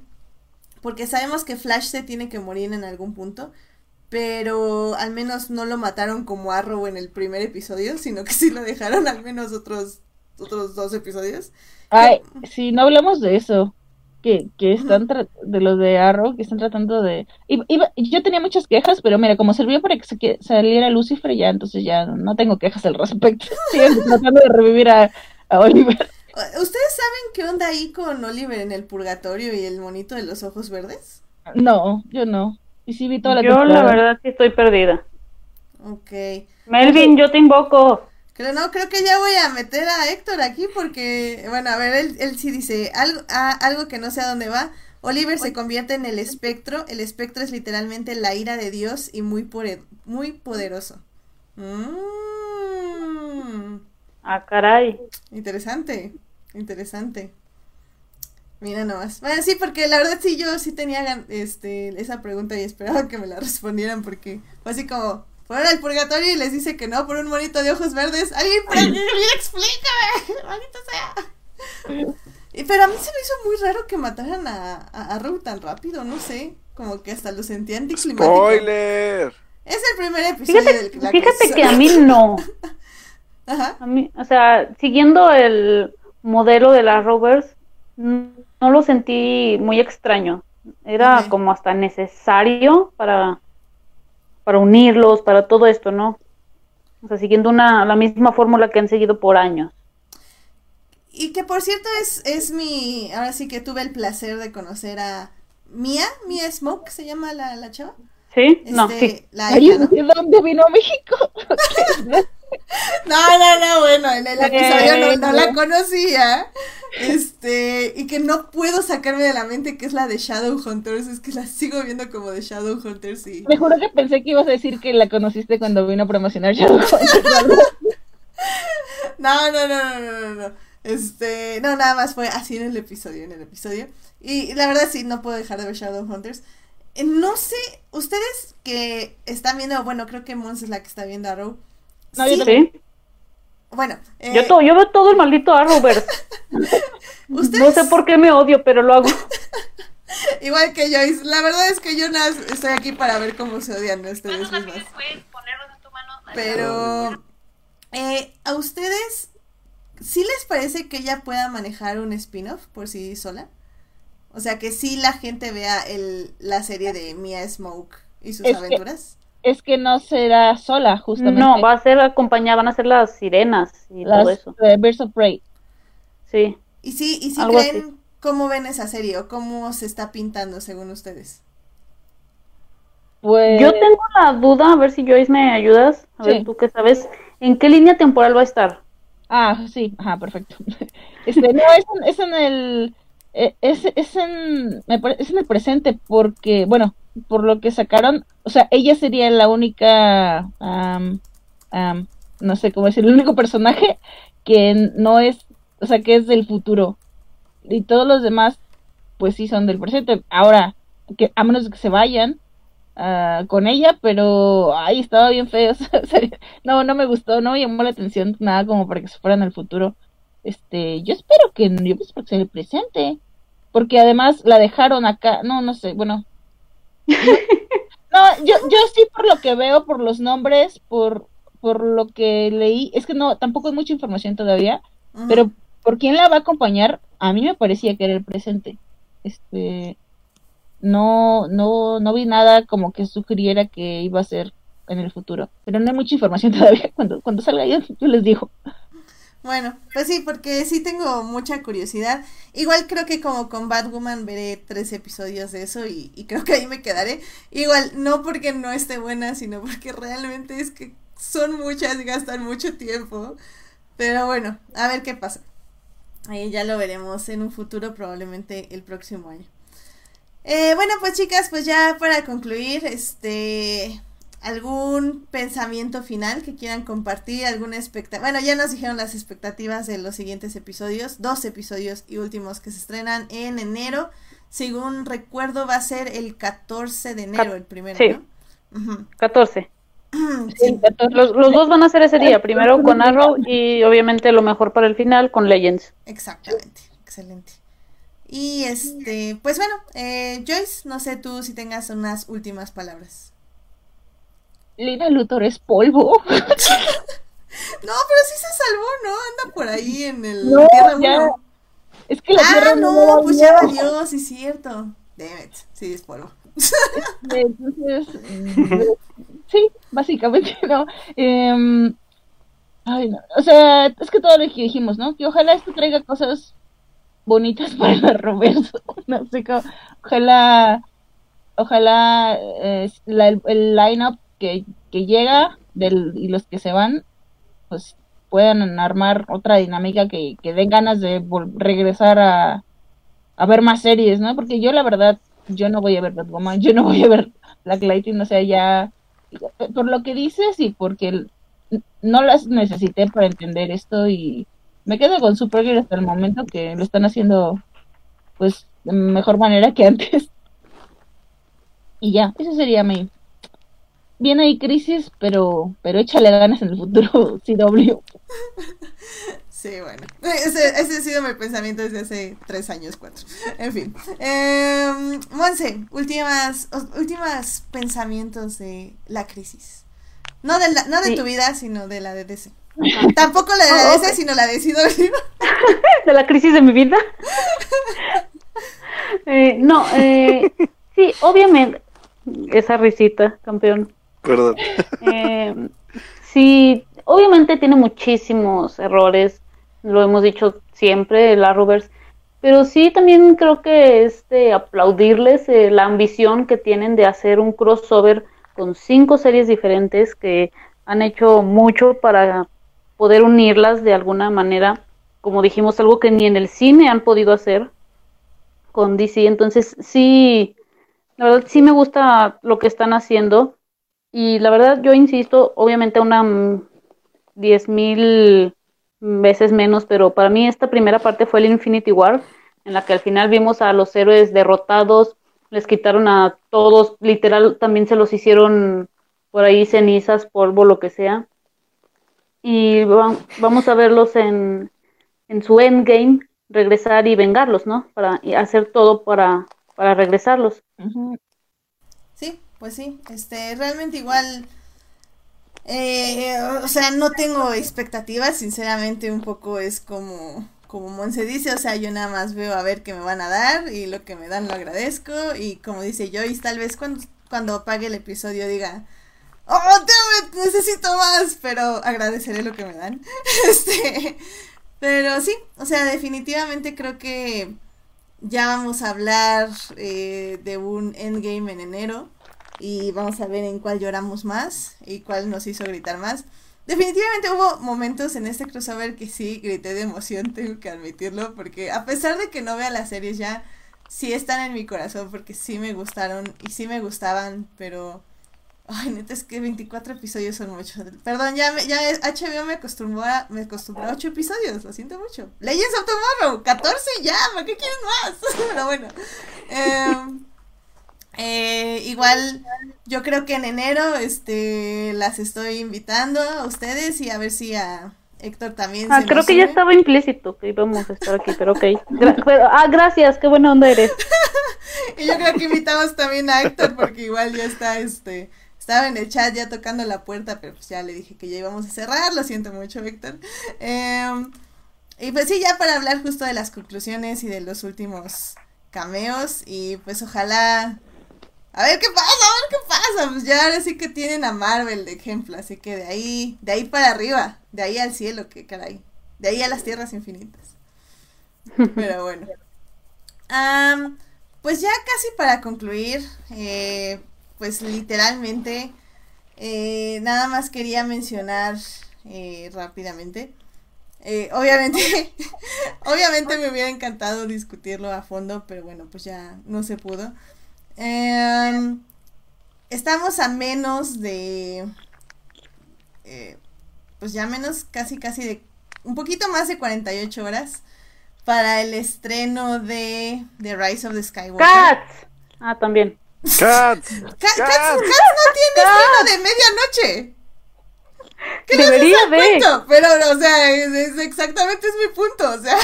porque sabemos que Flash se tiene que morir en algún punto, pero al menos no lo mataron como Arrow en el primer episodio, [laughs] sino que sí lo dejaron al menos otros, otros dos episodios. Ay, si no hablamos de eso, que, que están de los de Arrow, que están tratando de... yo tenía muchas quejas, pero mira, como sirvió para que saliera Lucifer, ya entonces ya no tengo quejas al respecto. [laughs] Siguen tratando de revivir a Oliver. ¿Ustedes saben qué onda ahí con Oliver en el purgatorio y el monito de los ojos verdes? No, yo no. Y sí vi toda la Yo la verdad sí estoy perdida. Ok. Melvin, yo te invoco. Creo, no, creo que ya voy a meter a Héctor aquí porque, bueno, a ver, él, él sí dice algo, algo que no sé a dónde va. Oliver se convierte en el espectro. El espectro es literalmente la ira de Dios y muy, muy poderoso. Mm. Ah, caray. Interesante, interesante. Mira nomás. Bueno, sí, porque la verdad sí, yo sí tenía este, esa pregunta y esperaba que me la [laughs] respondieran porque fue así como, fueron al purgatorio y les dice que no por un monito de ojos verdes. Alguien, por aquí, [laughs] explícame, [laughs] maldito sea. Pero a mí se me hizo muy raro que mataran a, a, tan rápido, no sé, como que hasta lo sentía anticlimático. ¡Spoiler! Es el primer episodio fíjate, del Fíjate que a mí no. Ajá. A mí, o sea, siguiendo el modelo de las Rovers, no lo sentí muy extraño. Era como hasta necesario para, para unirlos, para todo esto, ¿no? O sea, siguiendo una, la misma fórmula que han seguido por años. Y que por cierto es, es mi, ahora sí que tuve el placer de conocer a Mia, Mia Smoke se llama la, la chava. Sí, no, este, sí. La ¿De dónde vino a México? [laughs] [laughs] no, no, no, bueno, en el episodio no, la conocía. Este, y que no puedo sacarme de la mente que es la de Shadowhunters, es que la sigo viendo como de Shadowhunters y... Me juro que pensé que ibas a decir que la conociste cuando vino a promocionar Shadowhunters. [laughs] no, no, no, no, no, no. Este, no, nada más fue así en el episodio, en el episodio. Y la verdad sí, no puedo dejar de ver Shadowhunters. Eh, no sé, ustedes que están viendo, bueno, creo que Mons es la que está viendo Arrow. No, sí. ¿Sí? Bueno, eh... yo, yo veo todo el maldito Arrowverse. [laughs] No sé por qué me odio, pero lo hago. [laughs] Igual que yo, la verdad es que yo nada, estoy aquí para ver cómo se odian ustedes mismas. Pero, eh, ¿a ustedes sí les parece que ella pueda manejar un spin-off por sí sola? O sea, que sí la gente vea el, la serie de Mia Smoke y sus aventuras. Es que no será sola, justamente. No, va a ser acompañada, van a ser las sirenas y todo eso. Birds of Prey. Sí. ¿Y sí, y si creen cómo ven esa serie o cómo se está pintando según ustedes? Pues... Yo tengo la duda, a ver si Joyce me ayudas, a ver tú qué sabes, ¿en qué línea temporal va a estar? Ah, sí, ajá, perfecto. [laughs] Este, no, es en el eh, es, es, en, es en el presente porque, bueno, por lo que sacaron, o sea, ella sería la única, no sé cómo decir, el único personaje que no es, o sea, que es del futuro. Y todos los demás, pues sí son del presente. Ahora, que a menos que se vayan uh, con ella, pero, ay, estaba bien feo. [laughs] no, no me gustó, no me llamó la atención nada como para que se fueran al futuro. Este, yo espero que, yo espero que sea el presente porque además la dejaron acá, no, no sé, bueno. No, yo, yo sí por lo que veo, por los nombres, por, por lo que leí, es que no, tampoco hay mucha información todavía, pero por quién la va a acompañar, a mí me parecía que era el presente. Este, no, no, no vi nada como que sugiriera que iba a ser en el futuro, pero no hay mucha información [laughs] todavía. Cuando, cuando salga yo, yo les digo. Bueno, pues sí, porque sí tengo mucha curiosidad. Igual creo que como con Batwoman veré tres episodios de eso y, creo que ahí me quedaré. Igual, no porque no esté buena, sino porque realmente es que son muchas y gastan mucho tiempo. Pero bueno, a ver qué pasa. Ahí ya lo veremos en un futuro, probablemente el próximo año. Eh, bueno, pues chicas, pues ya para concluir, este ¿Algún pensamiento final que quieran compartir? ¿Alguna expectativa? Bueno, ya nos dijeron las expectativas de los siguientes episodios, dos episodios y últimos que se estrenan en enero. Según recuerdo, va a ser el 14 de enero el primero, sí. ¿no? 14. [clears throat] Los, los, dos van a ser ese día, primero con Arrow y obviamente lo mejor para el final con Legends. Exactamente, excelente. Y este, pues bueno, eh, Joyce, no sé tú si tengas unas últimas palabras. Lina Luthor es polvo. [laughs] no, pero sí se salvó, ¿no? Anda por ahí en el no, Tierra ya. Es que la ah, Tierra no, pues ya valió, sí es cierto. Damn sí es polvo. Entonces, [laughs] sí, básicamente, [laughs] ¿no? Eh, ay, no. O sea, es que todo lo que dijimos, ¿no? Que ojalá esto traiga cosas bonitas para la Roberto. No sé cómo. Ojalá, ojalá eh, la, el, el line-up que, llega del, y los que se van, pues puedan armar otra dinámica que, que den ganas de regresar a, a ver más series, ¿no? Porque yo la verdad, yo no voy a ver Batwoman, [laughs] yo no voy a ver Black Lightning, o sea, ya, por lo que dices y porque no las necesité para entender esto y me quedo con Supergirl hasta el momento que lo están haciendo, pues, de mejor manera que [laughs] antes. Y ya, eso sería mi... Bien hay crisis, pero, pero échale ganas en el futuro, [laughs] CW. [laughs] Sí, bueno. Ese, ese, ha sido mi pensamiento desde hace tres años, cuatro. En fin. Eh, Monse, últimas, últimas pensamientos de la crisis. No de, la, no de tu vida, sino de la de DC. Tampoco la de la [laughs] DC, sino la de CW. de la crisis de mi vida. Eh, no, eh, sí, obviamente. Esa risita, campeón. Perdón. Eh, sí, obviamente tiene muchísimos errores lo hemos dicho siempre, la Rovers, pero sí también creo que es de aplaudirles eh, la ambición que tienen de hacer un crossover con cinco series diferentes que han hecho mucho para poder unirlas de alguna manera, como dijimos, algo que ni en el cine han podido hacer con DC. Entonces, sí, la verdad sí me gusta lo que están haciendo. Y la verdad, yo insisto, obviamente una diez mil veces menos, pero para mí esta primera parte fue el Infinity War, en la que al final vimos a los héroes derrotados, les quitaron a todos, literal también se los hicieron por ahí cenizas, polvo, lo que sea. Y vamos a verlos en, en su endgame, regresar y vengarlos, ¿no? Para hacer todo para, para regresarlos. Pues sí, este, realmente igual eh, o sea, no tengo expectativas, sinceramente un poco es como, como Monse dice, o sea, yo nada más veo a ver qué me van a dar y lo que me dan lo agradezco y como dice Joyce, tal vez cuando, cuando apague el episodio diga, oh, damn necesito más, pero agradeceré lo que me dan. [laughs] este, pero sí, o sea, definitivamente creo que ya vamos a hablar eh, de un endgame en enero y vamos a ver en cuál lloramos más y cuál nos hizo gritar más. Definitivamente hubo momentos en este crossover que sí grité de emoción, tengo que admitirlo, porque a pesar de que no vea las series ya, sí están en mi corazón porque sí me gustaron y sí me gustaban, pero... Ay, neta, es que 24 episodios son muchos. Perdón, ya, ya HBO me acostumbró a, me acostumbró a 8 episodios, lo siento mucho. Legends of Tomorrow, 14 ya, ¿para qué quieren más? [laughs] pero bueno. Eh, eh, igual yo creo que en enero este las estoy invitando a ustedes y a ver si a Héctor también. Ah, creo que ya estaba implícito que íbamos a estar aquí, pero ok. ah, gracias, qué buena onda eres. [laughs] y yo creo que invitamos también a Héctor porque igual ya está este estaba en el chat ya tocando la puerta, pero pues ya le dije que ya íbamos a cerrar, lo siento mucho, Héctor. Em, y pues sí, ya para hablar justo de las conclusiones y de los últimos cameos y pues ojalá a ver qué pasa, a ver qué pasa. Pues ya ahora sí que tienen a Marvel de ejemplo, así que de ahí, de ahí para arriba, de ahí al cielo, que caray. De ahí a las tierras infinitas. [laughs] Pero bueno. pues ya casi para concluir, eh, pues literalmente, eh, nada más quería mencionar eh, rápidamente. obviamente, [laughs] obviamente me hubiera encantado discutirlo a fondo, pero bueno, pues ya no se pudo. Em, estamos a menos de. Eh, pues ya menos, casi, casi de. Un poquito más de 48 horas para el estreno de The Rise of the Skywalker. ¡Cats! Ah, también. ¡Cats! [laughs] Cats, Cats, no tiene estreno de medianoche. ¿Qué Debería de. Pero, o sea, es, exactamente es mi punto. O sea,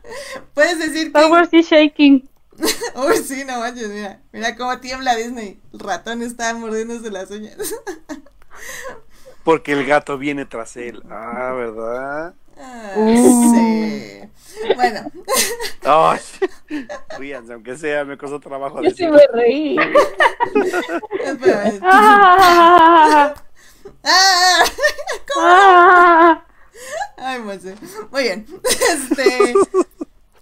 [laughs] puedes decir que. Power shaking. [laughs] Uy, sí, no manches, mira. Mira cómo tiembla Disney. El ratón está mordiéndose las uñas. [laughs] Porque el gato viene tras él. Ah, ¿verdad? Ah, uh. Sí. Bueno. [laughs] Ríanse, aunque sea, me costó trabajo Yo sí me reí. ah, ¿cómo? Ah. Ay, pues Muy bien. Este.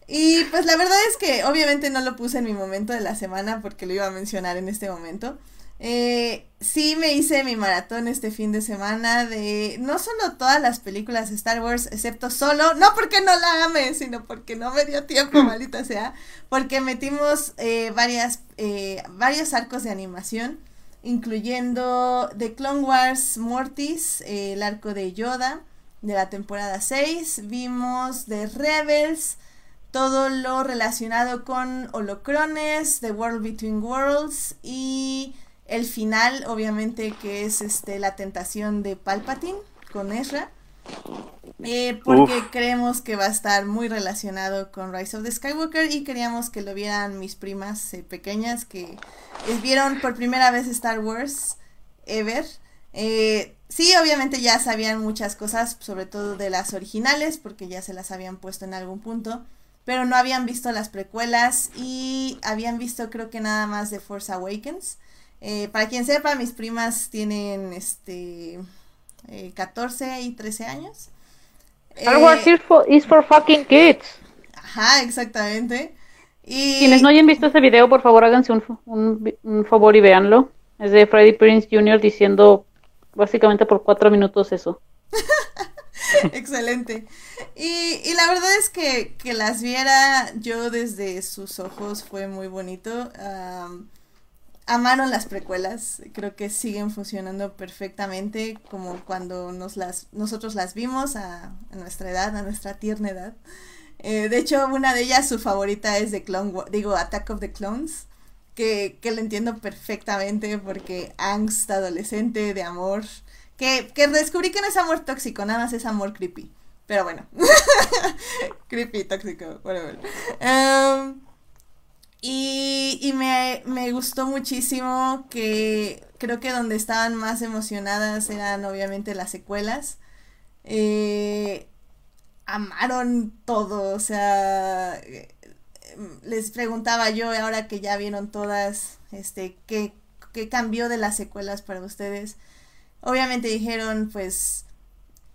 Y pues la verdad es que obviamente no lo puse en mi momento de la semana porque lo iba a mencionar en este momento. Eh, sí me hice mi maratón este fin de semana de no solo todas las películas de Star Wars, excepto solo, no porque no la ame, sino porque no me dio tiempo, [clears throat] maldita sea, porque metimos eh, varias, eh, varios arcos de animación, incluyendo The Clone Wars Mortis, el arco de Yoda de la temporada 6, vimos The Rebels, todo lo relacionado con holocrones, The World Between Worlds y el final, obviamente, que es este la tentación de Palpatine con Ezra. Eh, porque creemos que va a estar muy relacionado con Rise of the Skywalker y queríamos que lo vieran mis primas eh, pequeñas que vieron por primera vez Star Wars ever. Eh, sí, obviamente ya sabían muchas cosas, sobre todo de las originales, porque ya se las habían puesto en algún punto, pero no habían visto las precuelas y habían visto creo que nada más de Force Awakens. Eh, para quien sepa, mis primas tienen este 14 eh, y 13 años. Star Wars eh, is for, fucking kids. Ajá, exactamente. Y... Quienes no hayan visto ese video, por favor háganse un, favor y véanlo. Es de Freddie Prince Jr. diciendo básicamente por cuatro minutos eso. [laughs] [laughs] Excelente. Y, y, la verdad es que, que las viera yo desde sus ojos fue muy bonito amaron las precuelas, creo que siguen funcionando perfectamente como cuando nos las, nosotros las vimos a, nuestra edad, a nuestra tierna edad. Eh, de hecho, una de ellas, su favorita es de Clone digo, Attack of the Clones, que, que lo entiendo perfectamente porque angst adolescente de amor, que, que descubrí que no es amor tóxico, nada más es amor creepy. Pero bueno, [laughs] creepy, tóxico, whatever. Um, y, me, gustó muchísimo que creo que donde estaban más emocionadas eran obviamente las secuelas. Eh, amaron todo, o sea, les preguntaba yo ahora que ya vieron todas, este, ¿qué, qué cambió de las secuelas para ustedes? Obviamente dijeron, pues,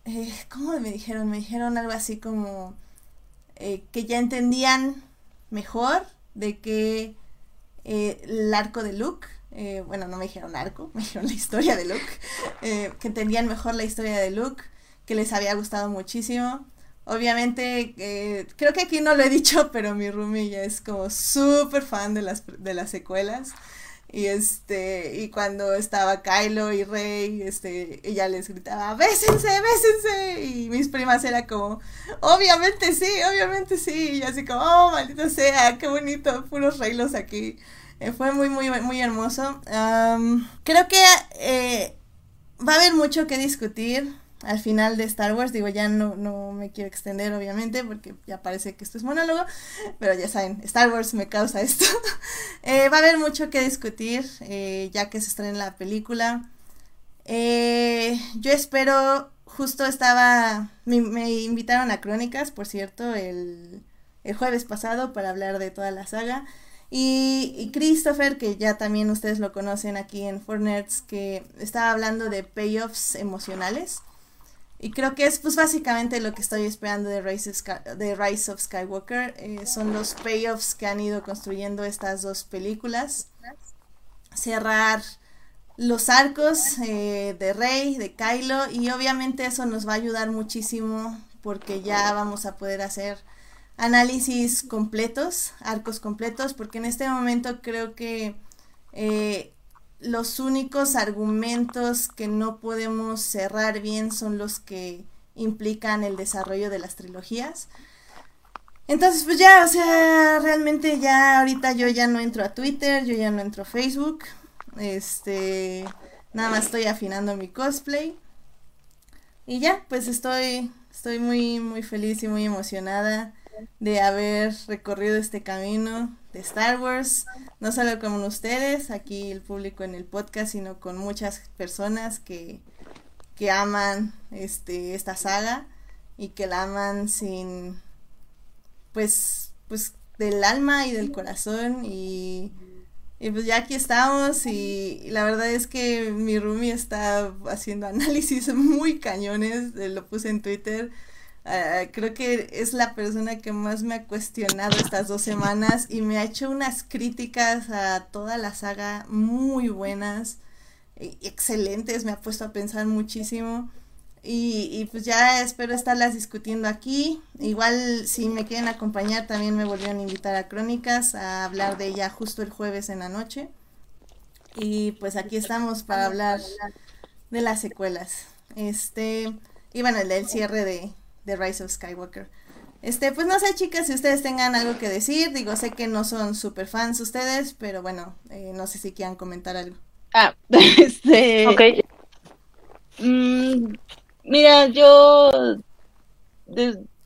eh, ¿cómo me dijeron? Me dijeron algo así como que ya entendían mejor de que eh, el arco de Luke, eh, bueno, no me dijeron arco, [laughs] me dijeron la historia de Luke, eh, que entendían mejor la historia de Luke, que les había gustado muchísimo. Obviamente, creo que aquí no lo he dicho, [laughs] pero mi roomie ya es como súper fan de las, de las secuelas. Y este, y cuando estaba Kylo y Rey, este, ella les gritaba, bésense, bésense. Y mis primas era como, obviamente sí, obviamente sí. Y así como, oh, maldito sea, qué bonito, puros reilos aquí. Eh, fue muy, muy, muy hermoso. creo que eh, va a haber mucho que discutir al final de Star Wars. Digo, ya no, no me quiero extender, obviamente, porque ya parece que esto es monólogo, pero ya saben, Star Wars me causa [laughs] esto. Eh, va a haber mucho que discutir, eh, ya que se estrena la película. Eh, yo espero, justo estaba, me, invitaron a Crónicas, por cierto, el, el, jueves pasado para hablar de toda la saga. Y, Christopher, que ya también ustedes lo conocen aquí en Nerds, que estaba hablando de payoffs emocionales. Y creo que es pues básicamente lo que estoy esperando de Rise of, de Rise of Skywalker. Eh, son los payoffs que han ido construyendo estas dos películas. Cerrar los arcos eh, de Rey, de Kylo. Y obviamente eso nos va a ayudar muchísimo porque ya vamos a poder hacer análisis completos, arcos completos. Porque en este momento creo que... Eh, los únicos argumentos que no podemos cerrar bien son los que implican el desarrollo de las trilogías. Entonces, pues ya, o sea, realmente ya ahorita yo ya no entro a Twitter, yo ya no entro a Facebook. Este, nada más estoy afinando mi cosplay. Y ya, pues estoy estoy muy muy feliz y muy emocionada de haber recorrido este camino de Star Wars, no solo con ustedes, aquí el público en el podcast, sino con muchas personas que, que aman este, esta saga y que la aman sin, pues, pues del alma y del corazón y, y pues ya aquí estamos y, la verdad es que mi roomie está haciendo [laughs] análisis muy cañones, lo puse en Twitter, Ah, creo que es la persona que más me ha cuestionado estas dos semanas y me ha hecho unas críticas a toda la saga muy buenas, excelentes, me ha puesto a pensar muchísimo. Y, y, pues ya espero estarlas discutiendo aquí. Igual si me quieren acompañar también me volvieron a invitar a Crónicas a hablar de ella justo el jueves en la noche. Y pues aquí estamos para hablar de las secuelas. Este, y bueno, el del cierre de, de Rise of Skywalker. Este, pues no sé, chicas, si ustedes tengan algo que decir. Digo, sé que no son super fans ustedes, pero bueno, eh, no sé si quieran comentar algo. Ah, [laughs] este. Ok. Mm, mira, yo.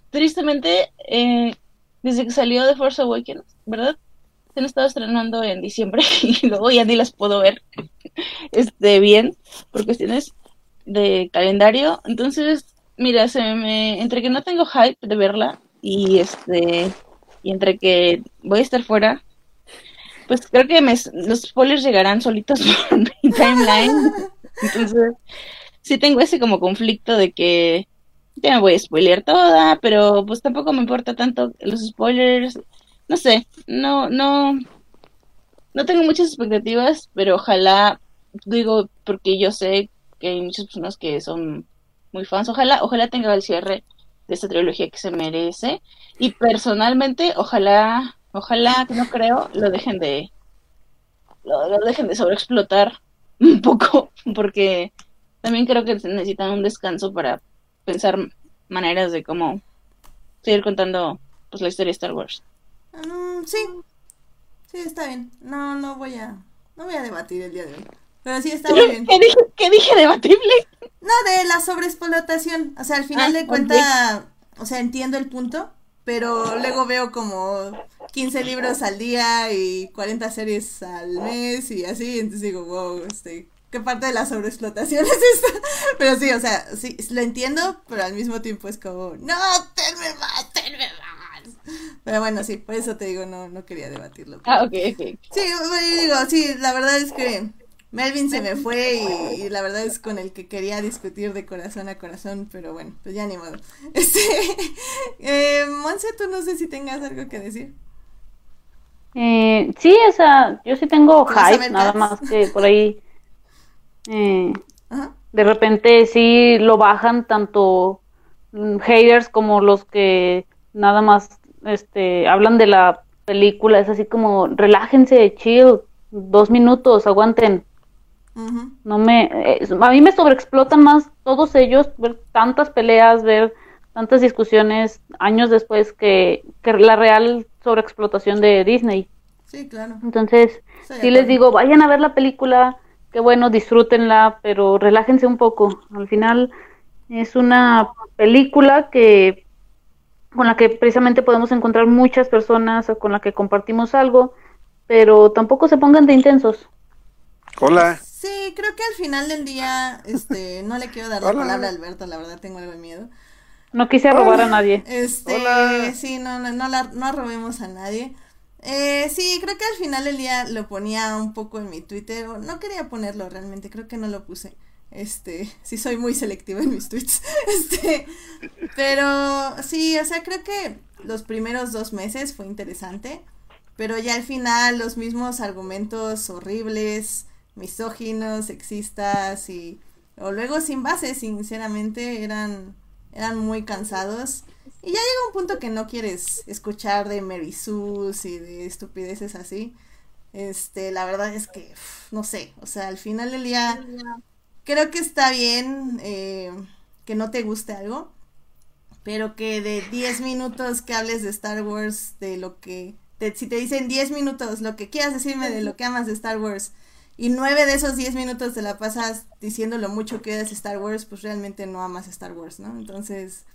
tristemente, eh, desde que salió de Force Awakens, ¿verdad? Se han estado estrenando en diciembre [laughs] y luego ya ni las puedo ver [laughs] este, bien por cuestiones de calendario. Entonces, mira, se me, entre que no tengo hype de verla y este y entre que voy a estar fuera, pues creo que los spoilers llegarán solitos [laughs] por timeline. Entonces, sí tengo ese como conflicto de que ya me voy a spoilear toda, pero pues tampoco me importa tanto los spoilers. No sé, no, no, no tengo muchas expectativas, pero ojalá, digo, porque yo sé que hay muchas personas que son muy fans. Ojalá, ojalá tenga el cierre de esta trilogía que se merece. Y personalmente, ojalá, ojalá, no creo, lo dejen de, lo, dejen de sobreexplotar [laughs] un poco, porque también creo que necesitan un descanso para pensar maneras de cómo seguir contando pues la historia de Star Wars. Mm, sí, sí está bien. No, no voy a, no voy a debatir el día de hoy. Pero sí está muy bien. ¿Qué dije, qué dije debatible? No, de la sobreexplotación. O sea, al final ah, de cuentas, o sea, entiendo el punto, pero luego veo como 15 libros al día y 40 series al mes y así, entonces digo, wow, este, ¿qué parte de la sobreexplotación [laughs] es esta? Pero sí, o sea, sí, lo entiendo, pero al mismo tiempo es como, no, tenme más, tenme más. Pero bueno, sí, por eso te digo, no, no quería debatirlo. Ah, ok, ok. Sí, digo, sí, la verdad es que Melvin se me fue y, la verdad es con el que quería discutir de corazón a corazón, pero bueno, pues ya ni modo. [laughs] Este, eh, Monse, tú no sé si tengas algo que decir. Eh, sí, o sea, yo sí tengo hype, nada más que por ahí eh, de repente sí lo bajan tanto haters como los que nada más este hablan de la película, es así como relájense, chill, dos minutos, aguanten. No me, eh, a mí me sobreexplotan más todos ellos, ver tantas peleas, ver tantas discusiones años después que, la real sobreexplotación de Disney. Sí, claro. Entonces, sí, les digo, vayan a ver la película, que bueno, disfrútenla, pero relájense un poco. Al final es una película que con la que precisamente podemos encontrar muchas personas con la que compartimos algo, pero tampoco se pongan de intensos. Hola. Sí, creo que al final del día, este, no le quiero dar la palabra a Alberto, la verdad tengo algo de miedo. No quise robar a nadie. [laughs] Este, sí, no, no, no, la, no robemos a nadie. Eh, sí, creo que al final del día lo ponía un poco en mi Twitter, no quería ponerlo realmente, creo que no lo puse. Este, [laughs] sí soy muy selectiva en mis tweets. [laughs] Este, pero sí, o sea, creo que los primeros dos meses fue interesante, pero ya al final los mismos argumentos horribles, misóginos, sexistas y o luego sin base, sinceramente eran eran muy cansados y ya llega un punto que no quieres escuchar de Mary Sus y de estupideces así. Este, la verdad es que no sé, o sea, al final del día creo que está bien eh, que no te guste algo, pero que de 10 minutos que hables de Star Wars, de lo que, si te dicen 10 minutos, lo que quieras decirme de lo que amas de Star Wars, y nueve de esos diez minutos te la pasas diciendo lo mucho que eres Star Wars, pues realmente no amas Star Wars, ¿no? Entonces...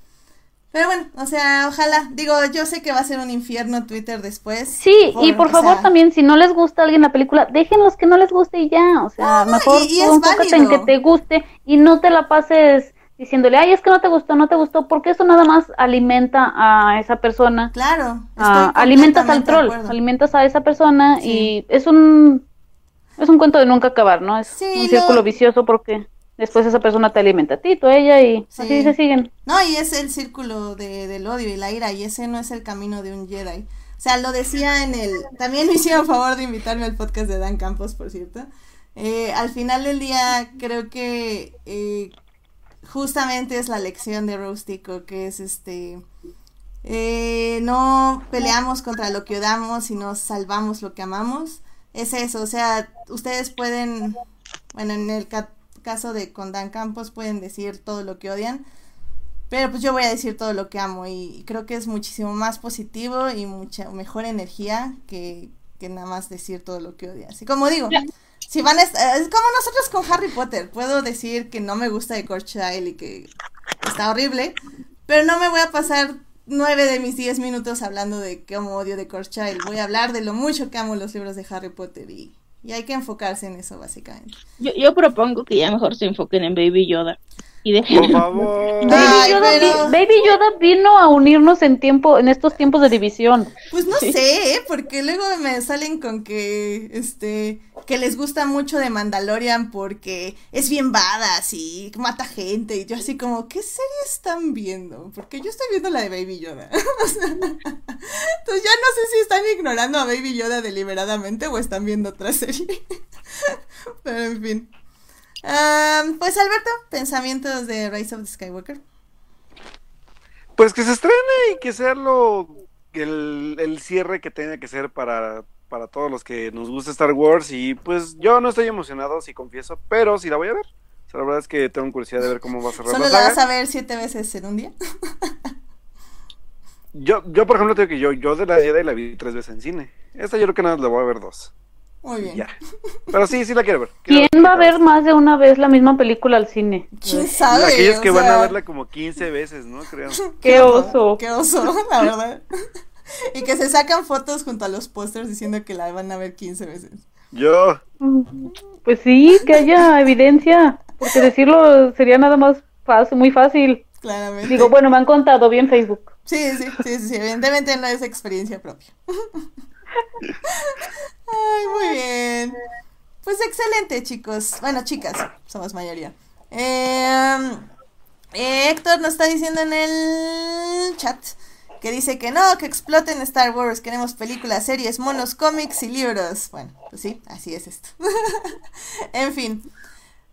Pero bueno, o sea, ojalá, digo, yo sé que va a ser un infierno Twitter después. Sí, y por favor también, si no les gusta a alguien la película, déjenlos que no les guste y ya, o sea, mejor y, en que te guste y no te la pases diciéndole, ay, es que no te gustó, no te gustó, porque eso nada más alimenta a esa persona. Claro. alimentas al troll, alimentas a esa persona y es un es un cuento de nunca acabar, ¿no? Es un círculo vicioso porque... después esa persona te alimenta a ti, tú a ella y así se siguen. No, y es el círculo de, del odio y la ira y ese no es el camino de un Jedi. O sea, lo decía en el... También me hicieron favor de invitarme al podcast de Dan Campos, por cierto. Eh, al final del día creo que eh, justamente es la lección de Rostico, que es este... Eh, no peleamos contra lo que odiamos, sino salvamos lo que amamos. Es eso, o sea, ustedes pueden, bueno, en el caso de con Dan Campos pueden decir todo lo que odian, pero pues yo voy a decir todo lo que amo y creo que es muchísimo más positivo y mucha mejor energía que, que nada más decir todo lo que odias. Y como digo, si van a estar, es como nosotros con Harry Potter, puedo decir que no me gusta de Child y que está horrible, pero no me voy a pasar nueve de mis diez minutos hablando de amo odio de Child. Voy a hablar de lo mucho que amo los libros de Harry Potter y, y hay que enfocarse en eso básicamente. Yo, yo propongo que ya mejor se enfoquen en Baby Yoda. Por [laughs] favor. Baby, Yoda, vino a unirnos en tiempo, en estos tiempos de división. Pues no sé, ¿eh? porque luego me salen con que, este, que les gusta mucho de Mandalorian porque es bien badass y mata gente y yo así como, ¿qué serie están viendo? Porque yo estoy viendo la de Baby Yoda. [laughs] Entonces ya no sé si están ignorando a Baby Yoda deliberadamente o están viendo otra serie. [laughs] Pero en fin pues Alberto, pensamientos de Rise of the Skywalker. Pues que se estrene y que sea lo el, el cierre que tenga que ser para, para todos los que nos gusta Star Wars. Y pues yo no estoy emocionado, si confieso, pero sí la voy a ver. la verdad es que tengo curiosidad de ver cómo va a cerrar [laughs] ¿Solo la, vas a ver siete veces en un día? [laughs] yo, yo, por ejemplo, tengo que yo, yo de la Jedi la vi tres veces en cine. Esta yo creo que nada la voy a ver dos. Muy bien. Pero sí, sí la quiero ver. ¿Quién va a ver más de una vez la misma película al cine? ¿Quién sabe? Aquellos que van a verla como 15 veces, ¿no? Creo. [laughs] Qué oso. Qué oso, la verdad. [laughs] y que se sacan fotos junto a los pósters diciendo que la van a ver 15 veces. Yo. Pues sí, que haya [laughs] evidencia. Porque decirlo sería nada más fácil, muy fácil. Claramente. Digo, bueno, me han contado bien Facebook. Sí, sí, sí, sí, evidentemente no es experiencia propia. Ay, muy bien. Pues excelente, chicos. Bueno, chicas, somos mayoría. Eh, Héctor nos está diciendo en el chat que dice que no, que exploten Star Wars. Queremos películas, series, monos, cómics y libros. Bueno, pues sí, así es esto. [laughs] en fin.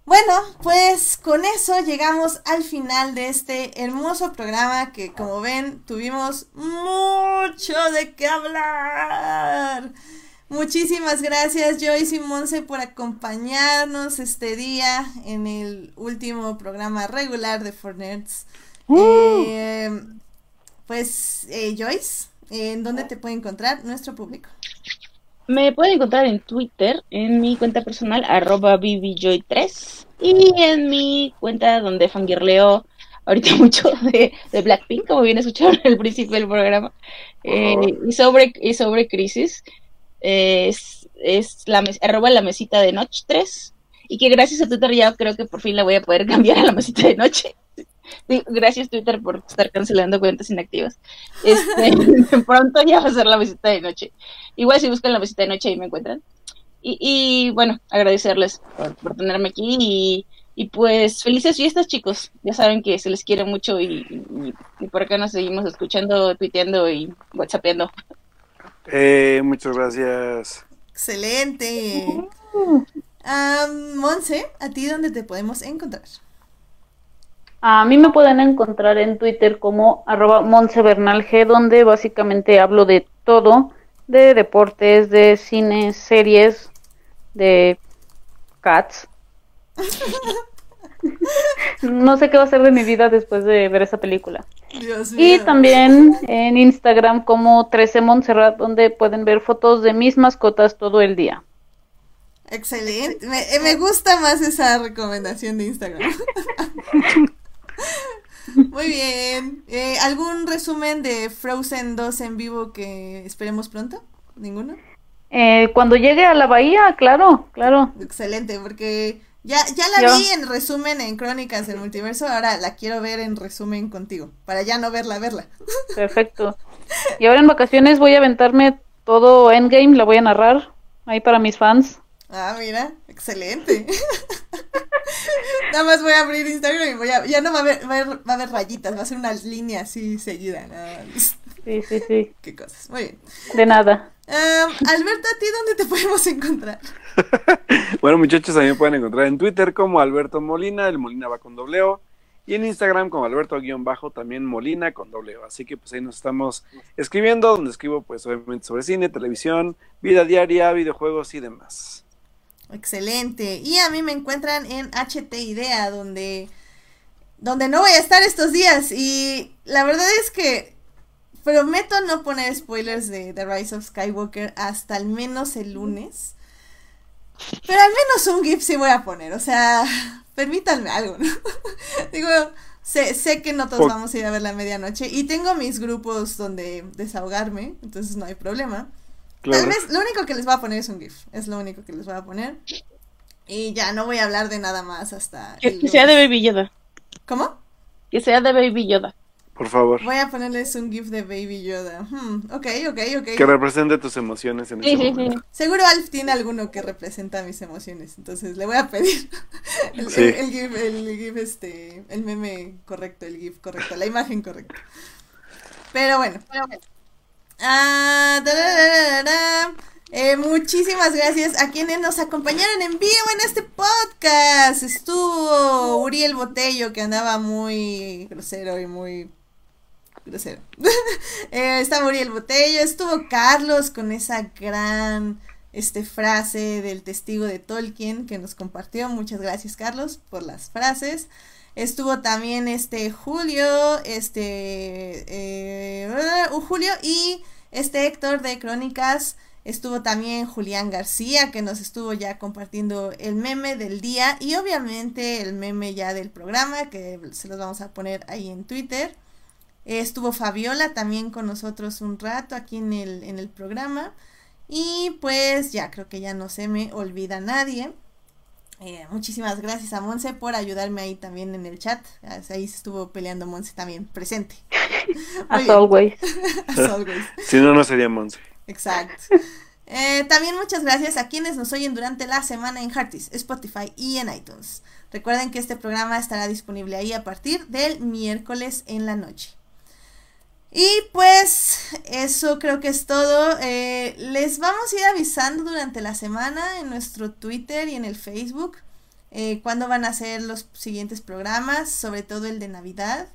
Bueno, pues con eso llegamos al final de este hermoso programa que como ven tuvimos mucho de qué hablar. Muchísimas gracias Joyce y Monse por acompañarnos este día en el último programa regular de Fornerds. Uh. Eh, pues eh, Joyce, ¿en dónde te puede encontrar nuestro público? Me pueden encontrar en Twitter, en mi cuenta personal, arroba BBJoy3, y en mi cuenta donde fangirleo ahorita [laughs] mucho de, Blackpink, como bien escucharon al principio del programa, eh, y, sobre, y sobre Crisis, es, es la arroba la mesita de noche 3, y que gracias a Twitter ya creo que por fin la voy a poder [laughs] cambiar a la mesita de noche gracias Twitter por estar cancelando cuentas inactivas. Este, [laughs] pronto ya va a ser la visita de noche. Igual si buscan la visita de noche ahí me encuentran. Y, bueno, agradecerles por, tenerme aquí y, pues felices fiestas chicos. Ya saben que se les quiere mucho y, por acá nos seguimos escuchando, tuiteando y whatsappeando. Eh, muchas gracias. Excelente. Monse, ¿a ti dónde te podemos encontrar? A mí me pueden encontrar en Twitter como arroba G, donde básicamente hablo de todo, de deportes, de cine, series, de cats. [laughs] no sé qué va a ser de mi vida después de ver esa película. y también en Instagram como 13 Montserrat, donde pueden ver fotos de mis mascotas todo el día. Excelente, me, me gusta más esa recomendación de Instagram. [laughs] Muy bien. Eh, ¿Algún resumen de Frozen 2 en vivo que esperemos pronto? ¿Ninguno? Eh, cuando llegue a la bahía, claro, claro. Excelente, porque ya, ya la vi en resumen en Crónicas del Multiverso, ahora la quiero ver en resumen contigo, para ya no verla, verla. Perfecto. Y ahora en vacaciones voy a aventarme todo Endgame, la voy a narrar ahí para mis fans. Ah, mira, excelente. [laughs] Nada más voy a abrir Instagram y voy a, ya no va a haber, va a haber, rayitas, va a ser unas líneas así seguidas. Sí, sí, sí. [laughs] Qué cosas. Muy bien. De nada. Alberto, ¿a ti dónde te podemos encontrar? [laughs] bueno, muchachos, también pueden encontrar en Twitter como Alberto Molina, el Molina va con dobleo, y en Instagram como Alberto-bajo también Molina con dobleo. Así que pues ahí nos estamos escribiendo, donde escribo pues obviamente sobre cine, televisión, vida diaria, videojuegos y demás. Excelente. Y a mí me encuentran en HT Idea, donde, donde no voy a estar estos días. Y la verdad es que prometo no poner spoilers de The Rise of Skywalker hasta al menos el lunes. Pero al menos un GIF sí voy a poner, o sea, [laughs] permítanme algo, ¿no? [laughs] Digo, sé, sé que no todos vamos a ir a ver la medianoche y tengo mis grupos donde desahogarme, entonces no hay problema. Tal vez lo único que les voy a poner es un GIF, es lo único que les voy a poner. Y ya no voy a hablar de nada más hasta... Que, sea de Baby Yoda. ¿Cómo? Que sea de Baby Yoda. Por favor. Voy a ponerles un GIF de Baby Yoda. Hmm, ok, ok, ok. Que represente tus emociones en ese momento. Seguro Alf tiene alguno que representa mis emociones. Entonces le voy a pedir [laughs] el, GIF, el GIF, este, el meme correcto, el GIF correcto, la imagen correcta. Pero bueno. Ah, eh, muchísimas gracias a quienes nos acompañaron en vivo en este podcast. Estuvo Uriel Botello, que andaba muy grosero y muy grosero. [laughs] eh, estaba Uriel Botello, estuvo Carlos con esa gran este, frase del testigo de Tolkien que nos compartió. Muchas gracias, Carlos, por las frases. Estuvo también este Julio, este eh, uh, Julio y este Héctor de Crónicas. Estuvo también Julián García, que nos estuvo ya compartiendo el meme del día y obviamente el meme ya del programa, que se los vamos a poner ahí en Twitter. Estuvo Fabiola también con nosotros un rato aquí en el, en el programa. Y pues ya creo que ya no se me olvida nadie. Eh, muchísimas gracias a Monse por ayudarme ahí también en el chat. Ahí se estuvo peleando Monse también, presente. [laughs] [laughs] As always. As [laughs] always. si no, no sería Monse. Exacto. Eh, también muchas gracias a quienes nos oyen durante la semana en Heartis, Spotify y en iTunes. Recuerden que este programa estará disponible ahí a partir del miércoles en la noche. Y pues eso creo que es todo. Eh, les vamos a ir avisando durante la semana en nuestro Twitter y en el Facebook eh, cuándo van a ser los siguientes programas, sobre todo el de Navidad.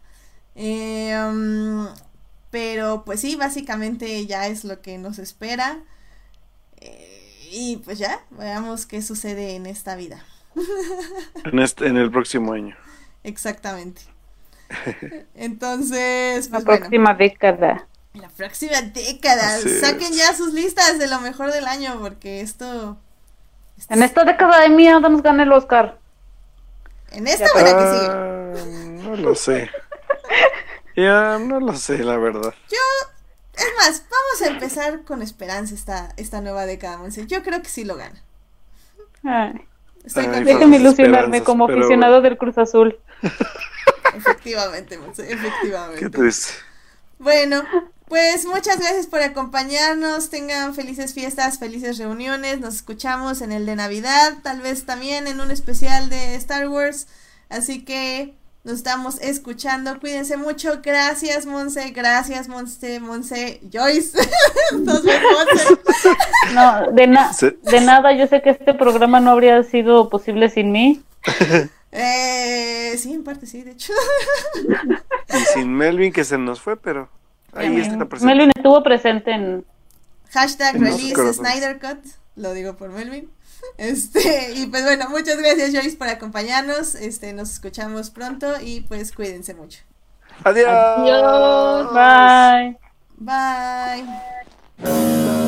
Eh, um, pero pues sí, básicamente ya es lo que nos espera. y pues ya, veamos qué sucede en esta vida. [laughs] en, este, en el próximo año. Exactamente. [laughs] Entonces, pues, la próxima década. La próxima década. Saquen ya sus listas de lo mejor del año, porque esto. En esta década de mía nos gana el Oscar. ¿En esta o en la que sigue? Ah, no lo sé. [laughs] ya, no lo sé, la verdad. Yo. Es más, vamos a empezar con esperanza esta, esta nueva década, Yo creo que sí lo gana. Ay. Déjame ilusionarme como aficionado del Cruz Azul. Efectivamente, efectivamente. Bueno, pues muchas gracias por acompañarnos. Tengan felices fiestas, felices reuniones. Nos escuchamos en el de Navidad, tal vez también en un especial de Star Wars. Así que nos estamos escuchando. Cuídense mucho. Gracias, Monse. Gracias, Monse. Monse. Joyce. [laughs] no, de, de nada. Yo sé que este programa no habría sido posible sin mí. [laughs] Eh, sí, en parte sí, de hecho. [laughs] y sin Melvin que se nos fue, pero ahí está presente. Melvin estuvo presente en... Hashtag release Snyder Cut, lo digo por Melvin. [laughs] Este, y pues bueno, muchas gracias Joyce por acompañarnos. Este, nos escuchamos pronto y pues cuídense mucho. Adiós. Adiós. Bye. Bye.